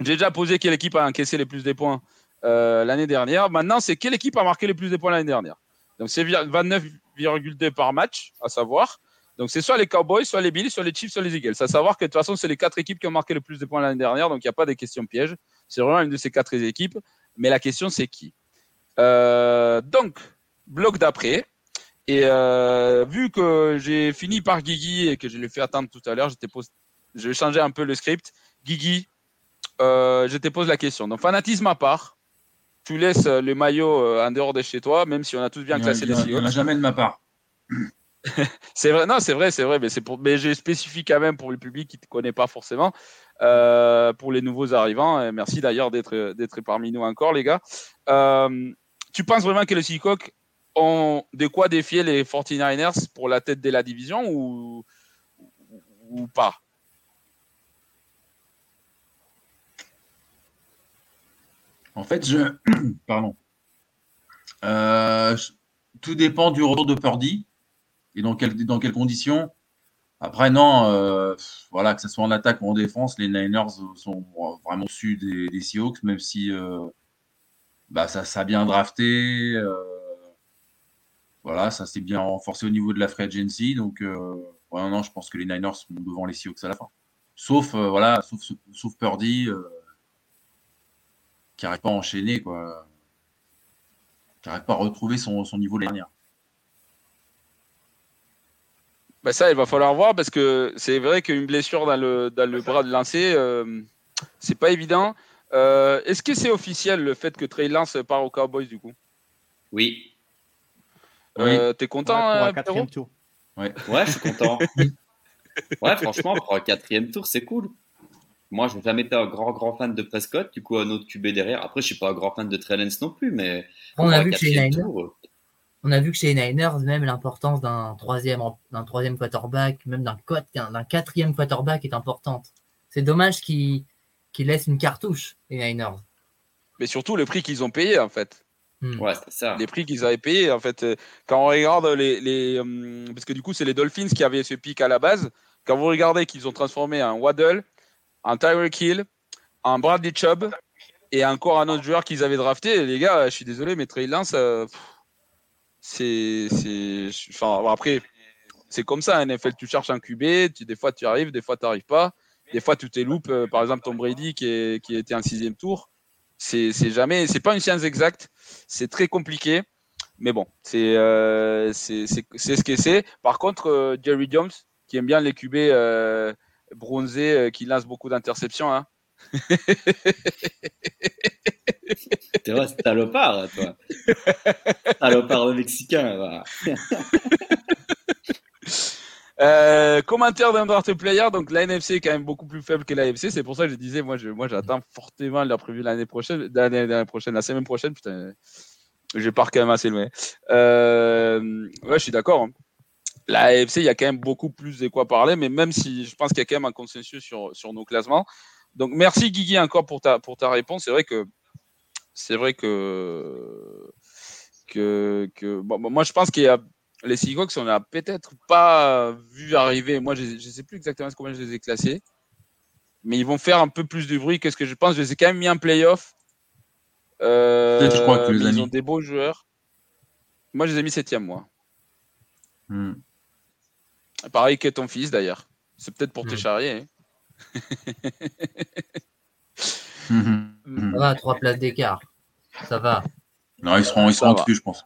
j'ai déjà posé quelle équipe a encaissé les plus de points euh, l'année dernière. Maintenant, c'est quelle équipe a marqué les plus de points l'année dernière? Donc, c'est 29,2 par match, à savoir. Donc, c'est soit les Cowboys, soit les Bills, soit les Chiefs, soit les Eagles. À savoir que de toute façon, c'est les quatre équipes qui ont marqué le plus de points l'année dernière. Donc, il n'y a pas de questions pièges. C'est vraiment une de ces quatre équipes. Mais la question, c'est qui? Euh, Donc, bloc d'après. Et euh, vu que j'ai fini par Guigui et que je l'ai fait attendre tout à l'heure, je, je vais changer un peu le script. Guigui, je te pose la question. Donc, fanatisme à part, tu laisses le maillot euh, en dehors de chez toi, même si on a tous bien classé les Il n'y en a jamais de ma part. c'est vrai, non, c'est vrai, c'est vrai, mais c'est pour, mais j'ai spécifié quand même pour le public qui ne te connaît pas forcément, euh, pour les nouveaux arrivants. Et merci d'ailleurs d'être d'être parmi nous encore, les gars. Euh, tu penses vraiment que le Seacock ont de quoi défier les 49ers pour la tête de la division ou, ou pas? En fait, je. Pardon. Euh, tout dépend du retour de Purdy et dans, dans quelles conditions. Après, non, euh, voilà, que ce soit en attaque ou en défense, les Niners sont vraiment au-dessus des, Seahawks, même si euh, bah, ça, ça a bien drafté. voilà, ça s'est bien renforcé au niveau de la free agency. Donc, non, je pense que les Niners sont devant les Seahawks à la fin. Sauf, voilà, sauf, sauf Purdy qui n'arrive pas à enchaîner, quoi. Qui n'arrive pas à retrouver son, niveau de l'année dernière. Bah ça, il va falloir voir parce que c'est vrai qu'une blessure dans le, le bras de lancer, euh, c'est pas évident. Euh, est-ce que c'est officiel le fait que Trey Lance part aux Cowboys du coup? Oui. Euh, T'es content ouais, pour un quatrième tour ouais. ouais, je suis content. ouais, franchement, pour un quatrième tour, c'est cool. Moi, je n'ai jamais été un grand, grand fan de Prescott. Du coup, un autre QB derrière. Après, je ne suis pas un grand fan de Trellens non plus, mais. On a, vu que chez les Niners, on a vu que chez les Niners, même l'importance d'un troisième, d'un troisième quarterback, même d'un, d'un quatrième quarterback est importante. C'est dommage qu'ils, qu'ils laissent une cartouche, les Niners. Mais surtout, le prix qu'ils ont payé, en fait. Hmm. Ouais, c'est ça. Les prix qu'ils avaient payés, en fait. Euh, quand on regarde les. les euh, parce que du coup, c'est les Dolphins qui avaient ce pic à la base. Quand vous regardez qu'ils ont transformé un Waddle, un Tyreek Hill, un Bradley Chubb et encore un autre joueur qu'ils avaient drafté. les gars, je suis désolé, mais Trey Lance, euh, c'est, enfin, après, c'est comme ça. NFL, tu cherches un QB, tu, des fois tu arrives, des fois tu n'arrives pas. Des fois, tu t'es loupes. Euh, par exemple, Tom Brady qui, était un sixième tour. C'est, jamais, c'est pas une science exacte. C'est très compliqué. Mais bon, c'est, euh, ce que c'est. Par contre, Jerry Jones, qui aime bien les QB bronzé euh, qui lance beaucoup d'interceptions. Hein. T'es vrai, salopard, toi. Salopard de mexicain. Euh, commentaire d'un draft player, donc la NFC est quand même beaucoup plus faible que la l'AFC, c'est pour ça que je disais, moi, je, moi, j'attends fortement leur prévu l'année prochaine, l'année prochaine, la semaine prochaine, putain, je pars quand même assez loin. Euh, ouais, je suis d'accord. Hein la AFC, il y a quand même beaucoup plus de quoi parler, mais même si je pense qu'il y a quand même un consensus sur, sur nos classements. Donc merci Guigui encore pour ta, pour ta réponse. C'est vrai que c'est vrai que, que, que bon, moi je pense qu'il y a les Seahawks, on n'a peut-être pas vu arriver. Moi, je ne sais plus exactement comment je les ai classés, mais ils vont faire un peu plus de bruit que ce que je pense. Je les ai quand même mis en playoff. Euh, je crois que ils ont des beaux joueurs. Moi, je les ai mis septième, moi. Hmm. Pareil que ton fils d'ailleurs. C'est peut-être pour te hmm. charrier. Hein. Ça va, trois places d'écart. Ça va. Non, ils seront, ils seront dessus, je pense.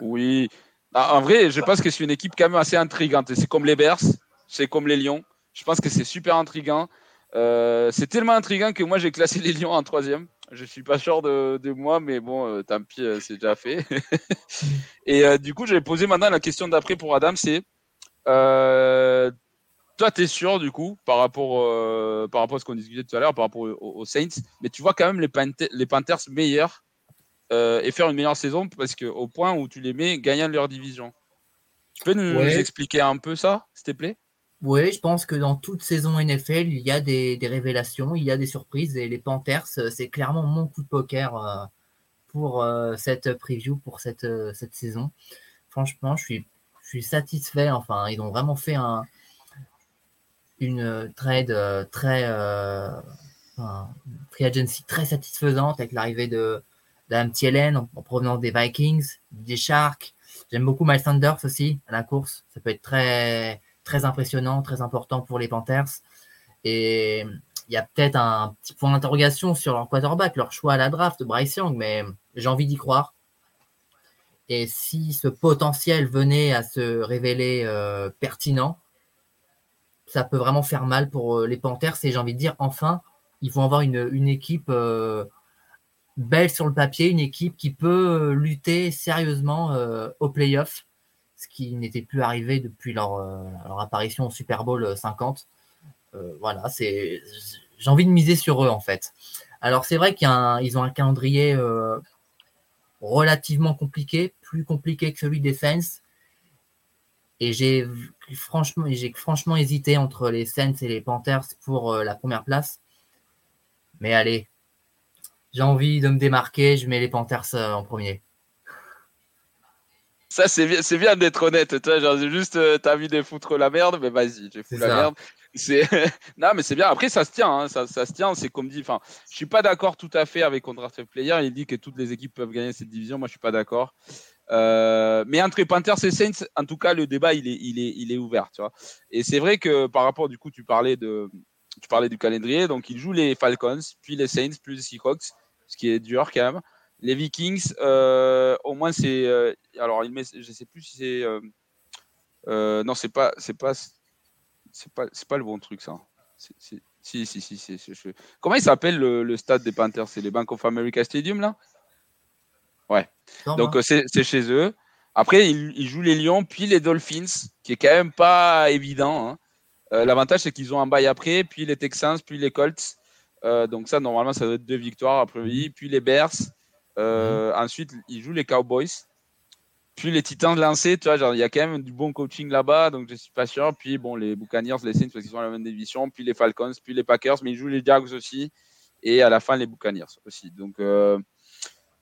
Oui. Ah, en vrai, je pense que c'est une équipe quand même assez intrigante. C'est comme les Bears, c'est comme les Lions. Je pense que c'est super intrigant. Euh, c'est tellement intrigant que moi j'ai classé les Lions en troisième. Je suis pas sûr de, moi, mais bon, euh, tant pis, euh, c'est déjà fait. Et du coup, je vais poser maintenant la question d'après pour Adam, c'est euh, toi, tu es sûr, du coup, par rapport, euh, par rapport à ce qu'on discutait tout à l'heure, par rapport aux, Saints, mais tu vois quand même les, les Panthers meilleurs euh, et faire une meilleure saison parce qu'au point où tu les mets gagnant leur division. Tu peux nous, expliquer un peu ça, s'il te plaît? Oui, je pense que dans toute saison NFL, il y a des, révélations, il y a des surprises et les Panthers, c'est clairement mon coup de poker pour cette preview, pour cette, cette saison. Franchement, je suis suis satisfait. Enfin, ils ont vraiment fait un, une trade euh, très euh, très satisfaisante avec l'arrivée de d'Adam Thielen en, en, provenance des Vikings, des Sharks. J'aime beaucoup Miles Sanders aussi à la course. Ça peut être très très impressionnant, très important pour les Panthers. Et il y a peut-être un petit point d'interrogation sur leur quarterback, leur choix à la draft, Bryce Young, mais j'ai envie d'y croire. Et si ce potentiel venait à se révéler euh, pertinent, ça peut vraiment faire mal pour euh, les Panthers. Et j'ai envie de dire, enfin, ils vont avoir une, équipe euh, belle sur le papier, une équipe qui peut lutter sérieusement au playoff, ce qui n'était plus arrivé depuis leur, apparition au Super Bowl 50. voilà, c'est j'ai envie de miser sur eux en fait. Alors c'est vrai qu'ils ont un calendrier relativement compliqué, plus compliqué que celui des Saints. Et j'ai franchement, j'ai franchement hésité entre les Saints et les Panthers pour euh, la première place. Mais allez, j'ai envie de me démarquer, je mets les Panthers en premier. Ça, c'est bien, c'est bien d'être honnête. Toi, genre, juste, t'as envie de foutre la merde, mais vas-y, je fous la merde. Non, mais c'est bien. Après, ça se tient, hein, ça, se tient. C'est comme dit. Enfin, je suis pas d'accord tout à fait avec Contract Player. Il dit que toutes les équipes peuvent gagner cette division. Moi, je suis pas d'accord. Euh, mais entre Panthers et Saints, en tout cas, le débat il est, ouvert. Et c'est vrai que par rapport, du coup, tu parlais de, tu parlais du calendrier. Donc, ils jouent les Falcons, puis les Saints, puis les Seahawks, ce qui est dur quand même. Les Vikings, euh, au moins c'est, euh, alors il met, je sais plus si c'est, euh, non, c'est pas, c'est pas c'est pas, c'est pas le bon truc, ça. si, si, si, si. Comment il s'appelle le, stade des Panthers? C'est les Bank of America Stadium, là? Ouais. Donc, euh, c'est, chez eux. Après, ils, jouent les Lions, puis les Dolphins, qui est quand même pas évident. Hein. Euh, l'avantage, c'est qu'ils ont un bail après, puis les Texans, puis les Colts. Euh, donc, ça, normalement, ça doit être deux victoires après puis les Bears. Mhm. Ensuite, ils jouent les Cowboys. Puis les Titans lancés, tu vois, genre, il y a quand même du bon coaching là-bas, donc je suis pas sûr. Puis bon, les Buccaneers, les Saints, parce qu'ils sont à la même division. Puis les Falcons, puis les Packers, mais ils jouent les Jags aussi. Et à la fin, les Buccaneers aussi. Donc, euh,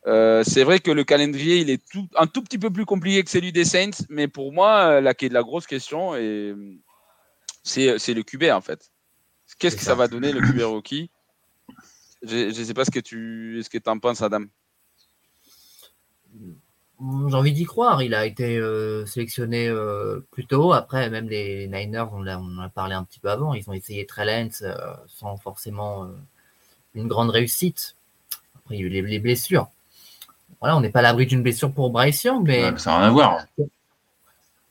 euh, c'est vrai que le calendrier, il est tout, un tout petit peu plus compliqué que celui des Saints, mais pour moi, la, la grosse question, et c'est, le QB en fait. Qu'est-ce que ça. va donner le QB rookie? Je ne sais pas ce que tu ce que en penses, Adam. J'ai envie d'y croire. Il a été euh, sélectionné euh, plus tôt. Après, même les Niners, on, en a parlé un petit peu avant, ils ont essayé Trellens euh, sans forcément une grande réussite. Après, il y a eu les, blessures. Voilà, on n'est pas à l'abri d'une blessure pour Bryce Young, mais. ça n'a rien à voir.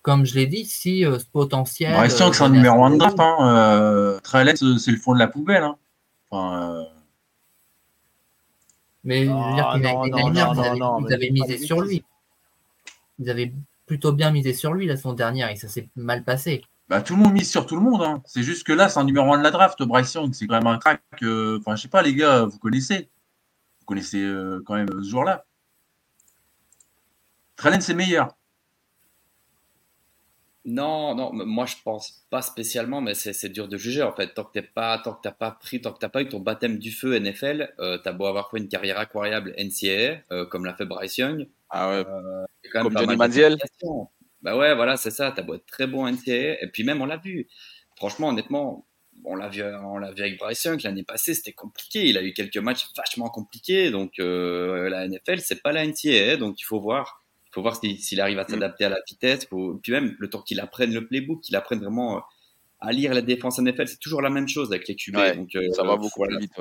Comme je l'ai dit, si ce potentiel. Bryce Young, c'est un numéro 1 de draft. Hein. Trellens, c'est le fond de la poubelle. Hein. Enfin, mais je veux dire que les Niners, ils avaient misé sur lui ils avaient plutôt bien misé sur lui la saison dernière et ça s'est mal passé. Bah, tout le monde mise sur tout le monde. Hein. C'est juste que là, c'est un numéro 1 de la draft, Bryce Young. C'est quand même un crack. Enfin, je sais pas, les gars, vous connaissez. Vous connaissez euh, quand même ce jour-là. Trellen, c'est meilleur. Non, non, moi je pense pas spécialement, mais c'est dur de juger en fait. Tant que t'es pas, tant que t'as pas pris, tant que t'as pas eu ton baptême du feu NFL, euh, t'as beau avoir fait une carrière incroyable NCAA, euh, comme l'a fait Bryce Young. Ah ouais. Euh, comme Johnny Manziel. Bah ouais, voilà, c'est ça. T'as beau être très bon NCAA, et puis même on l'a vu. Franchement, honnêtement, on l'a vu, on l'a vu avec Bryce Young l'année passée, c'était compliqué. Il a eu quelques matchs vachement compliqués, donc la NFL c'est pas la NCAA, donc il faut voir faut voir s'il arrive à mm. s'adapter à la vitesse. Faut, puis même le temps qu'il apprenne le playbook, qu'il apprenne vraiment euh, à lire la défense NFL, c'est toujours la même chose avec les QB. donc, euh, ça va beaucoup plus vite.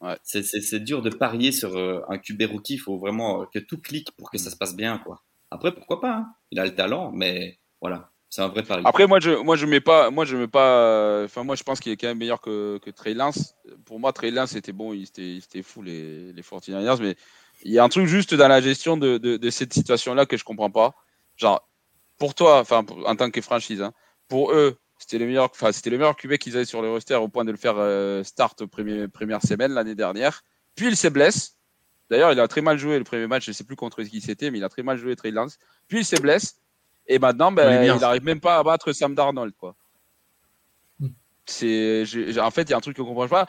Ouais. C'est dur de parier sur euh, un QB rookie. Il faut vraiment que tout clique pour que ça mm. se passe bien. Quoi. Après, pourquoi pas hein. Il a le talent, mais voilà. C'est un vrai pari. Après, moi, je, moi, je mets pas, moi, je mets pas. Enfin, moi, je pense qu'il est quand même meilleur que, que Trey Lance. Pour moi, Trey Lance était bon, il était, fou les, les 49ers, mais il y a un truc juste dans la gestion de, de, cette situation-là que je comprends pas. Genre, pour toi, enfin, en tant que franchise, hein, pour eux, c'était le meilleur, enfin, c'était le meilleur QB qu'ils avaient sur le roster au point de le faire euh, start premier, première semaine l'année dernière. Puis il se blesse. D'ailleurs, il a très mal joué le premier match. Je ne sais plus contre qui c'était, mais il a très mal joué Trey Lance. Puis il se blesse. Et maintenant, ben, il n'arrive même pas à battre Sam Darnold, quoi. Hmm. C'est, en fait, il y a un truc que je comprends pas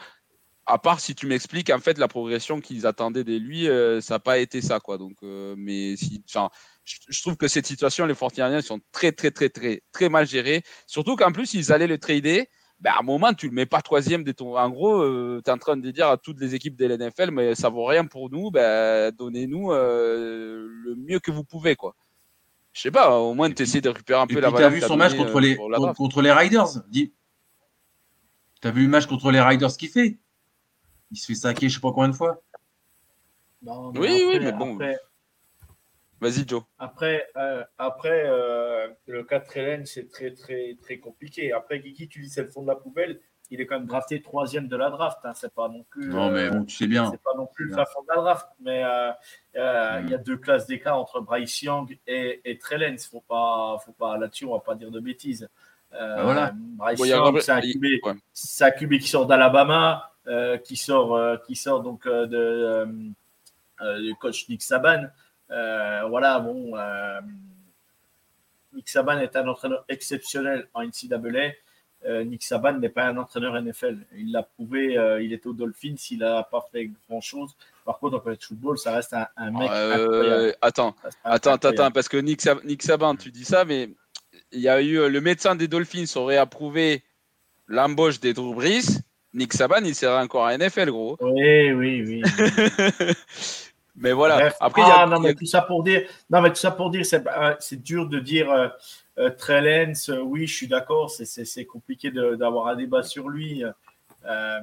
à part si tu m'expliques en fait la progression qu'ils attendaient de lui, euh, ça n'a pas été ça quoi. Donc, euh, mais si, je, trouve que cette situation, les 49 sont très très très très très mal gérés. Surtout qu'en plus ils allaient le trader. Ben, à un moment, tu le mets pas troisième de ton. En gros, euh, tu es en train de dire à toutes les équipes de l'NFL, mais ça vaut rien pour nous. Ben, donnez-nous le mieux que vous pouvez quoi. Je sais pas, au moins tu essaies de récupérer un peu la valeur. Tu as vu son match contre les, contre, les Riders? Tu as vu le match contre les Riders qu'il fait? Il se fait saquer je sais pas combien de fois. oui, oui, mais bon. Vas-y, Joe. Après, euh, après euh, le cas de Hélène, c'est très, très, très compliqué. Après, Kiki, tu dis c'est le fond de la poubelle. Il est quand même drafté troisième de la draft. Hein. C'est pas non plus. Non, mais bon, tu sais bien. C'est pas non plus le fond de la draft. Mais euh, il y a deux classes d'écart entre Bryce Young et, et Trellens. Faut pas, faut pas là-dessus, on va pas dire de bêtises. Bah voilà. Bryce Young, c'est un, un QB qui sort d'Alabama. Euh, qui sort, euh, qui sort donc euh, de, du coach Nick Saban. voilà, bon, Nick Saban est un entraîneur exceptionnel en NCAA. Nick Saban n'est pas un entraîneur NFL. Il l'a prouvé, il était aux Dolphins, il n'a pas fait grand-chose. Par contre, en college football, ça reste un, mec. Euh, attends, attends, attends, parce que Nick, Nick Saban, tu dis ça, mais il y a eu le médecin des Dolphins aurait approuvé l'embauche des Drew Brees. Nick Saban, il serait encore à NFL, gros. Oui, oui, oui. mais voilà. Après, ah, non, mais tout ça pour dire, non, mais tout ça pour dire, c'est euh, dur de dire euh, euh Trellens, euh, oui, je suis d'accord, c'est compliqué d'avoir un débat sur lui. Euh,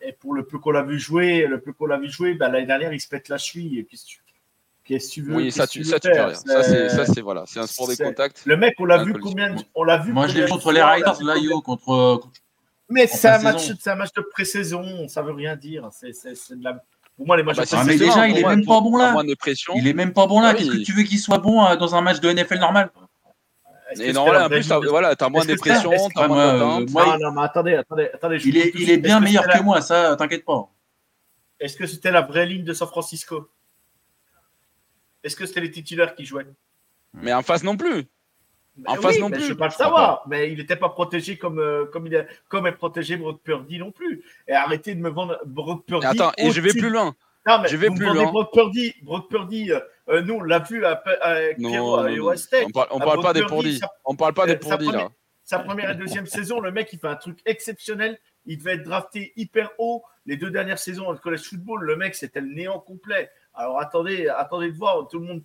et pour le peu qu'on l'a vu jouer, le peu qu'on l'a vu jouer, ben, l'année dernière, il se pète la cheville. Qu'est-ce que tu veux Oui, ça, tu, ça, tu peux rien. Ça, c'est voilà, c'est un sport des contacts. Le mec, on l'a vu combien On l'a vu. Moi, je l'ai contre les Riders, là, yo, contre. Mais c'est un match, c'est un match de pré-saison. Ça veut rien dire. C'est de la. Pour moi, les matchs ah bah, de Mais déjà, il est même pas bon là. Il est même pas bon là. Qu'est-ce que tu veux qu'il soit bon euh, dans un match de NFL normal? Et non, en plus, voilà, t'as moins de pression, t'as moins d'attente. Non, non, mais attendez, attendez, attendez. Il est, il est bien meilleur que moi, ça, t'inquiète pas. Est-ce que c'était la vraie ligne de San Francisco? Est-ce que c'était les titulaires qui jouaient? Mais en face non plus. En face non plus. Je ne pas le savoir, mais il n'était pas protégé comme, euh, comme, il est, comme est protégé Brock Purdy non plus. Et arrêtez de me vendre Brock Purdy. attends, et je vais plus loin. Non, mais je vais plus loin. Brock Purdy, Brock Purdy euh, euh, nous, on l'a vu avec Pierrot à Iowa On parle, on parle pas des Purdy. On parle pas des Purdy, là. Sa première et deuxième saison, le mec, il fait un truc exceptionnel. Il devait être drafté hyper haut. Les deux dernières saisons de college football, le mec, c'était le néant complet. Alors attendez, attendez de voir. Tout le monde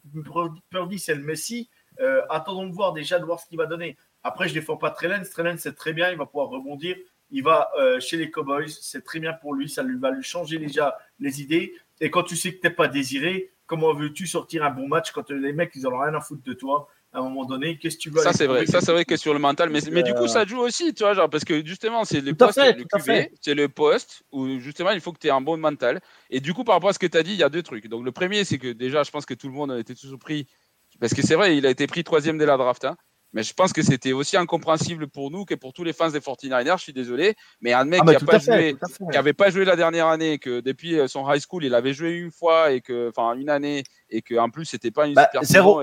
Purdy, c'est le Messi. Euh, attendons de voir déjà, de voir ce qu'il va donner. Après, je ne défends pas Trellens. Trellens, c'est très bien. Il va pouvoir rebondir. Il va euh, chez les Cowboys. C'est très bien pour lui. Ça lui va lui changer déjà les idées. Et quand tu sais que tu n'es pas désiré, comment veux-tu sortir un bon match quand les mecs, ils n'ont rien à foutre de toi à un moment donné, qu'est-ce que tu veux Ça, c'est vrai. Ça, c'est vrai que sur le mental. Mais, mais du coup, ça joue aussi, tu vois, genre, parce que justement, c'est le poste, le QB, c'est le poste où justement, il faut que tu aies un bon mental. Et du coup, par rapport à ce que tu as dit, il y a deux trucs. Donc, le premier, c'est que déjà, je pense que tout le monde a été surpris. Parce que c'est vrai, il a été pris troisième dès la draft. Hein. Mais je pense que c'était aussi incompréhensible pour nous que pour tous les fans des 49ers. Je suis désolé. Mais un mec ah, qui n'avait pas, joué la dernière année, que depuis euh, son high school, il avait joué une fois, et que, enfin une année, et qu'en plus, c'était pas une bah, zéro,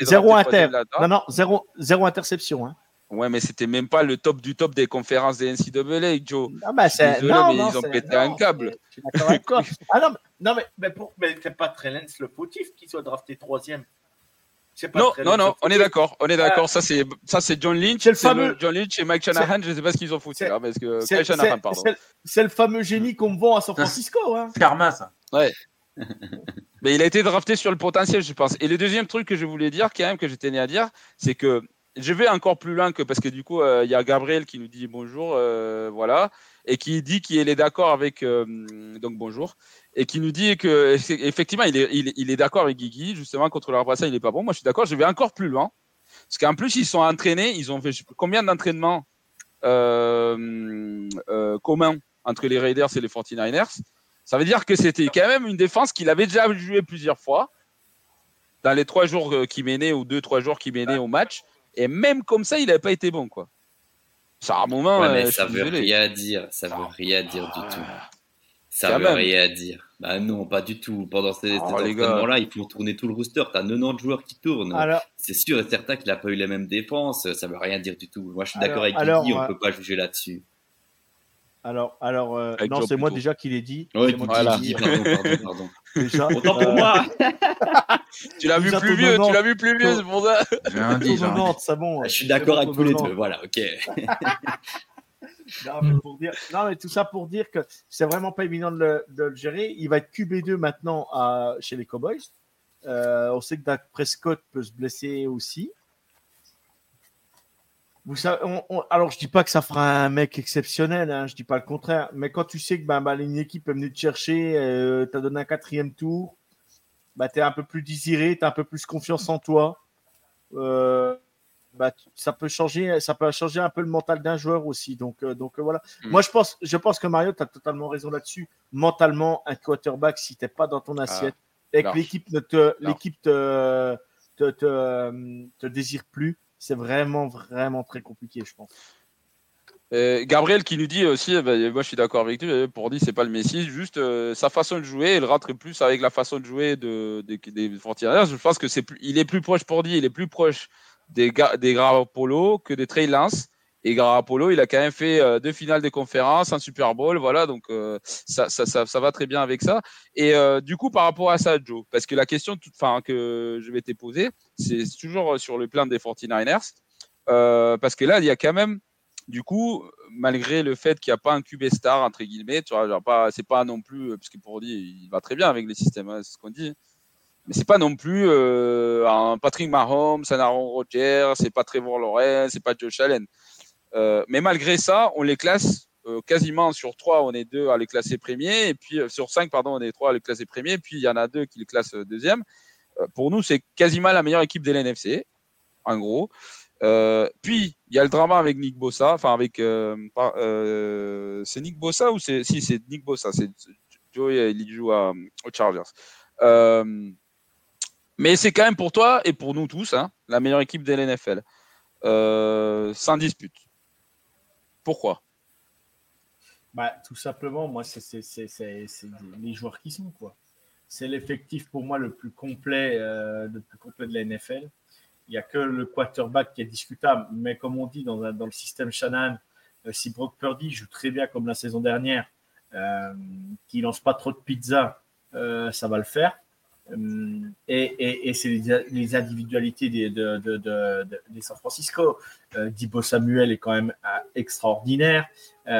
zéro inter. Non, non, zéro, zéro interception. Hein. Ouais, mais c'était même pas le top du top des conférences des NCAA, Joe. Ah bah c'est non, mais ils ont pété un câble. ah non, non, mais, mais, pour, mais c'est pas Trellens le potif qui soit drafté troisième non, non, non, on est d'accord, on est d'accord. Ça c'est ça c'est John Lynch, c'est le fameux John Lynch et Mike Shanahan. Je ne sais pas ce qu'ils ont foutu là, parce que Shanahan, pardon. C'est le fameux génie qu'on me vend à San Francisco, hein. Karma, ça. Ouais. Mais il a été drafté sur le potentiel, je pense. Et le deuxième truc que je voulais dire, quand même, que j'étais né à dire, c'est que je vais encore plus loin que parce que du coup, euh, il y a Gabriel qui nous dit bonjour, euh, voilà, et qui dit qu'il est d'accord avec euh, donc bonjour et qui nous dit que effectivement il est, il, est d'accord avec Guigui justement contre le ça il est pas bon. Moi je suis d'accord je vais encore plus loin. Parce qu'en plus ils sont entraînés ils ont fait combien d'entraînements communs entre les Raiders et les 49ers ça veut dire que c'était quand même une défense qu'il avait déjà joué plusieurs fois dans les trois jours qui menaient ou deux trois jours qui menaient au match et même comme ça il n'avait pas été bon quoi ça un moment ouais, mais ça veut rien dire ça veut rien dire du tout ça veut rien dire. Bah non, pas du tout. Pendant ces, oh, là il faut tourner tout le rooster. Tu as 90 joueurs qui tournent. C'est sûr et certain qu'il n'a pas eu les mêmes défenses. Ça veut rien dire du tout. Moi, je suis d'accord avec Guigui, on ne euh, peut pas juger là-dessus. Alors, alors euh, non, c'est moi déjà qui l'ai dit. Oui, voilà. dit, pardon, pardon, pardon. Déjà, Autant pour euh, moi. tu l'as vu plus vieux, tu l'as vu plus vieux, c'est pour ça. bon. Je suis d'accord avec tous les deux. Voilà, ok. non, mais non, mais tout ça pour dire que c'est vraiment pas évident de le, gérer. Il va être QB2 maintenant à, chez les Cowboys. Euh, on sait que Dak Prescott peut se blesser aussi. Vous savez, alors je dis pas que ça fera un mec exceptionnel, hein, je dis pas le contraire, mais quand tu sais que bah, bah, une équipe est venue te chercher, euh, tu as donné un quatrième tour, bah, tu es un peu plus désiré, tu as un peu plus confiance en toi. Euh, bah, ça peut changer, ça peut changer un peu le mental d'un joueur aussi. Donc, euh, donc euh, voilà. Hmm. Moi, je pense, je pense que Mario, tu as totalement raison là-dessus. Mentalement, un quarterback, si tu n'es pas dans ton ah, assiette et que l'équipe ne te, l'équipe te, te, te, désire plus, c'est vraiment, vraiment très compliqué, je pense. Gabriel qui nous dit aussi, bah, moi je suis d'accord avec lui, pour dire c'est pas le Messi, juste euh, sa façon de jouer, il rentre plus avec la façon de jouer de, des, des Je pense que c'est plus, il est plus proche pour dire, il est plus proche des, des Polo que des Trey Lance. Et Garapolo, il a quand même fait euh, deux finales de conférence, un Super Bowl, voilà, donc euh, ça, ça, ça, va très bien avec ça. Et du coup, par rapport à ça, Joe, parce que la question que je vais te poser, c'est toujours sur le plan des 49ers, parce que là, il y a quand même, du coup, malgré le fait qu'il n'y a pas un QB star, entre guillemets, tu vois, pas, c'est pas non plus, parce que pour il va très bien avec les systèmes, hein, c'est ce qu'on dit. Mais c'est pas non plus un Patrick Mahomes, un Aaron Rodgers, c'est pas Trevor Lawrence, c'est pas Josh Allen. Euh, mais malgré ça, on les classe euh, quasiment sur trois, on est deux à les classer premiers, et puis euh, sur cinq, pardon, on est trois à les classer premiers, puis il y en a deux qui les classent deuxième. pour nous, c'est quasiment la meilleure équipe de l'NFC, en gros. Puis il y a le drama avec Nick Bossa, enfin avec c'est Nick Bossa ou c'est si c'est Nick Bossa, c'est Joey il joue aux Chargers. mais c'est quand même pour toi et pour nous tous hein, la meilleure équipe de l'NFL, sans dispute. Pourquoi? Bah, Tout simplement, moi, c'est les joueurs qui sont. quoi. C'est l'effectif pour moi le plus complet, euh, le plus complet de la NFL. Il n'y a que le quarterback qui est discutable, mais comme on dit dans, dans le système Shannon, euh, si Brock Purdy joue très bien comme la saison dernière, euh, qui lance pas trop de pizza, euh, ça va le faire. Euh, et, et, c'est les, individualités des, de, de, des San Francisco. Dibo Samuel est quand même extraordinaire. Tu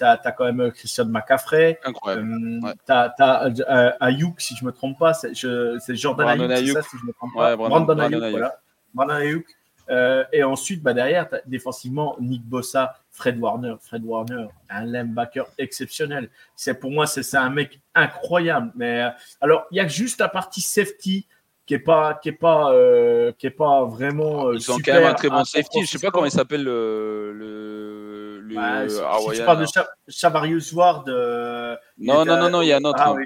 as, quand même Christian McCaffrey. Incroyable. Tu as, Ayuk, si je ne me trompe pas. C'est Jordan Ayuk, ça, si je me trompe pas. Brandon, Brandon, Ayuk, Ayuk, voilà. Ayuk. Euh, et ensuite, bah, derrière, défensivement, Nick Bossa, Fred Warner. Fred Warner, un linebacker exceptionnel. C'est pour moi, c'est un mec incroyable. Mais euh, alors, il y a juste la partie safety qui est pas qui est pas euh, qui est pas vraiment ils sont quand même un très bon safety je sais pas comment il s'appelle le le, le si, tu parles de Chavarius Ward non non non non il y a un autre ah, oui.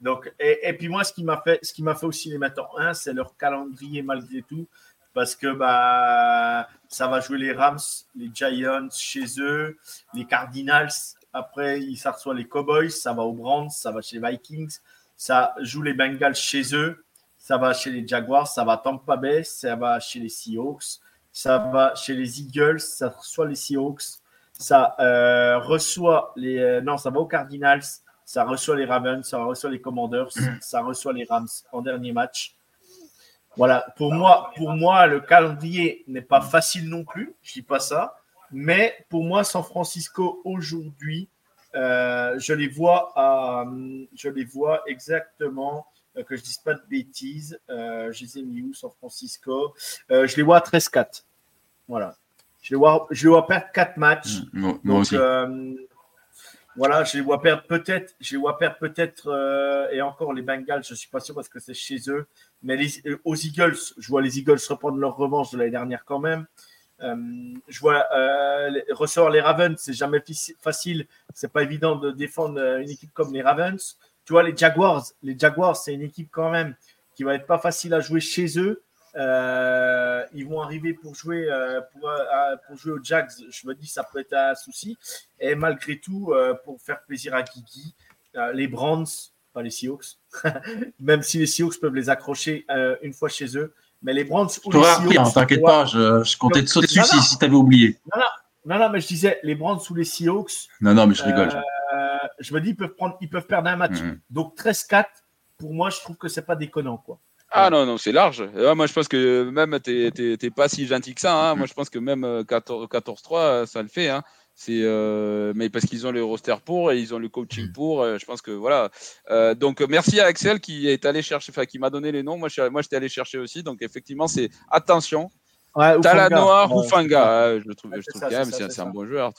Donc et, et, puis moi ce qui m'a fait ce qui m'a fait aussi les mettre en 1 c'est leur calendrier malgré tout parce que bah, ça va jouer les Rams, les Giants chez eux, les Cardinals. Après, ça reçoit les Cowboys, ça va aux Browns, ça va chez les Vikings, ça joue les Bengals chez eux, ça va chez les Jaguars, ça va à Tampa Bay, ça va chez les Seahawks, ça va chez les Eagles, ça reçoit les Seahawks, ça euh, reçoit les. Euh, non, ça va aux Cardinals, ça reçoit les Ravens, ça reçoit les Commanders, ça reçoit les Rams en dernier match. Voilà, pour moi, pour moi, le calendrier n'est pas facile non plus, je dis pas ça, mais pour moi, San Francisco aujourd'hui, euh, je les vois à, je les vois exactement, euh, que je dise pas de bêtises, euh, je les ai mis où, San Francisco, je les vois à 13-4. Voilà. Je les vois, je les vois perdre 4 matchs. Mmh, Donc, voilà, je les vois perdre peut-être, je les vois perdre peut-être, euh, et encore les Bengals, je suis pas sûr parce que c'est chez eux, mais euh, aux Eagles, je vois les Eagles reprendre leur revanche de l'année dernière quand même. Euh, je vois ressort les Ravens, c'est jamais facile, c'est pas évident de défendre une équipe comme les Ravens. Tu vois les Jaguars, les Jaguars, c'est une équipe quand même qui va être pas facile à jouer chez eux. Euh, ils vont arriver pour jouer, euh, pour, euh, pour, jouer aux Jags. Je me dis ça peut être un souci. Et malgré tout, pour faire plaisir à Guigui, les Browns, pas les Seahawks, même si les Seahawks peuvent les accrocher une fois chez eux, mais les Browns ou les Seahawks. T'inquiète pas, je, je comptais te sauter dessus si, si tu avais oublié. Non non, non, non, mais je disais les Browns ou les Seahawks. Non, non, mais je rigole. je me dis, ils peuvent, prendre, ils peuvent perdre un match. Mm-hmm. Donc 13-4, pour moi, je trouve que c'est pas déconnant. quoi. Ah non, non, c'est large. moi, je pense que même, tu n'es pas si gentil que ça. Hein. Moi, je pense que même 14-3, euh, ça le fait. Hein. C'est, euh, mais parce qu'ils ont le roster pour et ils ont le coaching pour. Euh, je pense que voilà. donc, merci à Axel qui est allé chercher, enfin, qui m'a donné les noms. Moi, je, moi, j'étais allé chercher aussi. Donc, effectivement, c'est attention. Ouais, Talanoa ou Fanga. je le trouve, je trouve quand même, c'est un bon joueur.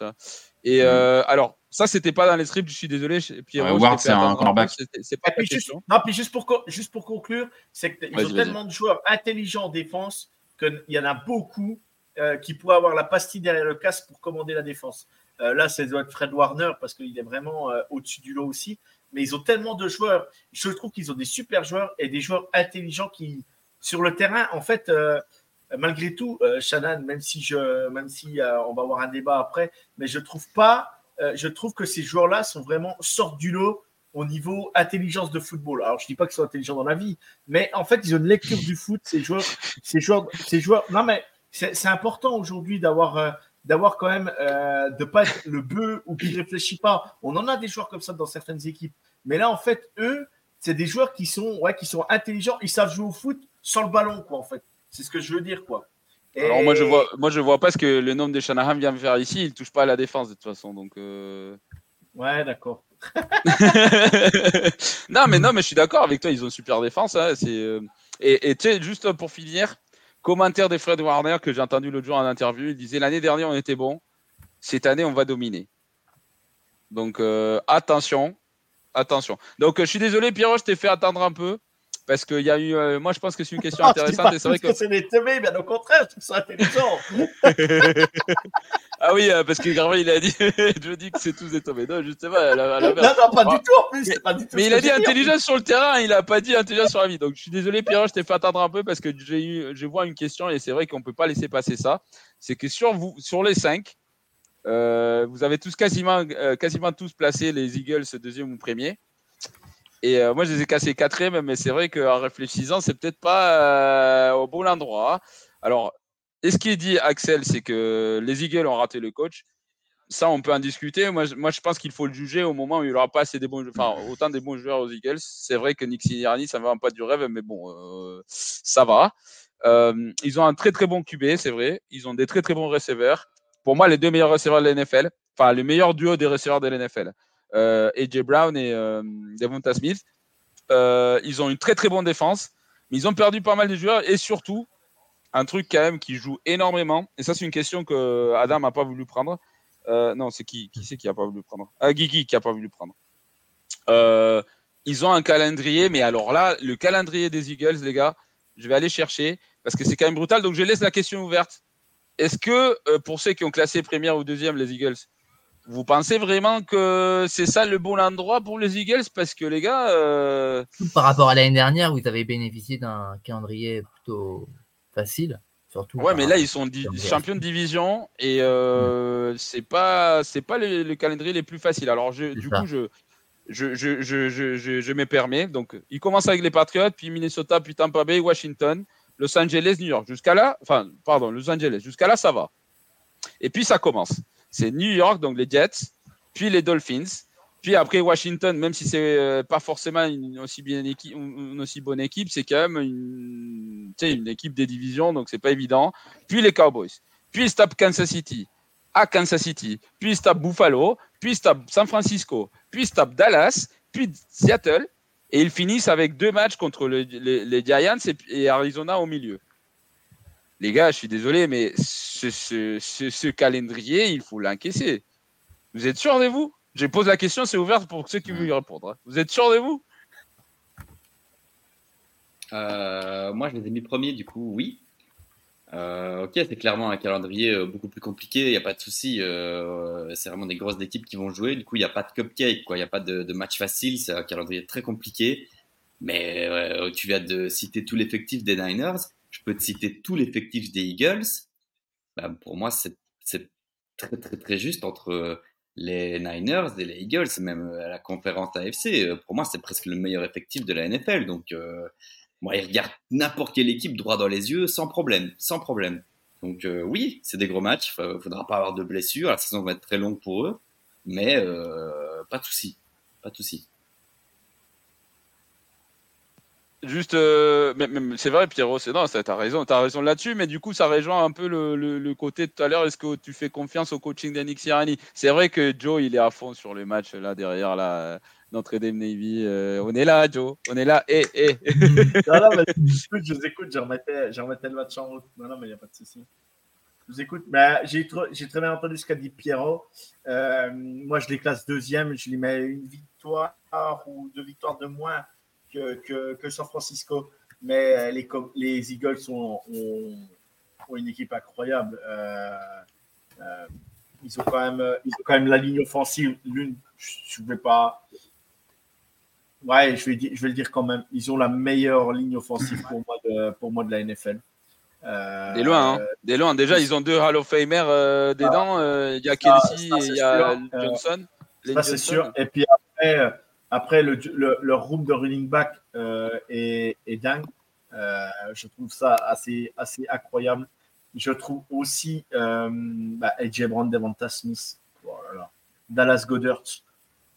Et alors, ça, c'était pas dans les scripts, je suis désolé. Pierrot, Ward, c'est un cornerback. C'est pas juste, non, puis juste pour, juste pour conclure, c'est qu'ils ont tellement de joueurs intelligents en défense qu'il y en a beaucoup euh, qui pourraient avoir la pastille derrière le casque pour commander la défense. Euh, là, c'est Fred Warner parce qu'il est vraiment euh, au-dessus du lot aussi. Mais ils ont tellement de joueurs. Je trouve qu'ils ont des super joueurs et des joueurs intelligents qui, sur le terrain, en fait, malgré tout, Shannon, même si, je, même si on va avoir un débat après, mais je trouve pas euh, je trouve que ces joueurs-là sont vraiment sortent du lot au niveau intelligence de football. Alors, je dis pas qu'ils sont intelligents dans la vie, mais en fait, ils ont une lecture du foot. Ces joueurs, ces joueurs, ces joueurs. Non, mais c'est important aujourd'hui d'avoir euh, d'avoir quand même, euh, de pas être le bœuf ou qui réfléchit pas. On en a des joueurs comme ça dans certaines équipes. Mais là, en fait, eux, c'est des joueurs qui sont, ouais, qui sont intelligents. Ils savent jouer au foot sans le ballon, quoi, en fait. C'est ce que je veux dire, quoi. Alors moi je vois, moi je vois pas ce que le nombre de Shanahan vient faire ici. Il touche pas à la défense de toute façon, donc. Euh... Ouais, d'accord. non mais non mais je suis d'accord avec toi. Ils ont une super défense. Hein, c'est euh, et tu sais juste pour finir, commentaire des Fred Warner que j'ai entendu l'autre jour en interview. Il disait l'année dernière on était bon, cette année on va dominer. Donc euh, attention, attention. Donc je suis désolé Pierrot, je t'ai fait attendre un peu. Parce qu'il y a eu. Euh, moi, je pense que c'est une question intéressante. c'est vrai que. c'est des teubés, bien au contraire, je trouve ça intéressant. ah oui, euh, parce que Garvin, il a dit. je dis que c'est tous des tombés. Non, justement. non, non, pas du tout en plus. Mais, pas du tout mais il a dit intelligence sur le terrain, il a pas dit intelligence sur la vie. Donc, je suis désolé, Pierre, je t'ai fait attendre un peu parce que j'ai eu, je vois une question et c'est vrai qu'on peut pas laisser passer ça. C'est que sur vous, sur les cinq, euh, vous avez tous quasiment, quasiment tous placé les Eagles deuxième ou premier. Et euh, moi, je les ai cassés quatrième, mais c'est vrai qu'en réfléchissant, c'est peut-être pas euh, au bon endroit. Alors, et ce qui est dit, Axel, c'est que les Eagles ont raté le coach. Ça, on peut en discuter. Moi, je, pense qu'il faut le juger au moment où il aura pas assez des bons, enfin, autant des bons joueurs aux Eagles. C'est vrai que Nick Sirianni, ça ne va pas du rêve, mais bon, euh, ça va. ils ont un très très bon QB, c'est vrai. Ils ont des très très bons receveurs. Pour moi, les deux meilleurs receveurs de l'NFL, enfin, le meilleur duo des receveurs de l'NFL euh, AJ Brown et euh, Devonta Smith. Euh, ils ont une très très bonne défense, mais ils ont perdu pas mal de joueurs et surtout un truc quand même qui joue énormément. Et ça, c'est une question que Adam n'a pas voulu prendre. non, c'est qui Qui c'est qui n'a pas voulu prendre? Ah, Guigui qui n'a pas voulu prendre. ils ont un calendrier, mais alors là, le calendrier des Eagles, les gars, je vais aller chercher parce que c'est quand même brutal. Donc, je laisse la question ouverte. Est-ce que pour ceux qui ont classé première ou deuxième les Eagles, vous pensez vraiment que c'est ça le bon endroit pour les Eagles? Parce que les gars. Euh... Par rapport à l'année dernière où ils avaient bénéficié d'un calendrier plutôt facile. Surtout ouais, mais là ils sont champions de division et euh, c'est pas c'est pas le, calendrier les plus faciles. Alors je, du coup je je, je, je, je, je me permets. Donc ils commencent avec les Patriots, puis Minnesota, puis Tampa Bay, Washington, Los Angeles, New York. Jusqu'à là, enfin pardon, Los Angeles. Jusqu'à là ça va. Et puis ça commence c'est New York, donc les Jets, puis les Dolphins, puis après Washington, même si c'est euh, pas forcément une aussi, bien une aussi bonne équipe, c'est quand même une, équipe des divisions, donc c'est pas évident. Puis les Cowboys, puis stop Kansas City, à Kansas City, puis stop Buffalo, puis stop San Francisco, puis stop Dallas, puis Seattle, et ils finissent avec deux matchs contre les, Giants et Arizona au milieu les gars, je suis désolé, mais ce, calendrier, il faut l'encaisser. Vous êtes sûr de vous? Je pose la question, c'est ouvert pour ceux qui veulent y répondre. Hein. Vous êtes sûr de vous? Euh, Moi, je les ai mis premiers, du coup, oui. Euh, ok, c'est clairement un calendrier euh, beaucoup plus compliqué, il n'y a pas de souci. c'est vraiment des grosses équipes qui vont jouer. Du coup, il n'y a pas de cupcake, il n'y a pas de, de match facile. C'est un calendrier très compliqué. Mais tu viens de citer tout l'effectif des Niners peux te citer tout l'effectif des Eagles. Bah, pour moi, c'est très, très, très juste entre les Niners et les Eagles, même à la conférence AFC. Pour moi, c'est presque le meilleur effectif de la NFL. Donc, euh, moi, ils regardent n'importe quelle équipe droit dans les yeux sans problème, sans problème. Donc, euh, oui, c'est des gros matchs. Il ne faudra pas avoir de blessures. La saison va être très longue pour eux. Mais euh, pas de souci. Pas de souci. Juste, euh, c'est vrai, Pierrot, c'est non, t'as raison, as raison là-dessus, mais du coup, ça rejoint un peu le, le, côté tout à l'heure. Est-ce que tu fais confiance au coaching d'Annick Sirani? C'est vrai que Joe, il est à fond sur le match là derrière la Notre-Dame Navy. Euh, on est là, Joe, on est là. Eh, eh. non, je vous écoute, je remettais, je remettais le match en route. Non, non, mais il n'y a pas de souci. Je vous écoute. mais j'ai très bien entendu ce qu'a dit Pierrot. Euh, moi, je les classe deuxième, je lui mets une victoire ou deux victoires de moins que, San Francisco. Mais euh, les, les Eagles ont, une équipe incroyable. Euh, euh, ils, ont quand même, ils ont quand même la ligne offensive. L'une, je ne vais pas. Ouais, je vais, je vais le dire quand même. Ils ont la meilleure ligne offensive pour moi de, pour moi de la NFL. des loin, hein. des loin. Déjà, ils ont deux Hall of Famer des dents. Il y a Kelsey et il y a Johnson. Ça, c'est sûr. Et puis après, après, le, le, room de running back euh, est, dingue. Euh, je trouve ça assez, assez incroyable. Je trouve aussi euh, bah, AJ Brown, Devonta Smith, Dallas Goddard.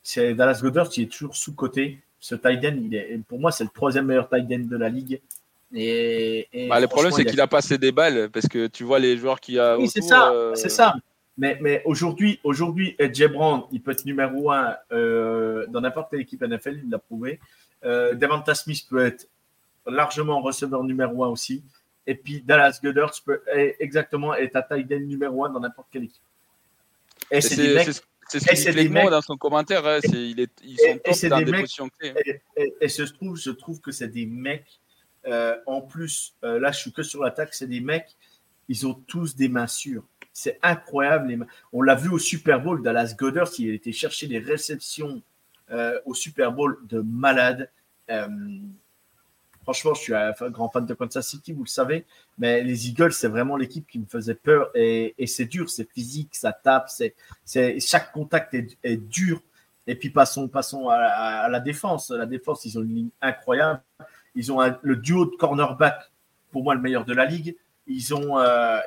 C'est Dallas Goddard qui est toujours sous côté. Ce tight end, il est, pour moi, c'est le troisième meilleur tight end de la ligue. Et, bah, le problème, c'est qu'il a passé des balles parce que tu vois les joueurs qui a. Oui, c'est ça, euh, c'est ça. Mais, mais aujourd'hui, aujourd'hui, AJ Brown, il peut être numéro un euh, dans n'importe quelle équipe NFL, il l'a prouvé. Euh, Devonta Smith peut être largement receveur numéro un aussi. Et puis Dallas Goddard peut exactement être à taille numéro un dans n'importe quelle équipe. Et c'est des mecs. C'est ce qu'il dit dans son commentaire. Hein, il est, ils sont top dans des, positions clés. Et, et, je, trouve, je trouve que c'est des mecs. Euh, en plus, euh, là, je suis que sur l'attaque. C'est des mecs. Ils ont tous des mains sûres. C'est incroyable. On l'a vu au Super Bowl. Dallas Goddard, il était chercher des réceptions euh, au Super Bowl de malade. Franchement, je suis un grand fan de Kansas City, vous le savez, mais les Eagles, c'est vraiment l'équipe qui me faisait peur et, c'est dur, c'est physique, ça tape, c'est, chaque contact est, dur. Et puis passons, passons à, la défense. La défense, ils ont une ligne incroyable. Ils ont le duo de cornerback, pour moi le meilleur de la ligue. Ils ont, euh,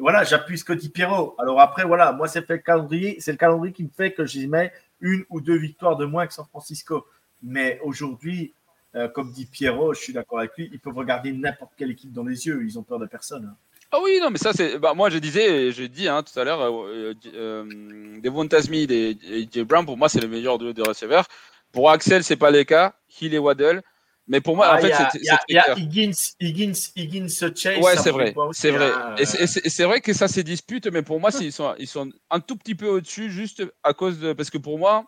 voilà, j'appuie ce que dit Pierrot. Alors après, voilà, moi c'est le calendrier, c'est le calendrier qui me fait que j'y mets une ou deux victoires de moins que San Francisco. Mais aujourd'hui, euh, comme dit Pierrot, je suis d'accord avec lui, ils peuvent regarder n'importe quelle équipe dans les yeux, ils ont peur de personne. Hein. Ah oui, non, mais ça, c'est. Bah, moi, je disais, je dis hein, tout à l'heure, euh, euh, euh Devonta Smith et, Jay Brown, pour moi, c'est le meilleur duo de receveurs. Pour Axel, c'est pas le cas. Hill et Waddle. Mais pour moi, en ah, fait, c'est. Il y a, Higgins, Higgins, Higgins, Chase. Ouais, c'est vrai. C'est vrai. Et c'est vrai que ça se dispute, mais pour moi, ils sont, ils sont un tout petit peu au-dessus, juste à cause de. Parce que pour moi,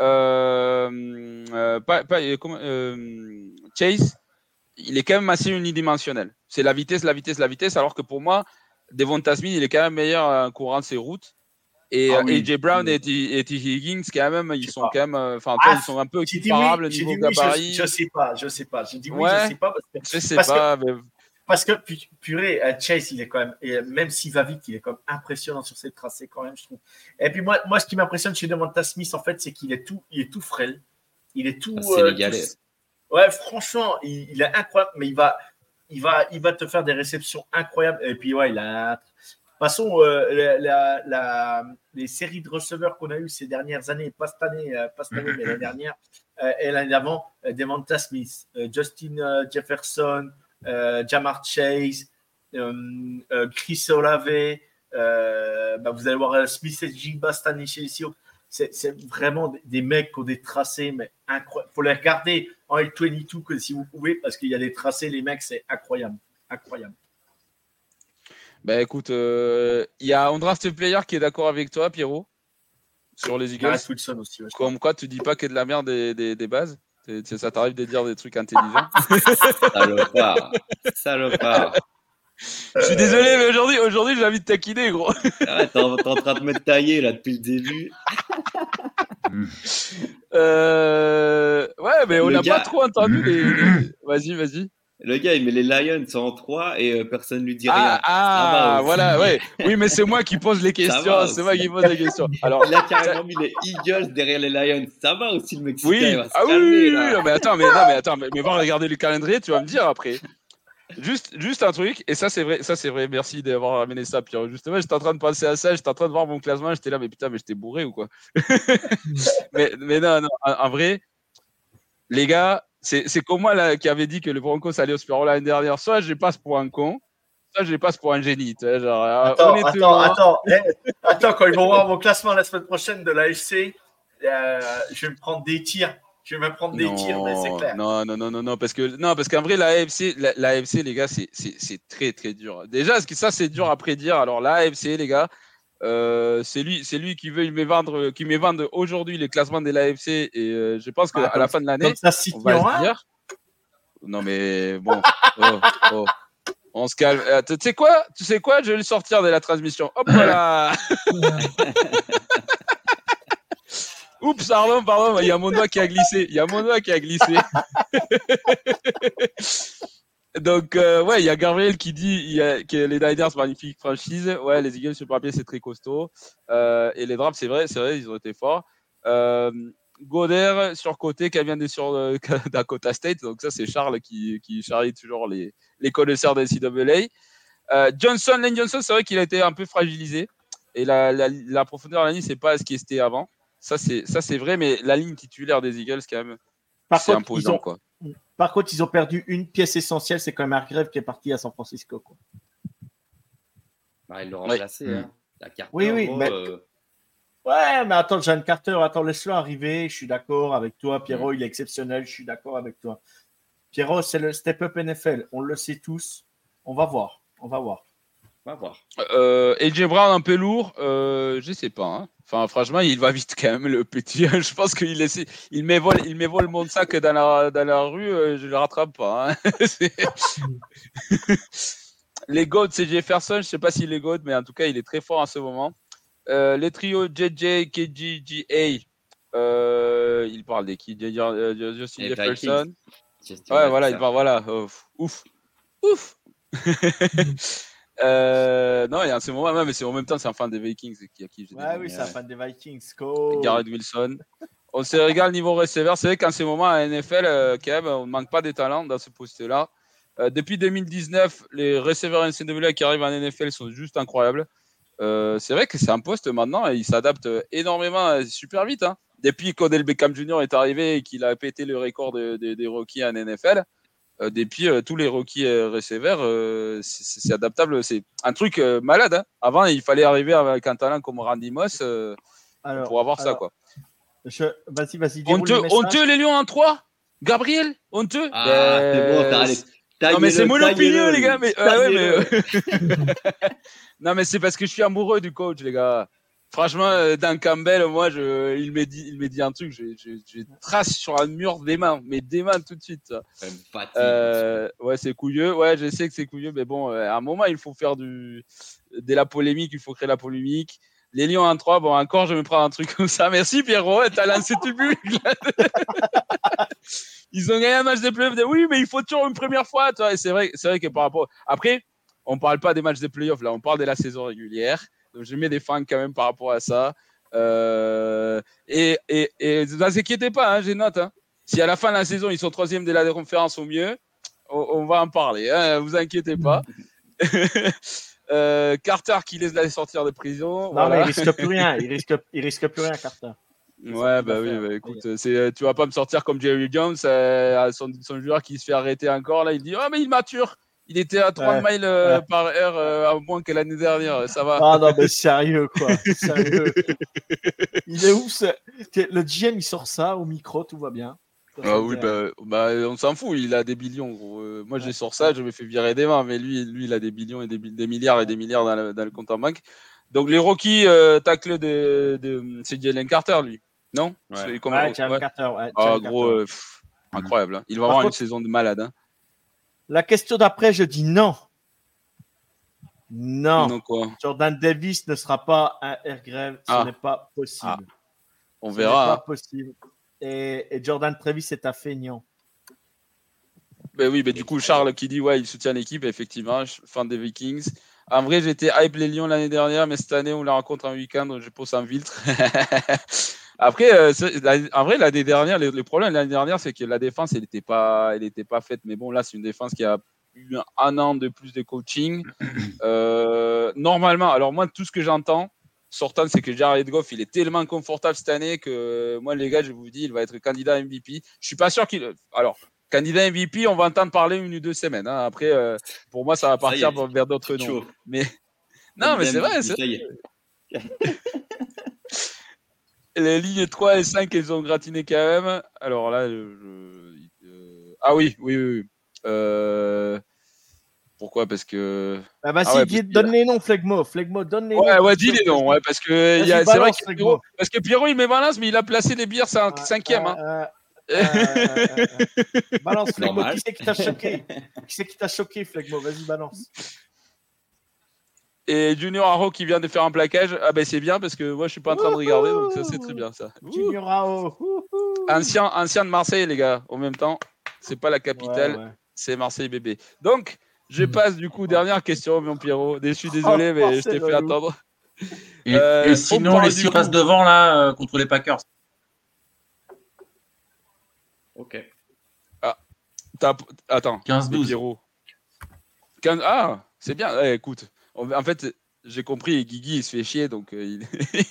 euh, euh, pas, euh, Chase, il est quand même assez unidimensionnel. C'est la vitesse, la vitesse, la vitesse, alors que pour moi, Devon Tasmin, il est quand même meilleur en courant de ses routes. Et ah AJ Brown et, et, T. Higgins, quand même, ils sont quand même, enfin, ah, ils sont un peu comparables au niveau gabarit. Je, je, sais pas, je sais pas. J'ai dit oui, je sais pas parce que, je sais pas, mais parce que, purée, euh, Chase, il est quand même, et même s'il va vite, il est quand même impressionnant sur ses tracés, quand même, je trouve. Et puis, moi, moi ce qui m'impressionne chez Devonta Smith, en fait, c'est qu'il est tout, il est tout frêle. Il est tout. Ah, euh, ouais, franchement, il, est incroyable, mais il va, il, va, il va te faire des réceptions incroyables. Et puis, ouais, il a. Passons, euh, les séries de receveurs qu'on a eues ces dernières années, pas cette année, pas cette année mais l'année dernière, et l'année d'avant, Devonta Smith, Justin Jefferson, euh, Jamar Chase, euh, euh, Chris Olave, bah, vous allez voir Smith et Jigba cette chez les c'est vraiment des mecs qui ont des tracés, mais incroyable. Il faut les regarder en L22 que si vous pouvez, parce qu'il y a des tracés, les mecs, c'est incroyable. Incroyable. Ben écoute, il y a un draft player qui est d'accord avec toi, Pierrot, sur les Eagles. aussi, Comme quoi, tu dis pas qu'il y a de la merde des, des, des bases ça t'arrive de dire des trucs intelligents Salopard. Salopard. Je suis désolé, mais aujourd'hui, aujourd'hui, j'ai envie de taquiner, gros. Ah, t'es en, train de me tailler là depuis le début. euh... Ouais, mais on n'a pas trop entendu les. Vas-y, vas-y. Le gars, il met les Lions en 3 et euh, personne ne lui dit ah, rien. Ah, voilà, ouais. Oui, mais c'est moi qui pose les questions. C'est moi qui pose les questions. Alors, il a carrément mis les Eagles derrière les Lions. Ça va aussi, le Mexicain. Oui, ah oui, oui, oui, mais attends, mais, non, mais attends, mais, mais va regarder le calendrier, tu vas me dire après. Juste, juste un truc, et ça c'est vrai, ça c'est vrai, merci d'avoir ramené ça, Pierre. Justement, j'étais en train de penser à ça, j'étais en train de voir mon classement, j'étais là, mais putain, mais j'étais bourré ou quoi? Mais, mais non, non, en vrai, les gars, c'est comme moi là, qui avait dit que le Broncos allait au Super Bowl l'année dernière. Soit je passe pour un con, soit je passe pour un génie. genre, euh, attends, attends, attends, eh, attends, quand ils vont voir mon classement la semaine prochaine de l'AFC, euh, je vais me prendre des tirs. Je vais me prendre des tirs, mais c'est clair. Non, non, non, non, non, parce que non, parce qu'en vrai, l'AFC, l'AFC, les gars, c'est très, très dur. Déjà, ça, c'est dur à prédire. Alors, l'AFC, les gars, euh, c'est lui, c'est lui qui veut me vendre, qui aujourd'hui les classements de l'AFC et euh, je pense qu'à la fin de l'année, on va se dire. Non mais bon, oh, oh. on se calme. Euh, tu sais quoi, tu sais quoi, je vais le sortir de la transmission. Hop là. Oups, pardon, pardon, il y a mon doigt qui a glissé. Il y a mon doigt qui a glissé. Donc, euh, ouais, il y a Gabriel qui dit y a, que les Niners, magnifique franchise. Ouais, les Eagles sur le papier, c'est très costaud. Euh, et les Drafts, c'est vrai, c'est vrai, ils ont été forts. Euh, Goder sur côté, qui vient de sur euh, Dakota State. Donc, ça, c'est Charles qui, qui charrie toujours les, les connaisseurs des CWA. Johnson, Lane Johnson, c'est vrai qu'il a été un peu fragilisé. Et la, la, profondeur de la ligne, c'est pas ce qui était avant. Ça, c'est vrai, mais la ligne titulaire des Eagles, quand même, c'est imposant. quoi. Par contre, ils ont perdu une pièce essentielle, c'est quand même Hargrave qui est parti à San Francisco. Quoi. Bah, ils l'ont remplacé. Hein. La carte oui, oui. mais... Euh, ouais, mais attends, Jeanne Carter, attends, laisse-le arriver. Je suis d'accord avec toi. Pierrot, mm. il est exceptionnel. Je suis d'accord avec toi. Pierrot, c'est le step-up NFL. On le sait tous. On va voir. On va voir. On va voir. Euh, AJ Brown un peu lourd, euh, je sais pas. Hein. Enfin, franchement, il va vite quand même, le petit. je pense qu'il essaie, il m'évole, il m'évole mon sac dans la, dans la rue, euh, je le rattrape pas. Hein. les goats, c'est Jefferson. Je sais pas s'il est goat, mais en tout cas, il est très fort en ce moment. Euh, les trios JJ, KGGA, euh, il parle des qui? Justin Jefferson. Ouais, voilà, il parle, voilà. ouf. Ouf. Euh, non, il y a un ce moment, mais c'est en même temps, c'est un fan des Vikings qui, qui Ouais, oui, c'est un fan des Vikings. Garrett Wilson. On se régale niveau receveur. C'est vrai qu'en ce moment, à NFL, euh, on ne manque pas de talents dans ce poste-là. Euh, depuis 2019, les receveurs NCAA qui arrivent en NFL sont juste incroyables. Euh, c'est vrai que c'est un poste maintenant et il s'adapte énormément, super vite. Hein. Depuis qu'Odell Beckham Jr. est arrivé et qu'il a pété le record des rookies en NFL, euh, depuis euh, tous les rookies euh, receveurs, c'est adaptable. C'est un truc malade. Hein. Avant, il fallait arriver avec un talent comme Randy Moss pour avoir ça. quoi. Vas-y, vas-y. Honteux, les Lions en 3 Gabriel Honteux? Ah, ben, Non, mais c'est mon opinion, les gars. Mais, non, mais c'est parce que je suis amoureux du coach, les gars. Franchement, euh, Dan Campbell, moi, je, il m'a dit, il m'a dit un truc, je, je, je, trace sur un mur des mains, mais des mains tout de suite. Euh, ouais, c'est couilleux. Ouais, je sais que c'est couilleux, mais bon, euh, à un moment, il faut faire du, de la polémique, il faut créer la polémique. Les Lions 1-3, bon, encore, je me prends un truc comme ça. Merci Pierrot, t'as lancé tout public. Ils ont gagné un match de playoffs. Oui, mais il faut toujours une première fois. Et c'est vrai, c'est vrai que par rapport. Après, on parle pas des matchs de playoffs, là, on parle de la saison régulière. Donc, je mets des fans quand même par rapport à ça. Euh, et, et, et ne vous inquiétez pas, hein, j'ai note. Hein. Si à la fin de la saison, ils sont troisième de la conférence au mieux, on, va en parler. Hein, vous inquiétez pas. euh, Carter qui laisse d'aller sortir de prison. Non, mais il risque plus rien. Il risque, il risque plus rien, Carter. ouais, bah oui, bah, écoute, c'est, tu vas pas me sortir comme Jerry Jones, euh, son, son, joueur qui se fait arrêter encore. Là, il dit, oh, mais il mature. Il était à 3 miles euh, par heure euh, à moins que l'année dernière. Ça va. Ah non, mais sérieux, quoi. sérieux. il est où Le GM, il sort ça au micro, tout va bien? ah oui, bah, bah, on s'en fout, il a des billions. Euh, moi, je sors ça, je me fais virer des mains, mais lui, lui il a des billions et des, des milliards et des milliards dans le, dans le, compte en banque. Donc, les rookies euh, tacle de, de c'est Jalen Carter, lui. Non? Ouais. Ouais, Carter. Ouais, ah, gros, incroyable. Hein. Il va avoir une saison de malade. Hein. La question d'après, je dis non. Non. Jordan Davis ne sera pas un airgrave. Ce ah. n'est pas possible. Ah. On verra. Ce pas possible. Et, Jordan Travis est un feignant. Ben oui, ben du coup, Charles qui dit ouais, il soutient l'équipe, effectivement, fan des Vikings. En vrai, j'étais hype les Lions l'année dernière, mais cette année, on la rencontre en week-end, donc je pose un filtre. Après, euh, en vrai, l'année dernière, le, problème l'année dernière, c'est que la défense, elle n'était pas, elle pas faite. Mais bon, là, c'est une défense qui a eu un an de plus de coaching. Euh, normalement, alors moi, tout ce que j'entends sortant, c'est que Jared Goff, il est tellement confortable cette année que moi, les gars, je vous dis, il va être candidat MVP. Je suis pas sûr qu'il. Alors, candidat MVP, on va entendre parler une ou deux semaines. Hein. Après, euh, pour moi, ça va partir vers d'autres noms. Mais non, mais c'est vrai. Les lignes 3 et 5, elles ont gratiné quand même. Alors là, je... ah oui, oui, oui. Euh... Pourquoi? Parce que. Ah bah ah si, donne les noms, Flegmo. Flegmo, donne les ouais, noms. Ouais, dis les noms, ouais, parce que c'est vrai que Pierrot, parce que Pierrot, il met balance, mais il a placé les bières 5 cinquième. Hein. Euh, euh, euh, balance, Flegmo. Qui c'est qui t'a choqué? Qui c'est qui t'a choqué, Flegmo? Vas-y, balance. Et Junior Haro qui vient de faire un plaquage, ah ben c'est bien parce que moi je suis pas en train de regarder, donc ça c'est très bien ça. Junior Haro. Ancien, ancien de Marseille les gars, en même temps, c'est pas la capitale, c'est Marseille bébé. Donc je passe du coup dernière question, mon Pierrot. Je suis désolé, oh, mais je t'ai fait attendre. Et, euh, sinon les six passent devant là euh, contre les Packers. Ok. Ah, attends. 15-12. Ah, C'est bien. écoute, en fait, j'ai compris, Guigui, il se fait chier, donc euh,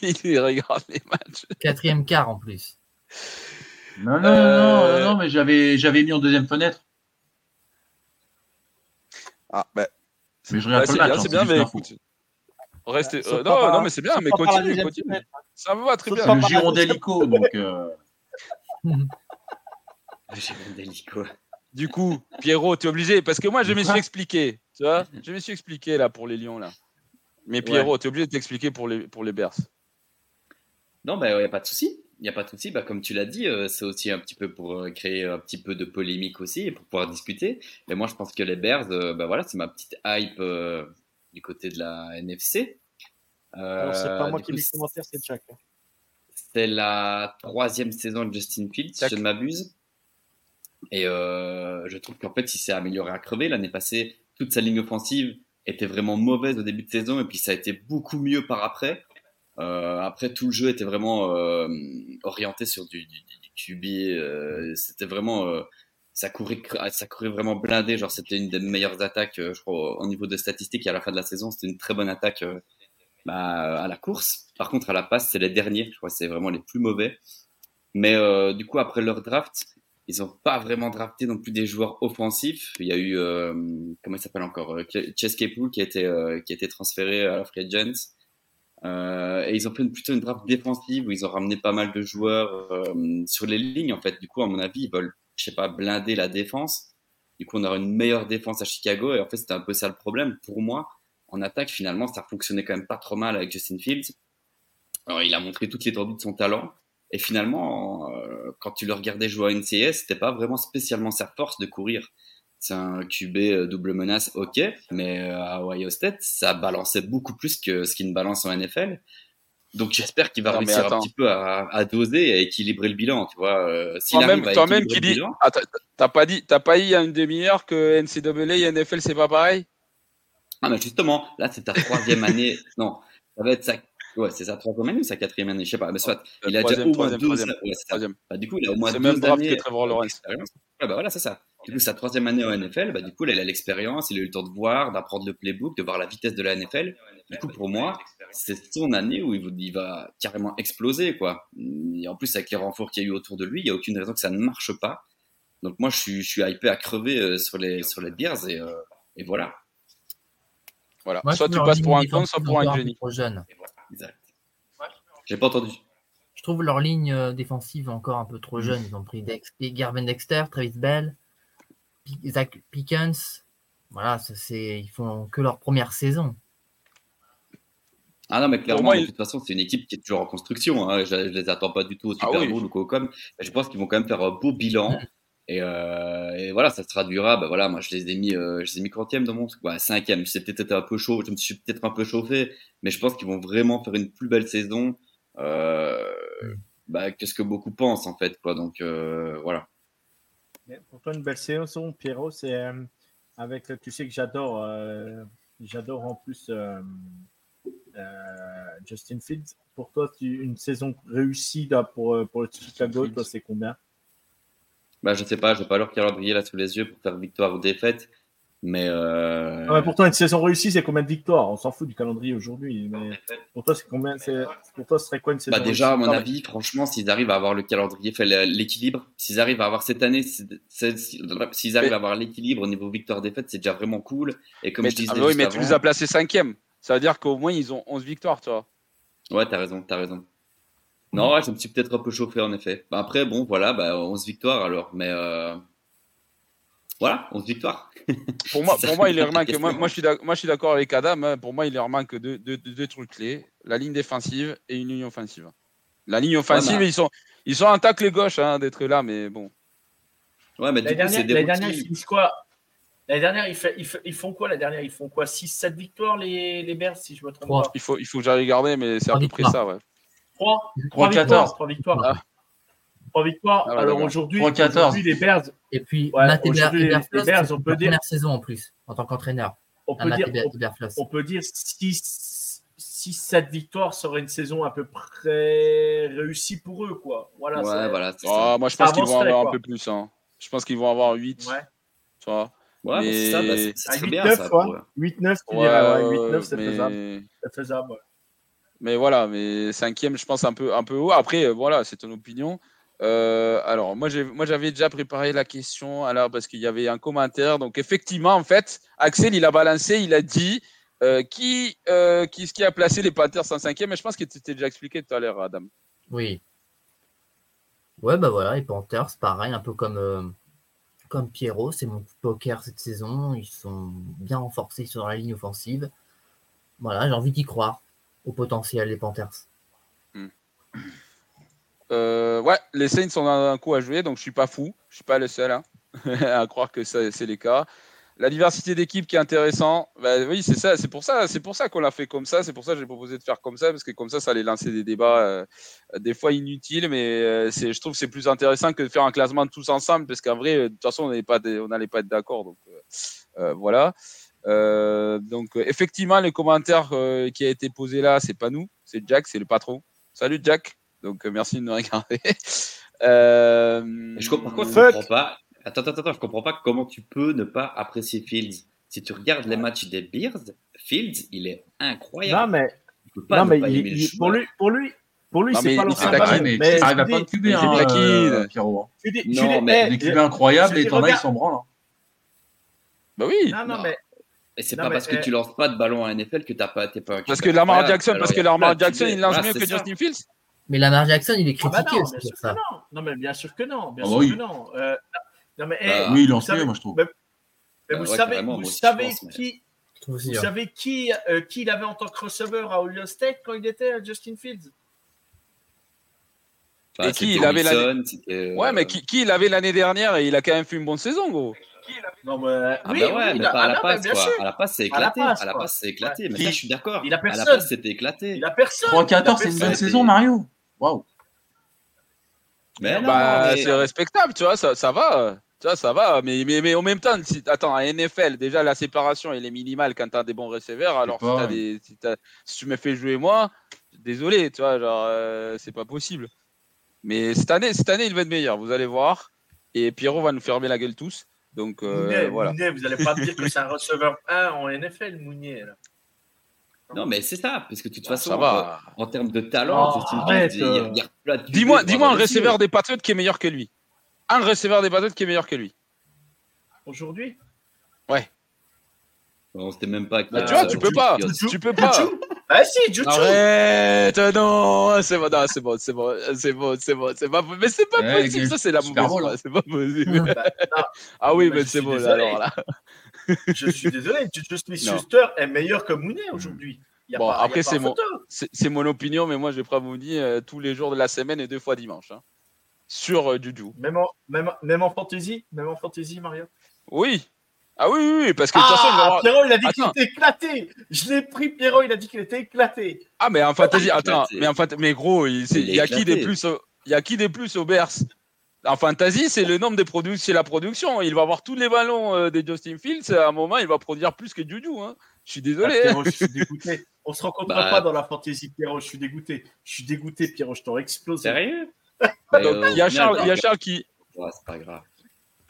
il, regarde les matchs. Quatrième quart en plus. Non, non, non, non, non, mais j'avais, j'avais mis en deuxième fenêtre. Ah, ben. Mais je regarde pas le match. C'est bien, hein, mais écoute. Restez... Euh, non, non, mais c'est bien, mais continue, continue. Ça me va très bien. Le Girondelico, donc. Euh... Girondelico. Du coup, Pierrot, tu es obligé, parce que moi, je me suis expliqué. Tu vois Je me suis expliqué là pour les Lions là. Mais Pierrot, tu es obligé de t'expliquer pour les, pour les Bears. Non, il bah, n'y a pas de souci. Il n'y a pas de souci. Bah, comme tu l'as dit, euh, c'est aussi un petit peu pour euh, créer un petit peu de polémique aussi et pour pouvoir discuter. Mais moi, je pense que les Bears, euh, bah, voilà, c'est ma petite hype du côté de la NFC. Alors, c'est pas moi qui mis commentaire, c'est Jack. C'est la troisième saison de Justin Fields, si je ne m'abuse. Et je trouve qu'en fait, il s'est amélioré à crever. L'année passée, toute sa ligne offensive était vraiment mauvaise au début de saison et puis ça a été beaucoup mieux par après. Euh, après, tout le jeu était vraiment euh, orienté sur du, du, QB. Euh, c'était vraiment, ça courait, ça courait vraiment blindé. Genre, c'était une des meilleures attaques, je crois, au niveau de statistiques. Et à la fin de la saison, c'était une très bonne attaque bah, à la course. Par contre, à la passe, c'est les derniers. Je crois, c'est vraiment les plus mauvais. Mais du coup, après leur draft, ils n'ont pas vraiment drafté non plus des joueurs offensifs. Il y a eu, euh, comment il s'appelle encore, euh, Chess Claypool qui a été, euh, qui a transféré à la Free Agents. Et ils ont fait plutôt une draft défensive où ils ont ramené pas mal de joueurs sur les lignes en fait. Du coup, à mon avis, ils veulent, je sais pas, blinder la défense. Du coup, on aura une meilleure défense à Chicago. Et en fait, c'était un peu ça le problème pour moi. En attaque, finalement, ça fonctionnait quand même pas trop mal avec Justin Fields. Alors, il a montré toute l'étendue de son talent. Et finalement, euh, quand tu le regardais jouer à NCS, c'était pas vraiment spécialement sa force de courir. C'est un QB euh, double menace, ok, mais euh, à Ohio State, ça balançait beaucoup plus que ce qu'il ne balance en NFL. Donc j'espère qu'il va réussir un petit peu à, à, doser et à équilibrer le bilan, tu vois. Euh, toi-même, toi-même qui dis, ah, t'as pas dit, t'as pas dit il y a une demi-heure que NCAA et NFL c'est pas pareil? Ah mais justement, là c'est ta troisième année. Non, ça va être sa Ouais, c'est sa troisième année ou sa quatrième année Je sais pas. Mais soit, il a déjà au moins deux ouais, bah, du coup, il a au moins deux années. Ouais, bah voilà, c'est ça. Du coup, sa troisième année en NFL, bah, du coup, il a l'expérience, il a eu le temps de voir, d'apprendre le playbook, de voir la vitesse de la NFL. Du coup, pour moi, c'est son année où il va carrément exploser, quoi. Et en plus, avec les renforts qu'il y a eu autour de lui, il n'y a aucune raison que ça ne marche pas. Donc moi, je suis, je suis hypé à crever euh, sur les, sur les Bears et, euh, et voilà. Voilà. soit tu passes pour un con, soit pour un génie. Jeune. J'ai pas entendu. Je trouve leur ligne euh, défensive encore un peu trop mm. jeune. Ils ont pris Dex Garvin Dexter, Travis Bell, Zach Pickens. Voilà, c'est, ils font que leur première saison. Ah non, mais clairement, de toute façon, c'est une équipe qui est toujours en construction. Hein. Je, ne les attends pas du tout au ah Super Bowl ou quoi comme. Je pense qu'ils vont quand même faire un beau bilan. Euh, et, voilà, ça se traduira. Bah voilà, moi je les ai mis, euh, je les ai mis quantième dans mon. Ouais, cinquième. C'était peut-être un peu chaud. Je me suis peut-être un peu chauffé, mais je pense qu'ils vont vraiment faire une plus belle saison euh, bah, que ce que beaucoup pensent en fait. Quoi. Donc voilà. Pour toi, une belle saison, Pierrot, c'est avec. Tu sais que j'adore, j'adore en plus Justin Fields. Pour toi, une saison réussie pour, pour le Chicago, toi, c'est combien? Bah, je sais pas, je n'ai pas leur calendrier là sous les yeux pour faire victoire ou défaite. Mais, euh... ah pourtant, une saison réussie, c'est combien de victoires? On s'en fout du calendrier aujourd'hui. Mais pour toi, c'est combien Pour toi, ce serait quoi une saison bah Déjà, à mon avis, franchement, s'ils arrivent à avoir le calendrier, fait l'équilibre, s'ils arrivent à avoir cette année, s'ils arrivent à avoir l'équilibre au niveau victoire-défaite, c'est déjà vraiment cool. Et comme mais je disais. Ah oui, mais tu les as placés cinquième. Ça veut dire qu'au moins, ils ont 11 victoires, tu vois. Ouais, t'as raison, t'as raison. Non, ouais, je me suis peut-être un peu chauffé en effet. Bah, après, bon, voilà, bah, 11 victoires alors, mais euh... voilà, 11 victoires. pour moi, pour moi, il leur manque. Moi, moi, je suis d'accord avec Adam. Hein. Pour moi, il leur manque deux, deux, deux, trucs clés la ligne défensive et une ligne offensive. La ligne offensive, bah. ils sont, ils sont en tacle gauche hein, d'être là, mais bon. Ouais, mais du coup, c'est des dernière, ils quoi? La dernière, ils, fait, ils, font quoi la dernière? Ils font quoi? 6-7 victoires les, les Bears, si je me trompe pas Il faut, il faut que j'aille regarder, mais c'est à peu près ça, ouais. 3, 3, victoires. 3 victoires. Ah. 3 victoires. Ah, Alors aujourd'hui, les Bears. Et puis, ouais, Matt les Bears, on peut dire. première saison en plus, en tant qu'entraîneur. On, peut dire, on, on peut dire 6-7 victoires serait une saison à peu près réussie pour eux. Quoi. Voilà, ouais, voilà oh, moi, je pense qu'ils vont avoir quoi. un peu plus. Hein. Je pense qu'ils vont avoir 8. Ouais. Tu vois Ouais, c'est ça, bah, c'est très bien 8-9, ça. quoi. pour- 8-9, tu Ouais, dirais, ouais, ouais, 8-9, c'est mais- faisable. C'est faisable, ouais. Mais voilà, mais cinquième, je pense un peu, un peu haut. Après, euh, voilà, c'est ton opinion. Euh, alors, moi, j'avais déjà préparé la question, alors parce qu'il y avait un commentaire. Donc, effectivement, en fait, Axel, il a balancé, il a dit euh, qui, euh, qui, ce qui a placé les Panthers en cinquième. Mais je pense que c'était déjà expliqué tout à l'heure, Adam. Oui. Ouais, bah voilà, les Panthers, pareil, un peu comme, comme Pierrot, c'est mon coup de poker cette saison. Ils sont bien renforcés sur la ligne offensive. Voilà, j'ai envie d'y croire au potentiel des Panthers. Euh, ouais, les Saints ont un coup à jouer, donc je suis pas fou. Je suis pas le seul hein, à croire que c'est les cas. La diversité d'équipe qui est intéressant, bah oui, c'est ça, c'est pour ça, ça qu'on l'a fait comme ça, c'est pour ça que j'ai proposé de faire comme ça, parce que comme ça, ça allait lancer des débats euh, des fois inutiles, mais euh, je trouve que c'est plus intéressant que de faire un classement tous ensemble, parce qu'en vrai, de toute façon, on n'allait pas, être d'accord, donc voilà. Donc effectivement, les commentaires euh, qui a été posé là, c'est pas nous, c'est Jack, c'est le patron. Salut Jack. Donc euh, merci de nous regarder. Euh, Mais Je comprends, par contre, je comprends pas. Attends, attends, attends, je comprends pas comment tu peux ne pas apprécier Fields. Si tu regardes les matchs des Bears, Fields, il est Non, incroyable. mais, peux pas non, mais pas il- il- pour lui, pour lui, pour lui, Non, c'est mais pas il- Ah, taquine, Batum. mais Mais tu je n'arrives dis- pas de j'ai hein, taquine. euh, Pierrot. je dis- Non, mais eh, Des QB je- incroyables et t'en as, ils s'en branlent. hein. Bah oui. Non, non, Non. mais Et c'est Non, pas mais, parce que eh, tu lances pas de ballon à NFL que t'as pas, t'es pas un Parce que Lamar. Jackson, parce il que Lamar Jackson, il lance mieux que. Justin Fields. Mais Lamar Jackson, il est Ah bah critiqué non, aussi pour ça. non. Non, mais bien sûr que non. Bien Ah sûr bah oui. que non. Euh, non, mais, Bah, Oui, il savez- mieux, moi, je trouve. Mais, mais Bah vous ouais, savez, vous je savez pense, qui, vous hein. savez qui, euh, qui il avait en tant que receveur à Ohio State quand il était à Justin Fields? Enfin, Et qui, il avait la- Wilson, c'était, Ouais, euh, mais qui, qui il avait l'année dernière et il a quand même fait une bonne saison, gros. Non, mais Ah oui, bah ouais, oui, mais a- pas à ah la passe, quoi. À la passe, c'est À la éclaté. À la passe, c'est éclaté. Mais ça, je suis d'accord. il a À la personne. passe, c'était éclaté. Il a personne. 3-14, Il a c'est une bonne saison, Mario. Waouh. Mais non, bah, mais- c'est respectable, tu vois, ça, ça va. Tu vois, ça va. Mais, mais, mais en même temps, si, attends, à NFL, déjà, la séparation, elle est minimale quand t'as des bons receveurs. Alors, si, pas, t'as ouais. des, si, t'as- si tu me fais jouer moi, désolé, tu vois, genre, euh, c'est pas possible. Mais cette année, cette année, il va être meilleur, vous allez voir. Et Pierrot va nous fermer la gueule tous. Donc, euh, Mounier, voilà. Mounier, vous n'allez pas me dire que c'est un receveur 1 en NFL, Mounier. là. Non, mais c'est ça. Parce que de toute Ah, façon, ça va. euh, en termes de talent, Oh, Justin arrête, Fields, il y a- euh. il y a plein de QB Dis-moi, dis-moi un receveur des Patriots qui est meilleur que lui. Un receveur des Patriots qui est meilleur que lui. Aujourd'hui? On sait même pas. Bah, Euh, tu vois, tu peux Juju, pas. Tu peux pas. Bah si, Juju Arrête, non, c'est bon, non, c'est bon, c'est bon, c'est bon, c'est bon, c'est pas, mais c'est pas Ouais, possible, ça c'est la mauvaise foi, c'est pas possible. Bah, Ah oui, Mais c'est bon, désolé. alors là. je suis désolé, Juju Smith-Schuster est meilleur que Mounier aujourd'hui. Y a Bon, pas- y a après, pas c'est mon-. C'est c'est mon opinion, mais moi je prends Mouni euh, tous les jours de la semaine et deux fois dimanche. hein. Sur euh, Juju. Même en, même, même en fantasy Même en fantasy, Mario Oui. Ah oui, oui, oui, parce que de toute façon, il va Ah, avoir- Pierrot, il a dit qu'il était éclaté Je l'ai pris, Pierrot, il a dit qu'il était éclaté Ah, mais en fantasy, est attends, mais en fait, mais gros, il y a qui des plus au, il y a qui des plus au Bears? En fantasy, c'est le nombre de productions, c'est la production. Il va avoir tous les ballons euh, des Justin Fields. À un moment, il va produire plus que Juju. Hein. Je suis Ah, désolé. Pierrot, je suis dégoûté. On se rencontrera Bah. pas dans la fantasy, Pierrot, je suis dégoûté. Je suis dégoûté, Pierrot, je t'aurais explosé. Sérieux? Donc, il y a Charles, il y a Charles qui. Ouais, c'est pas grave.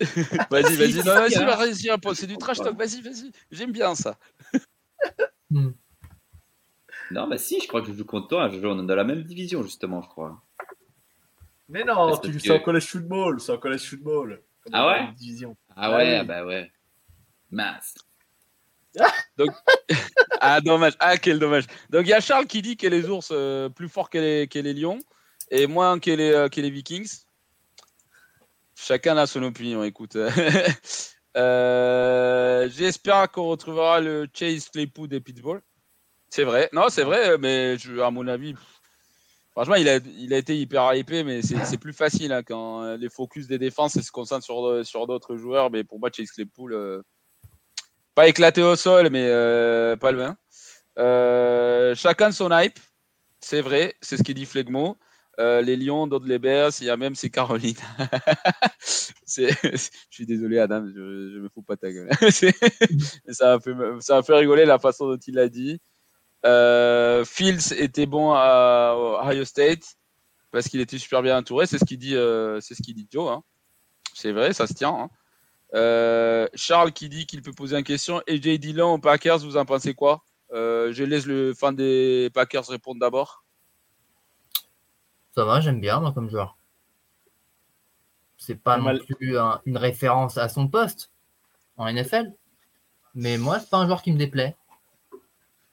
Vas-y, vas-y, non, vas-y, hein. vas-y, un peu, c'est du trash talk. Vas-y, vas-y. J'aime bien ça. Non, bah si, je crois que je joue contre toi. Je joue, on est dans la même division, justement, je crois. Mais non, tu- que- c'est en college football, c'est en college football. Comme Ah ouais la division. Ah Ah ouais, oui. bah ouais. Mince. Ah, dommage. Ah, quel dommage. Donc, il y a Charles qui dit que les ours euh, plus forts que les, que les lions et moins que les, euh, que les vikings. Chacun a son opinion, écoute. Euh, J'espère qu'on retrouvera le Chase Claypool des Pittsburgh. C'est vrai. Non, c'est vrai, mais à mon avis, franchement, il a, été hyper hypé, mais c'est plus facile hein, quand euh, les focus des défenses se concentrent sur, d'autres joueurs. Mais pour moi, Chase Claypool, euh, pas éclaté au sol, mais euh, pas loin. Chacun son hype, c'est vrai, c'est ce qu'il dit Flegmo. Euh, les Lions, d'autres les Bears, il y a même c'est Caroline. Je suis désolé Adam, je, je me fous pas ta gueule. Ça, a fait, rigoler la façon dont il l'a dit. Euh, Fields était bon à Ohio State parce qu'il était super bien entouré, c'est ce qu'il dit, euh, Joe. hein. C'est vrai, ça se tient. hein. Charles qui dit qu'il peut poser une question. Et J. Dillon aux Packers, vous en pensez quoi? Je laisse le fan des Packers répondre d'abord. Ça va, j'aime bien moi comme joueur. C'est pas non plus une référence à son poste en NFL. Mais moi, c'est pas un joueur qui me déplaît.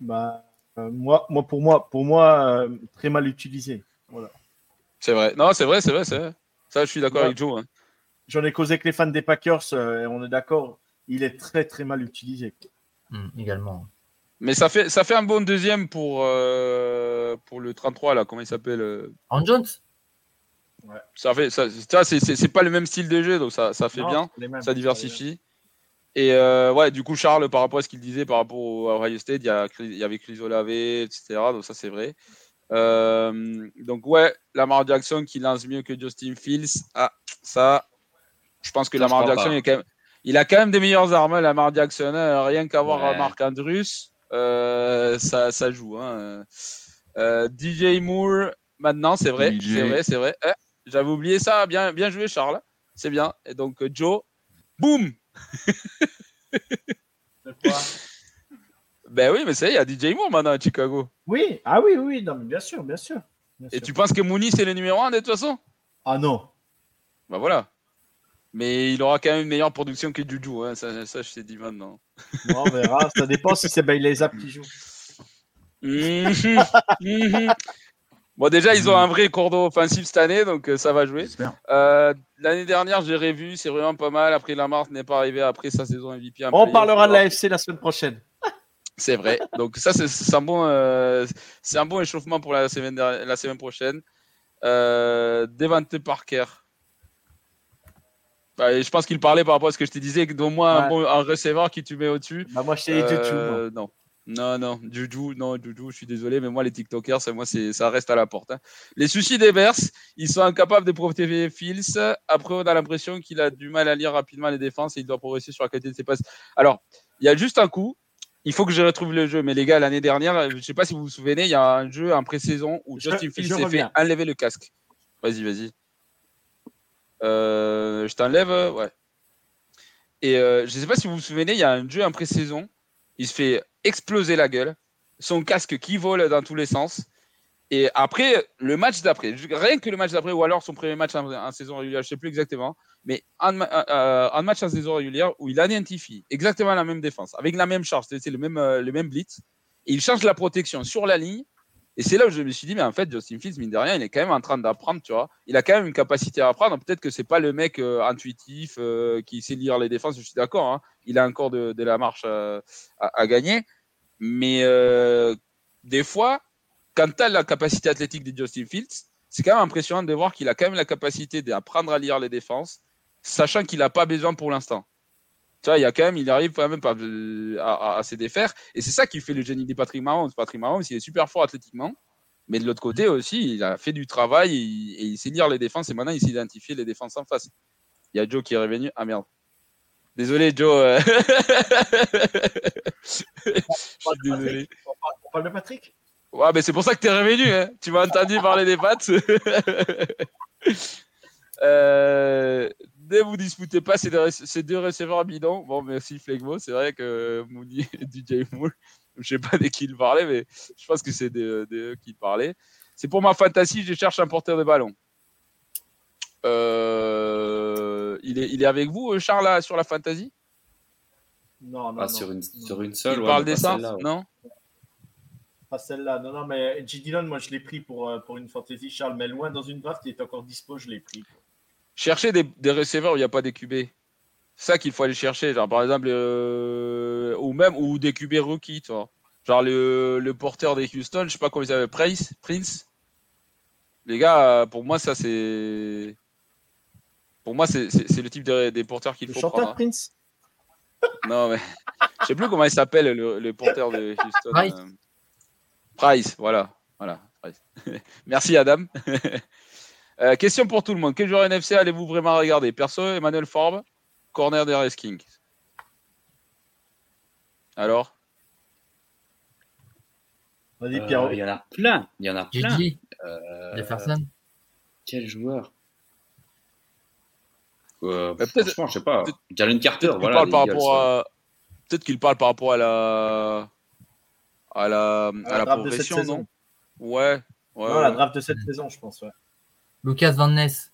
Bah, euh, moi, moi, pour moi, pour moi, euh, très mal utilisé. Voilà. C'est vrai. Non, c'est vrai, c'est vrai, c'est Ça, je suis d'accord avec Joe. Hein. J'en ai causé avec les fans des Packers euh, et on est d'accord. Il est très, très mal utilisé. Hmm, également. Mais ça fait, ça fait un bon deuxième pour, pour le 33, là. Comment il s'appelle En Jones? Ouais. Ça fait, ça, c'est pas le même style de jeu, donc ça, ça fait bien. ça diversifie. Et euh, ouais, du coup, Charles, par rapport à ce qu'il disait par rapport au Ohio State, il y, a, il y avait Lavé, etc. Donc ça, c'est vrai. Euh, donc ouais, Lamar Jackson qui lance mieux que Justin Fields. Ah, ça, je pense que Lamar Jackson, il, quand même, il, a quand même des meilleures armes, Lamar Jackson. Hein. rien qu'avoir ouais. Marc Andrews, euh, ça, ça joue. Hein. DJ Moore, maintenant, c'est vrai, c'est vrai, c'est vrai. Eh, j'avais oublié ça. Bien, bien joué, Charles. C'est bien. Et donc, Joe, boum ben oui, mais ça y est, il y a DJ Moore maintenant à Chicago. Oui, ah oui, oui, non, mais bien sûr, bien sûr. Et tu penses que Mooney c'est le numéro 1 de toute façon? Ah non. Bah voilà. Mais il aura quand même une meilleure production que Juju, hein. ça, ça, je t'ai dit maintenant. on verra, ça dépend si c'est Bailey Zap qui joue. Mhm. Mhm. Bon, déjà, ils ont un vrai cordon offensif cette année, donc euh, ça va jouer. Euh, l'année dernière, j'ai revu, c'est vraiment pas mal. Après, Lamar n'est pas arrivé après sa saison MVP. On parlera de la FC la semaine prochaine. C'est vrai. Donc, ça, c'est un, bon, euh, un bon échauffement pour la semaine, la semaine prochaine. Devante Parker. Bah, je pense qu'il parlait par rapport à ce que je te disais, d'au moins un, bon, un receveur qui tu mets au-dessus. Bah, moi, je t'ai dit Non. Non, non, Juju, non, Juju, je suis désolé, mais moi, les TikTokers, moi, c'est, ça reste à la porte. Hein. Les soucis des Bears, ils sont incapables de protéger Fields. Après, on a l'impression qu'il a du mal à lire rapidement les défenses et il doit progresser sur la qualité de ses passes. Alors, il y a juste un coup. Il faut que je retrouve le jeu. Mais les gars, l'année dernière, je ne sais pas si vous vous souvenez, il y a un jeu en pré-saison où Justin Fields s'est fait enlever le casque. Vas-y, vas-y. Euh, je t'enlève, ouais. Et euh, je ne sais pas si vous vous souvenez, il y a un jeu en pré-saison. Il se fait exploser la gueule, son casque qui vole dans tous les sens. Et après, le match d'après, rien que le match d'après, ou alors son premier match en, saison régulière, je ne sais plus exactement, mais euh, match en saison régulière où il identifie exactement la même défense, avec la même charge, c'est le même, euh, le même blitz, et il change la protection sur la ligne. Et c'est là où je me suis dit, mais en fait, Justin Fields, mine de rien, il est quand même en train d'apprendre, tu vois. Il a quand même une capacité à apprendre. Peut-être que c'est pas le mec euh, intuitif qui sait lire les défenses, je suis d'accord. Hein. Il a encore de, la marche à, à, gagner. Mais euh, des fois, quand tu as la capacité athlétique de Justin Fields, c'est quand même impressionnant de voir qu'il a quand même la capacité d'apprendre à lire les défenses, sachant qu'il n'a pas besoin pour l'instant. Tu vois, il y a quand même, il arrive quand même à, à, se défaire. Et c'est ça qui fait le génie de Patrick Mahomes. Patrick Mahomes, il est super fort athlétiquement. Mais de l'autre côté aussi, il a fait du travail et, il sait lire les défenses. Et maintenant, il sait identifier les défenses en face. Il y a Joe qui est revenu. Ah merde. Désolé, Joe. Euh. Je suis désolé. On parle de Patrick? Ouais, mais c'est pour ça que tu es revenu. Hein. Tu m'as entendu parler des pattes. euh, ne vous disputez pas ces deux, ces deux receveurs bidons. Bon, merci Flegmo. C'est vrai que Moody et DJ Moore, je ne sais pas de qui il parlait, mais je pense que c'est de, eux qui parlaient. C'est pour ma fantasy, je cherche un porteur de ballon. Euh, il, est, il est avec vous, Charles, sur la fantasy? Non, non, Sur, une, sur une seule. Il parle des non? Pas celle-là. Non, non, mais J. Dillon, moi, je l'ai pris pour, euh, pour une fantasy, Charles. Mais loin, dans une draft, il est encore dispo, je l'ai pris. Cherchez des, des receveurs où il n'y a pas des QB. C'est ça qu'il faut aller chercher. Genre, par exemple, euh, ou même ou des QB rookies, toi. Genre le, le porteur des Houston, je sais pas comment il s'appelle, Prince, Prince. Les gars, pour moi, ça c'est pour moi, c'est le type de, des porteurs qu'il faut chanteur prendre. Hein. Prince? Non, mais je sais plus comment il s'appelle le, porteur de Houston. Price. Euh, Price, voilà. voilà Price. Merci Adam. Euh, question pour tout le monde. Quel joueur NFC allez-vous vraiment regarder? Perso, Emmanuel Forbes, corner des Kings. Alors? Vas-y, Pierrot. Euh, il y en a plein. Il y en a plein. Euh, Jefferson. Quel joueur? Euh, franchement, je sais pas. Jalen Carter, voilà. Parle par rapport à... Peut-être qu'il parle par rapport à la à la, à, la, progression, non? Ouais. ouais non, la draft de cette saison, je pense. Ouais. Lucas Van Ness.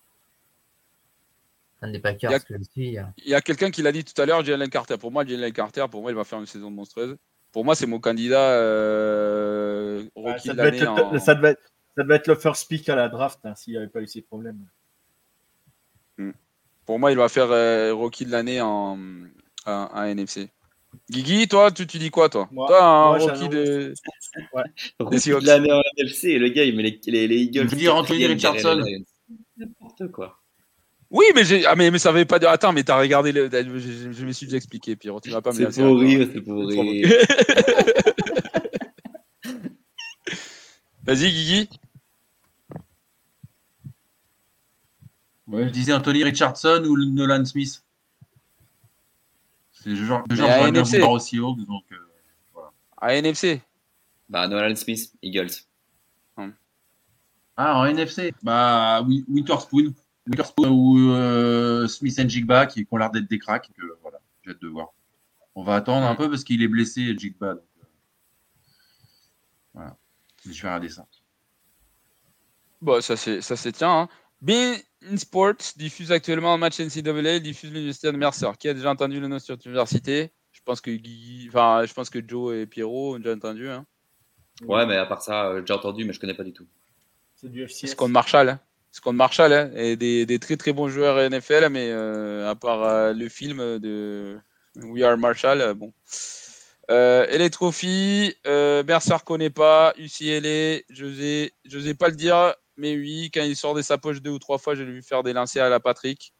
Un des Packers il y a, que je suis. Il y a quelqu'un qui l'a dit tout à l'heure, Jalen Carter. Pour moi, Jalen Carter, pour moi, il va faire une saison monstrueuse. Pour moi, c'est mon candidat euh, rookie ouais, ça, devait être, en... ça, devait être, ça devait être le first pick à la draft hein, s'il n'y avait pas eu ces problèmes. Hmm. Pour moi, il va faire euh, rookie de l'année en, en, en, NFC. Guigui, toi, tu, tu dis quoi, toi moi, Toi, un moi, rookie de. Ouais. Rookie de l'année en NFC, le gars, il met les, les, les Eagles. Je veux dire Anthony Richardson. N'importe quoi. Oui, mais, ah, mais, mais ça veut pas dire. Attends, mais t'as regardé. Le... Je, je, me suis déjà expliqué, Pierrot. Tu vas pas me C'est pour rire, c'est pour rire. Vas-y, Guigui. Ouais, je disais Anthony Richardson ou Nolan Smith. C'est le genre, genre de NFC. aussi haut. Donc, euh, voilà. À NFC Bah, Nolan Smith, Eagles. Hum. Ah, en NFC Bah, Winterspoon. Winterspoon ou euh, Smith and Jigba qui, qui ont l'air d'être des cracks. Que, voilà, j'ai hâte de voir. On va attendre un peu parce qu'il est blessé, Jigba. Donc, euh, voilà. Je vais regarder ça. Bon, ça c'est tient. Hein. Bean Sports diffuse actuellement un match NCAA, diffuse l'université de Mercer. Qui a déjà entendu le nom sur l'université? Je pense que Guy... enfin, je pense que Joe et Pierrot ont déjà entendu. Hein. Ouais, mais à part ça, euh, j'ai entendu, mais je connais pas du tout. C'est du FCS. C'est contre Marshall. Hein. C'est contre Marshall, hein. et des, des, très très bons joueurs NFL, mais euh, à part euh, le film de We Are Marshall, euh, bon. Euh, et les trophies, euh, Mercer connaît pas, UCLA, je n'osais pas le dire, mais oui, quand il sort de sa poche deux ou trois fois, j'ai vu faire des lancers à la Patrick.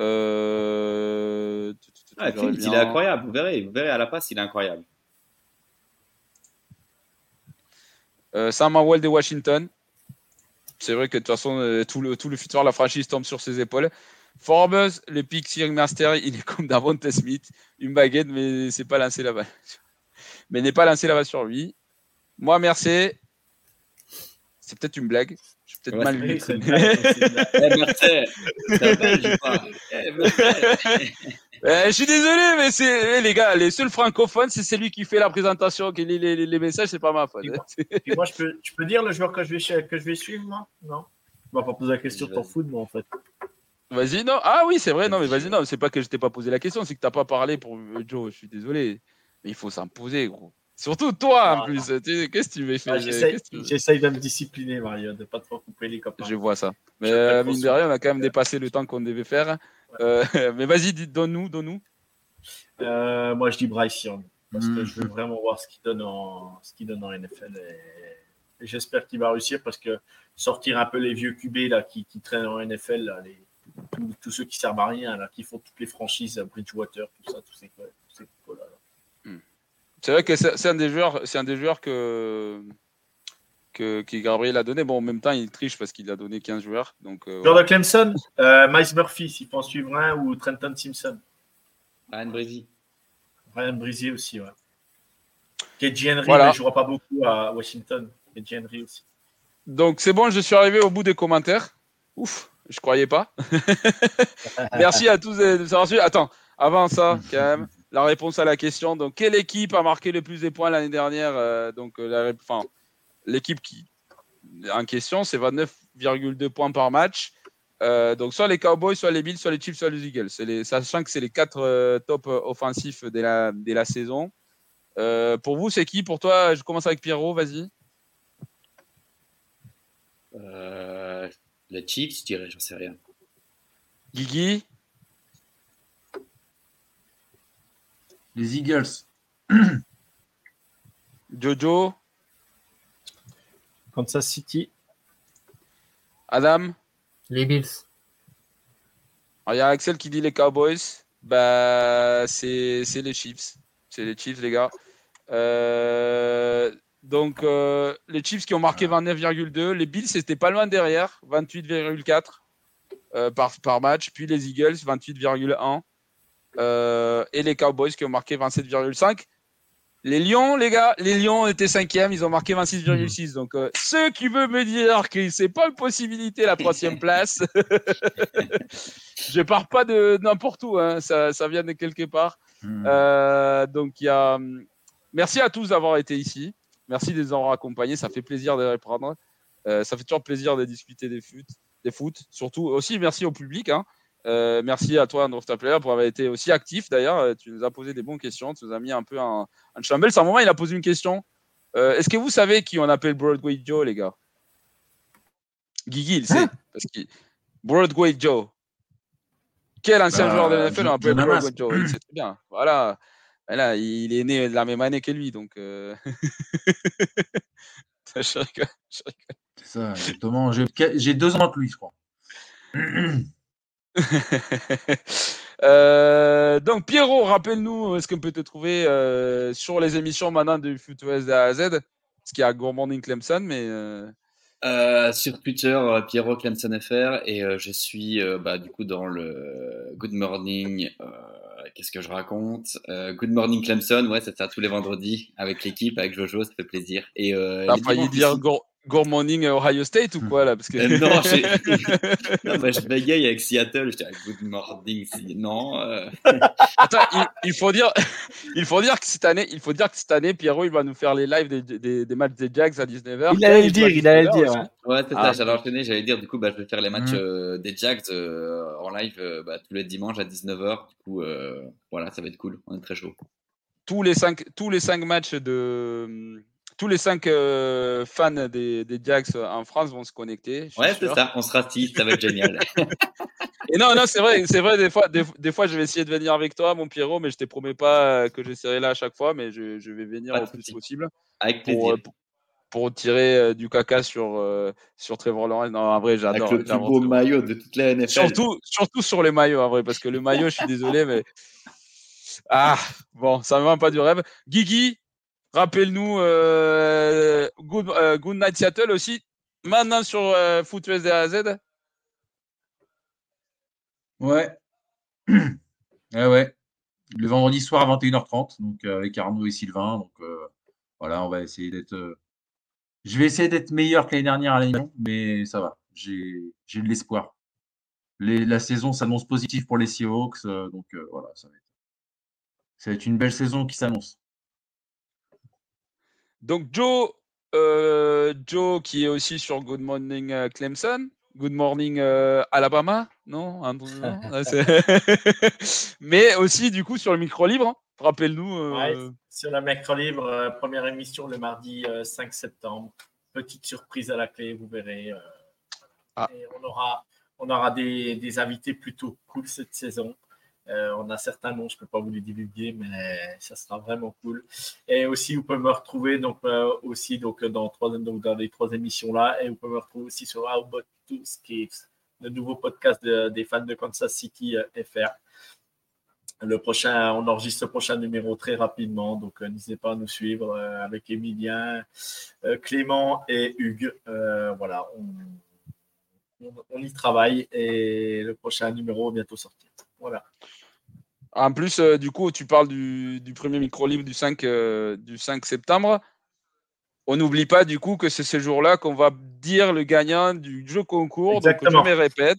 Euh... Ah, il est incroyable, vous verrez, vous verrez à la passe, il est incroyable. Euh, Sam Howell de Washington. C'est vrai que de toute façon, euh, tout le, tout le futur de la franchise tombe sur ses épaules. Forbes, le pick Young Master, il est comme Davonte Smith, une baguette, mais c'est pas lancé là-bas. Mais n'est pas lancé là-bas sur lui. Moi, merci. C'est peut-être une blague. Je suis peut-être mal lu. je suis désolé, mais c'est eh, les gars, les seuls francophones, c'est celui qui fait la présentation, qui lit les, les, les messages, c'est pas ma faute. Moi, je peux, je peux dire le joueur que je vais, que je vais suivre, moi Non On va pas poser la question de ton foot, moi, en fait. Vas-y, non. Ah oui, c'est vrai. Non, mais vas-y, non. C'est pas que je t'ai pas posé la question, c'est que t'as pas parlé pour euh, Joe. Je suis désolé. Mais il faut s'imposer, gros. Surtout toi, en plus. Qu'est-ce que tu veux faire ah, J'essaye de me discipliner, Mario, de pas trop couper les copains. Je vois ça. Mais euh, mine de rien, on a quand même dépassé le temps qu'on devait faire. Euh, mais vas-y, donne-nous, donne-nous. Euh, moi, je dis Bryce Young. Parce que je veux vraiment voir ce qu'il donne en, ce donne en NFL. Et, j'espère qu'il va réussir parce que sortir un peu les vieux QB là, qui, qui traînent en NFL, là, les, tous, ceux qui servent à rien, là, qui font toutes les franchises, Bridgewater, tout ça, tous ces, tous ces là. C'est vrai que c'est un des joueurs, c'est un des joueurs que, que, que, Gabriel a donné. Bon, en même temps, il triche parce qu'il a donné 15 joueurs. Donc, euh, Joueur de Clemson, euh, Miles Murphy, s'il faut en suivre un, ou Trenton Simpson. Ryan Breezy. Ryan Breezy aussi, ouais. KJ Henry, voilà. mais je ne vois pas beaucoup à Washington. KJ Henry aussi. Donc, c'est bon, je suis arrivé au bout des commentaires. Ouf, je croyais pas. Merci à tous de nous avoir suivis. Attends, avant ça, quand même, la réponse à la question. Donc, quelle équipe a marqué le plus de points l'année dernière euh, Donc, euh, l'équipe qui en question, c'est 29,2 points par match. Euh, donc, soit les Cowboys, soit les Bills, soit les Chiefs, soit les Eagles. Les, sachant que c'est les quatre top offensifs de la, la saison. Pour vous, c'est qui? Pour toi, je commence avec Pierrot, vas-y. Les Chiefs, je dirais, j'en sais rien. Guigui? Les Eagles. Jojo Kansas City. Adam Les Bills. Il y a Axel qui dit les Cowboys. Bah, c'est les Chiefs. C'est les Chiefs, les gars. Euh, donc, euh, les Chiefs qui ont marqué 29,2. Les Bills, c'était pas loin derrière, 28,4 euh, par, par match. Puis les Eagles, 28,1. Euh, et les Cowboys qui ont marqué 27,5. Les Lions, les gars, les Lions étaient cinquièmes, ils ont marqué 26,6. Donc, euh, ceux qui veulent me dire que c'est pas une possibilité la troisième place, je pars pas de n'importe où, hein, ça, ça, vient de quelque part. Hmm. Euh, donc, il y a. Merci à tous d'avoir été ici. Merci de les avoir accompagnés. Ça fait plaisir de les reprendre. Euh, ça fait toujours plaisir de discuter des foot, des foot. Surtout aussi, merci au public. Hein. Euh, merci à toi, Andrew Player, pour avoir été aussi actif. D'ailleurs, euh, tu nous as posé des bonnes questions. Tu nous as mis un peu un, un chambel. C'est un moment, il a posé une question. Euh, est-ce que vous savez qui on appelle Broadway Joe, les gars? Guigui, il sait. Hein parce que Broadway Joe. Quel ancien bah, joueur de NFL on appelle Broadway Joe? Il sait très bien. Voilà. Là, il est né de la même année que lui, donc. je rigole, C'est ça, exactement. J'ai deux ans que lui, je crois. Euh, donc Pierrot, rappelle-nous, est-ce qu'on peut te trouver euh, sur les émissions maintenant de de A à Z Ce qui a Good Morning Clemson, mais euh, sur Twitter, Pierrot Clemson FR, et je suis bah, du coup dans le Good Morning. Qu'est-ce que je raconte? Good Morning Clemson, ouais, c'est ça tous les vendredis avec l'équipe, avec Jojo, ça fait plaisir. Et T'as failli dire Good Morning Ohio State ou quoi là parce que... Euh, non, non bah, je bégaye avec Seattle. Je dis Good Morning, non. Euh. Attends, il, faut dire, il faut dire que cette année, il faut dire que cette année, Pierrot, il va nous faire les lives des, des, des matchs des Jags à 19h. Il allait le dire, il allait le dire. Ouais, c'est ça. Ah. J'allais enchaîner. J'allais dire, du coup, bah, je vais faire les matchs mm. euh, des Jags en live bah, tous les dimanches à 19h. Du coup, voilà, ça va être cool. On est très chaud. Tous les cinq, tous les cinq matchs de tous les cinq euh, fans des, des, Jags en France vont se connecter. Ouais, c'est ça, on sera six, ça va être génial. Et non, non, c'est vrai, c'est vrai, des fois, des, fois, je vais essayer de venir avec toi, mon Pierrot, mais je te promets pas que je serai là à chaque fois, mais je, je vais venir au plus possible. Avec plaisir. Euh, pour, pour, tirer euh, du caca sur, sur Trevor Lawrence. Non, en vrai, j'adore. Avec le plus beau maillot de toute la NFL. Surtout, surtout sur les maillots, en vrai, parce que le maillot, je suis désolé, mais. Ah, bon, ça me va pas du rêve. Guigui, Rappelle-nous euh, good, euh, good, Night Seattle aussi. Maintenant sur euh, Foot de A à Z. Ouais. ouais, ouais. Le vendredi soir à 21h30, donc avec Arnaud et Sylvain. Donc voilà, on va essayer d'être. Je vais essayer d'être meilleur que l'année dernière à l'émission, mais ça va. J'ai de l'espoir. La saison s'annonce positive pour les Seahawks, donc voilà, ça va, ça va être une belle saison qui s'annonce. Donc Joe, euh, Joe qui est aussi sur Good Morning euh, Clemson, Good Morning euh, Alabama, non Mais aussi du coup sur le micro libre. Rappelle-nous. sur le micro libre, première émission le mardi 5 septembre. Petite surprise à la clé, vous verrez. Ah. on aura, on aura des, des invités plutôt cool cette saison. Euh, on a certains noms, je ne peux pas vous les divulguer, mais ça sera vraiment cool. Et aussi, vous pouvez me retrouver donc, euh, aussi donc, dans, trois, dans les trois émissions-là. Et vous pouvez me retrouver aussi sur How About to le nouveau podcast des fans de Kansas City euh, FR. Le prochain, on enregistre le prochain numéro très rapidement, donc n'hésitez pas à nous suivre avec Emilien, Clément et Hugues. voilà, on, on, y travaille et le prochain numéro va bientôt sortir. Voilà. En plus, euh, du coup, tu parles du, premier micro libre du 5, euh, du 5 septembre. On n'oublie pas du coup que c'est ce jour-là qu'on va dire le gagnant du jeu concours. Donc, je me répète.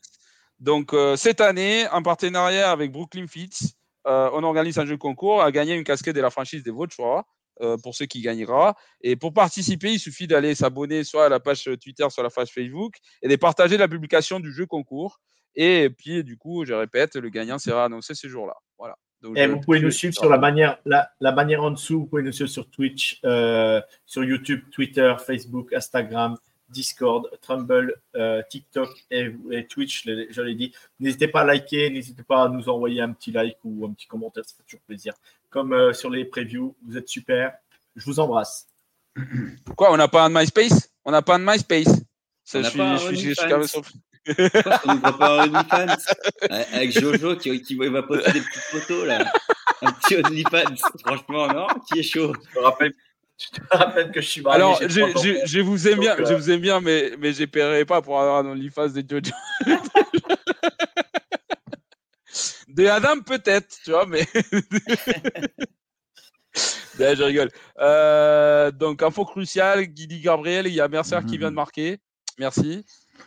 Donc, euh, cette année, en partenariat avec Brooklyn Fits, on organise un jeu concours à gagner une casquette de la franchise de votre choix. pour ceux qui gagnera. Et pour participer, il suffit d'aller s'abonner soit à la page Twitter, soit à la page Facebook et de partager la publication du jeu concours. Et puis, du coup, je répète, le gagnant sera annoncé ce jour-là. Et vous pouvez nous suivre sur la manière, la, la, manière en dessous. Vous pouvez nous suivre sur Twitch, euh, sur YouTube, Twitter, Facebook, Instagram, Discord, Trumble, euh, TikTok et, Twitch, je l'ai dit. N'hésitez pas à liker, n'hésitez pas à nous envoyer un petit like ou un petit commentaire, ça fait toujours plaisir. Comme euh, sur les previews, vous êtes super. Je vous embrasse. Pourquoi on n'a pas un MySpace? On n'a pas un MySpace. Ça, je, suis, on ne voit pas OnlyFans avec Jojo qui, qui, va poster des petites photos là. Un petit OnlyFans, franchement, non Qui est chaud Je te rappelle, je te rappelle que je suis marié. Alors, je, je, vous aime bien, je vous aime bien, mais, mais j'espérais pas pour avoir un OnlyFans de Jojo. de Adam peut-être, tu vois, mais. je rigole. Euh, donc, info cruciale, Guidi Gabriel, il y a Mercer qui vient de marquer. Merci.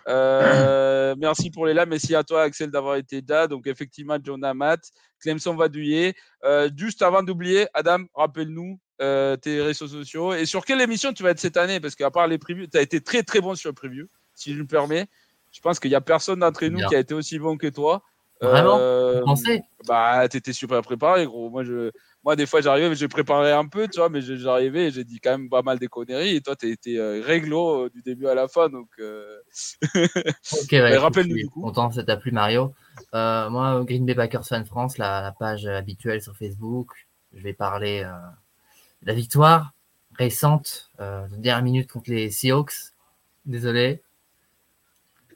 Euh, merci pour les là. Merci à toi, Axel, d'avoir été là. Donc, effectivement, Jonah Matt, Clemson Vadouillet. Euh, juste avant d'oublier, Adam, rappelle-nous euh, tes réseaux sociaux et sur quelle émission tu vas être cette année? Parce qu'à part les previews, tu as été très très bon sur le preview, si je me permets. Je pense qu'il n'y a personne d'entre nous qui a été aussi bon que toi. Vraiment? Euh, Bah, t'étais super préparé, gros. Moi, je, moi, des fois, j'arrivais, j'ai préparé un peu, tu vois, mais j'arrivais et j'ai dit quand même pas mal des conneries. Et toi, tu été euh, réglo euh, du début à la fin. Donc, euh... ok, rappelle-nous du coup. Content, ça t'a plu, Mario. moi, Green Bay Packers Fan France, la, page habituelle sur Facebook, je vais parler de la victoire récente, de dernière minute contre les Seahawks. Désolé.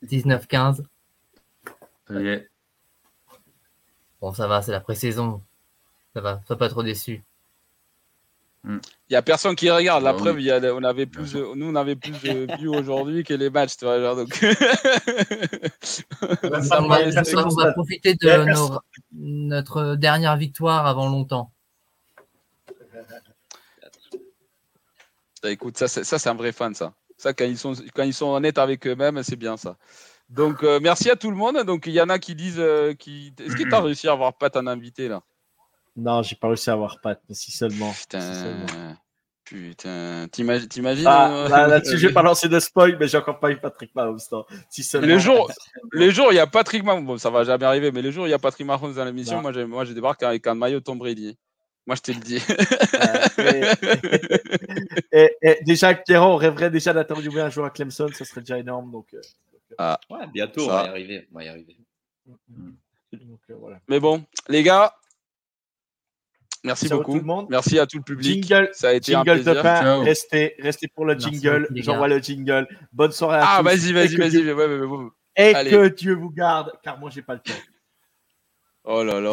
19-15. Ça y est. Bon, ça va, c'est la pré-saison. Ça va, sois pas trop déçu. Il n'y a personne qui regarde. La bah preuve, y a, on avait plus nous, on avait plus de vues aujourd'hui que les matchs. Tu vois, genre, donc... on, va, profiter de notre dernière victoire avant longtemps. Bah, écoute, ça, c'est un vrai fan, ça. Ça, quand ils sont, quand ils sont honnêtes avec eux-mêmes, c'est bien ça. Donc, euh, merci à tout le monde. Donc, il y en a qui disent. Euh, qui... Est-ce que tu as réussi à avoir Pat en invité là? Non, j'ai pas réussi à avoir Pat, mais si seulement. Putain. Putain, t'imagines ah, euh, là, Là-dessus, je vais pas lancer de spoil, mais j'ai encore pas eu Patrick Mahomes. Si seulement. Les jours, les jours, il y a Patrick Mahomes. Bon, ça va jamais arriver, mais les jours, il y a Patrick Mahomes dans l'émission. Moi, moi, je débarque avec un maillot Tom Brady. Moi, je te le dis. et, déjà, Pierrot, on rêverait déjà d'interviewer un joueur à Clemson, ça serait déjà énorme. Donc, euh, ah, ouais, bientôt, on va y arriver. On va y arriver. Euh, Mais bon, les gars, merci beaucoup. Merci à tout le public. Jingle, ça a été un plaisir. De pain. Restez, restez pour le jingle. J'envoie le jingle. Bonne soirée à ah, tous. Ah, vas-y, vas-y, vas-y. Et que Dieu vous garde, car moi, j'ai pas le temps. Oh là là.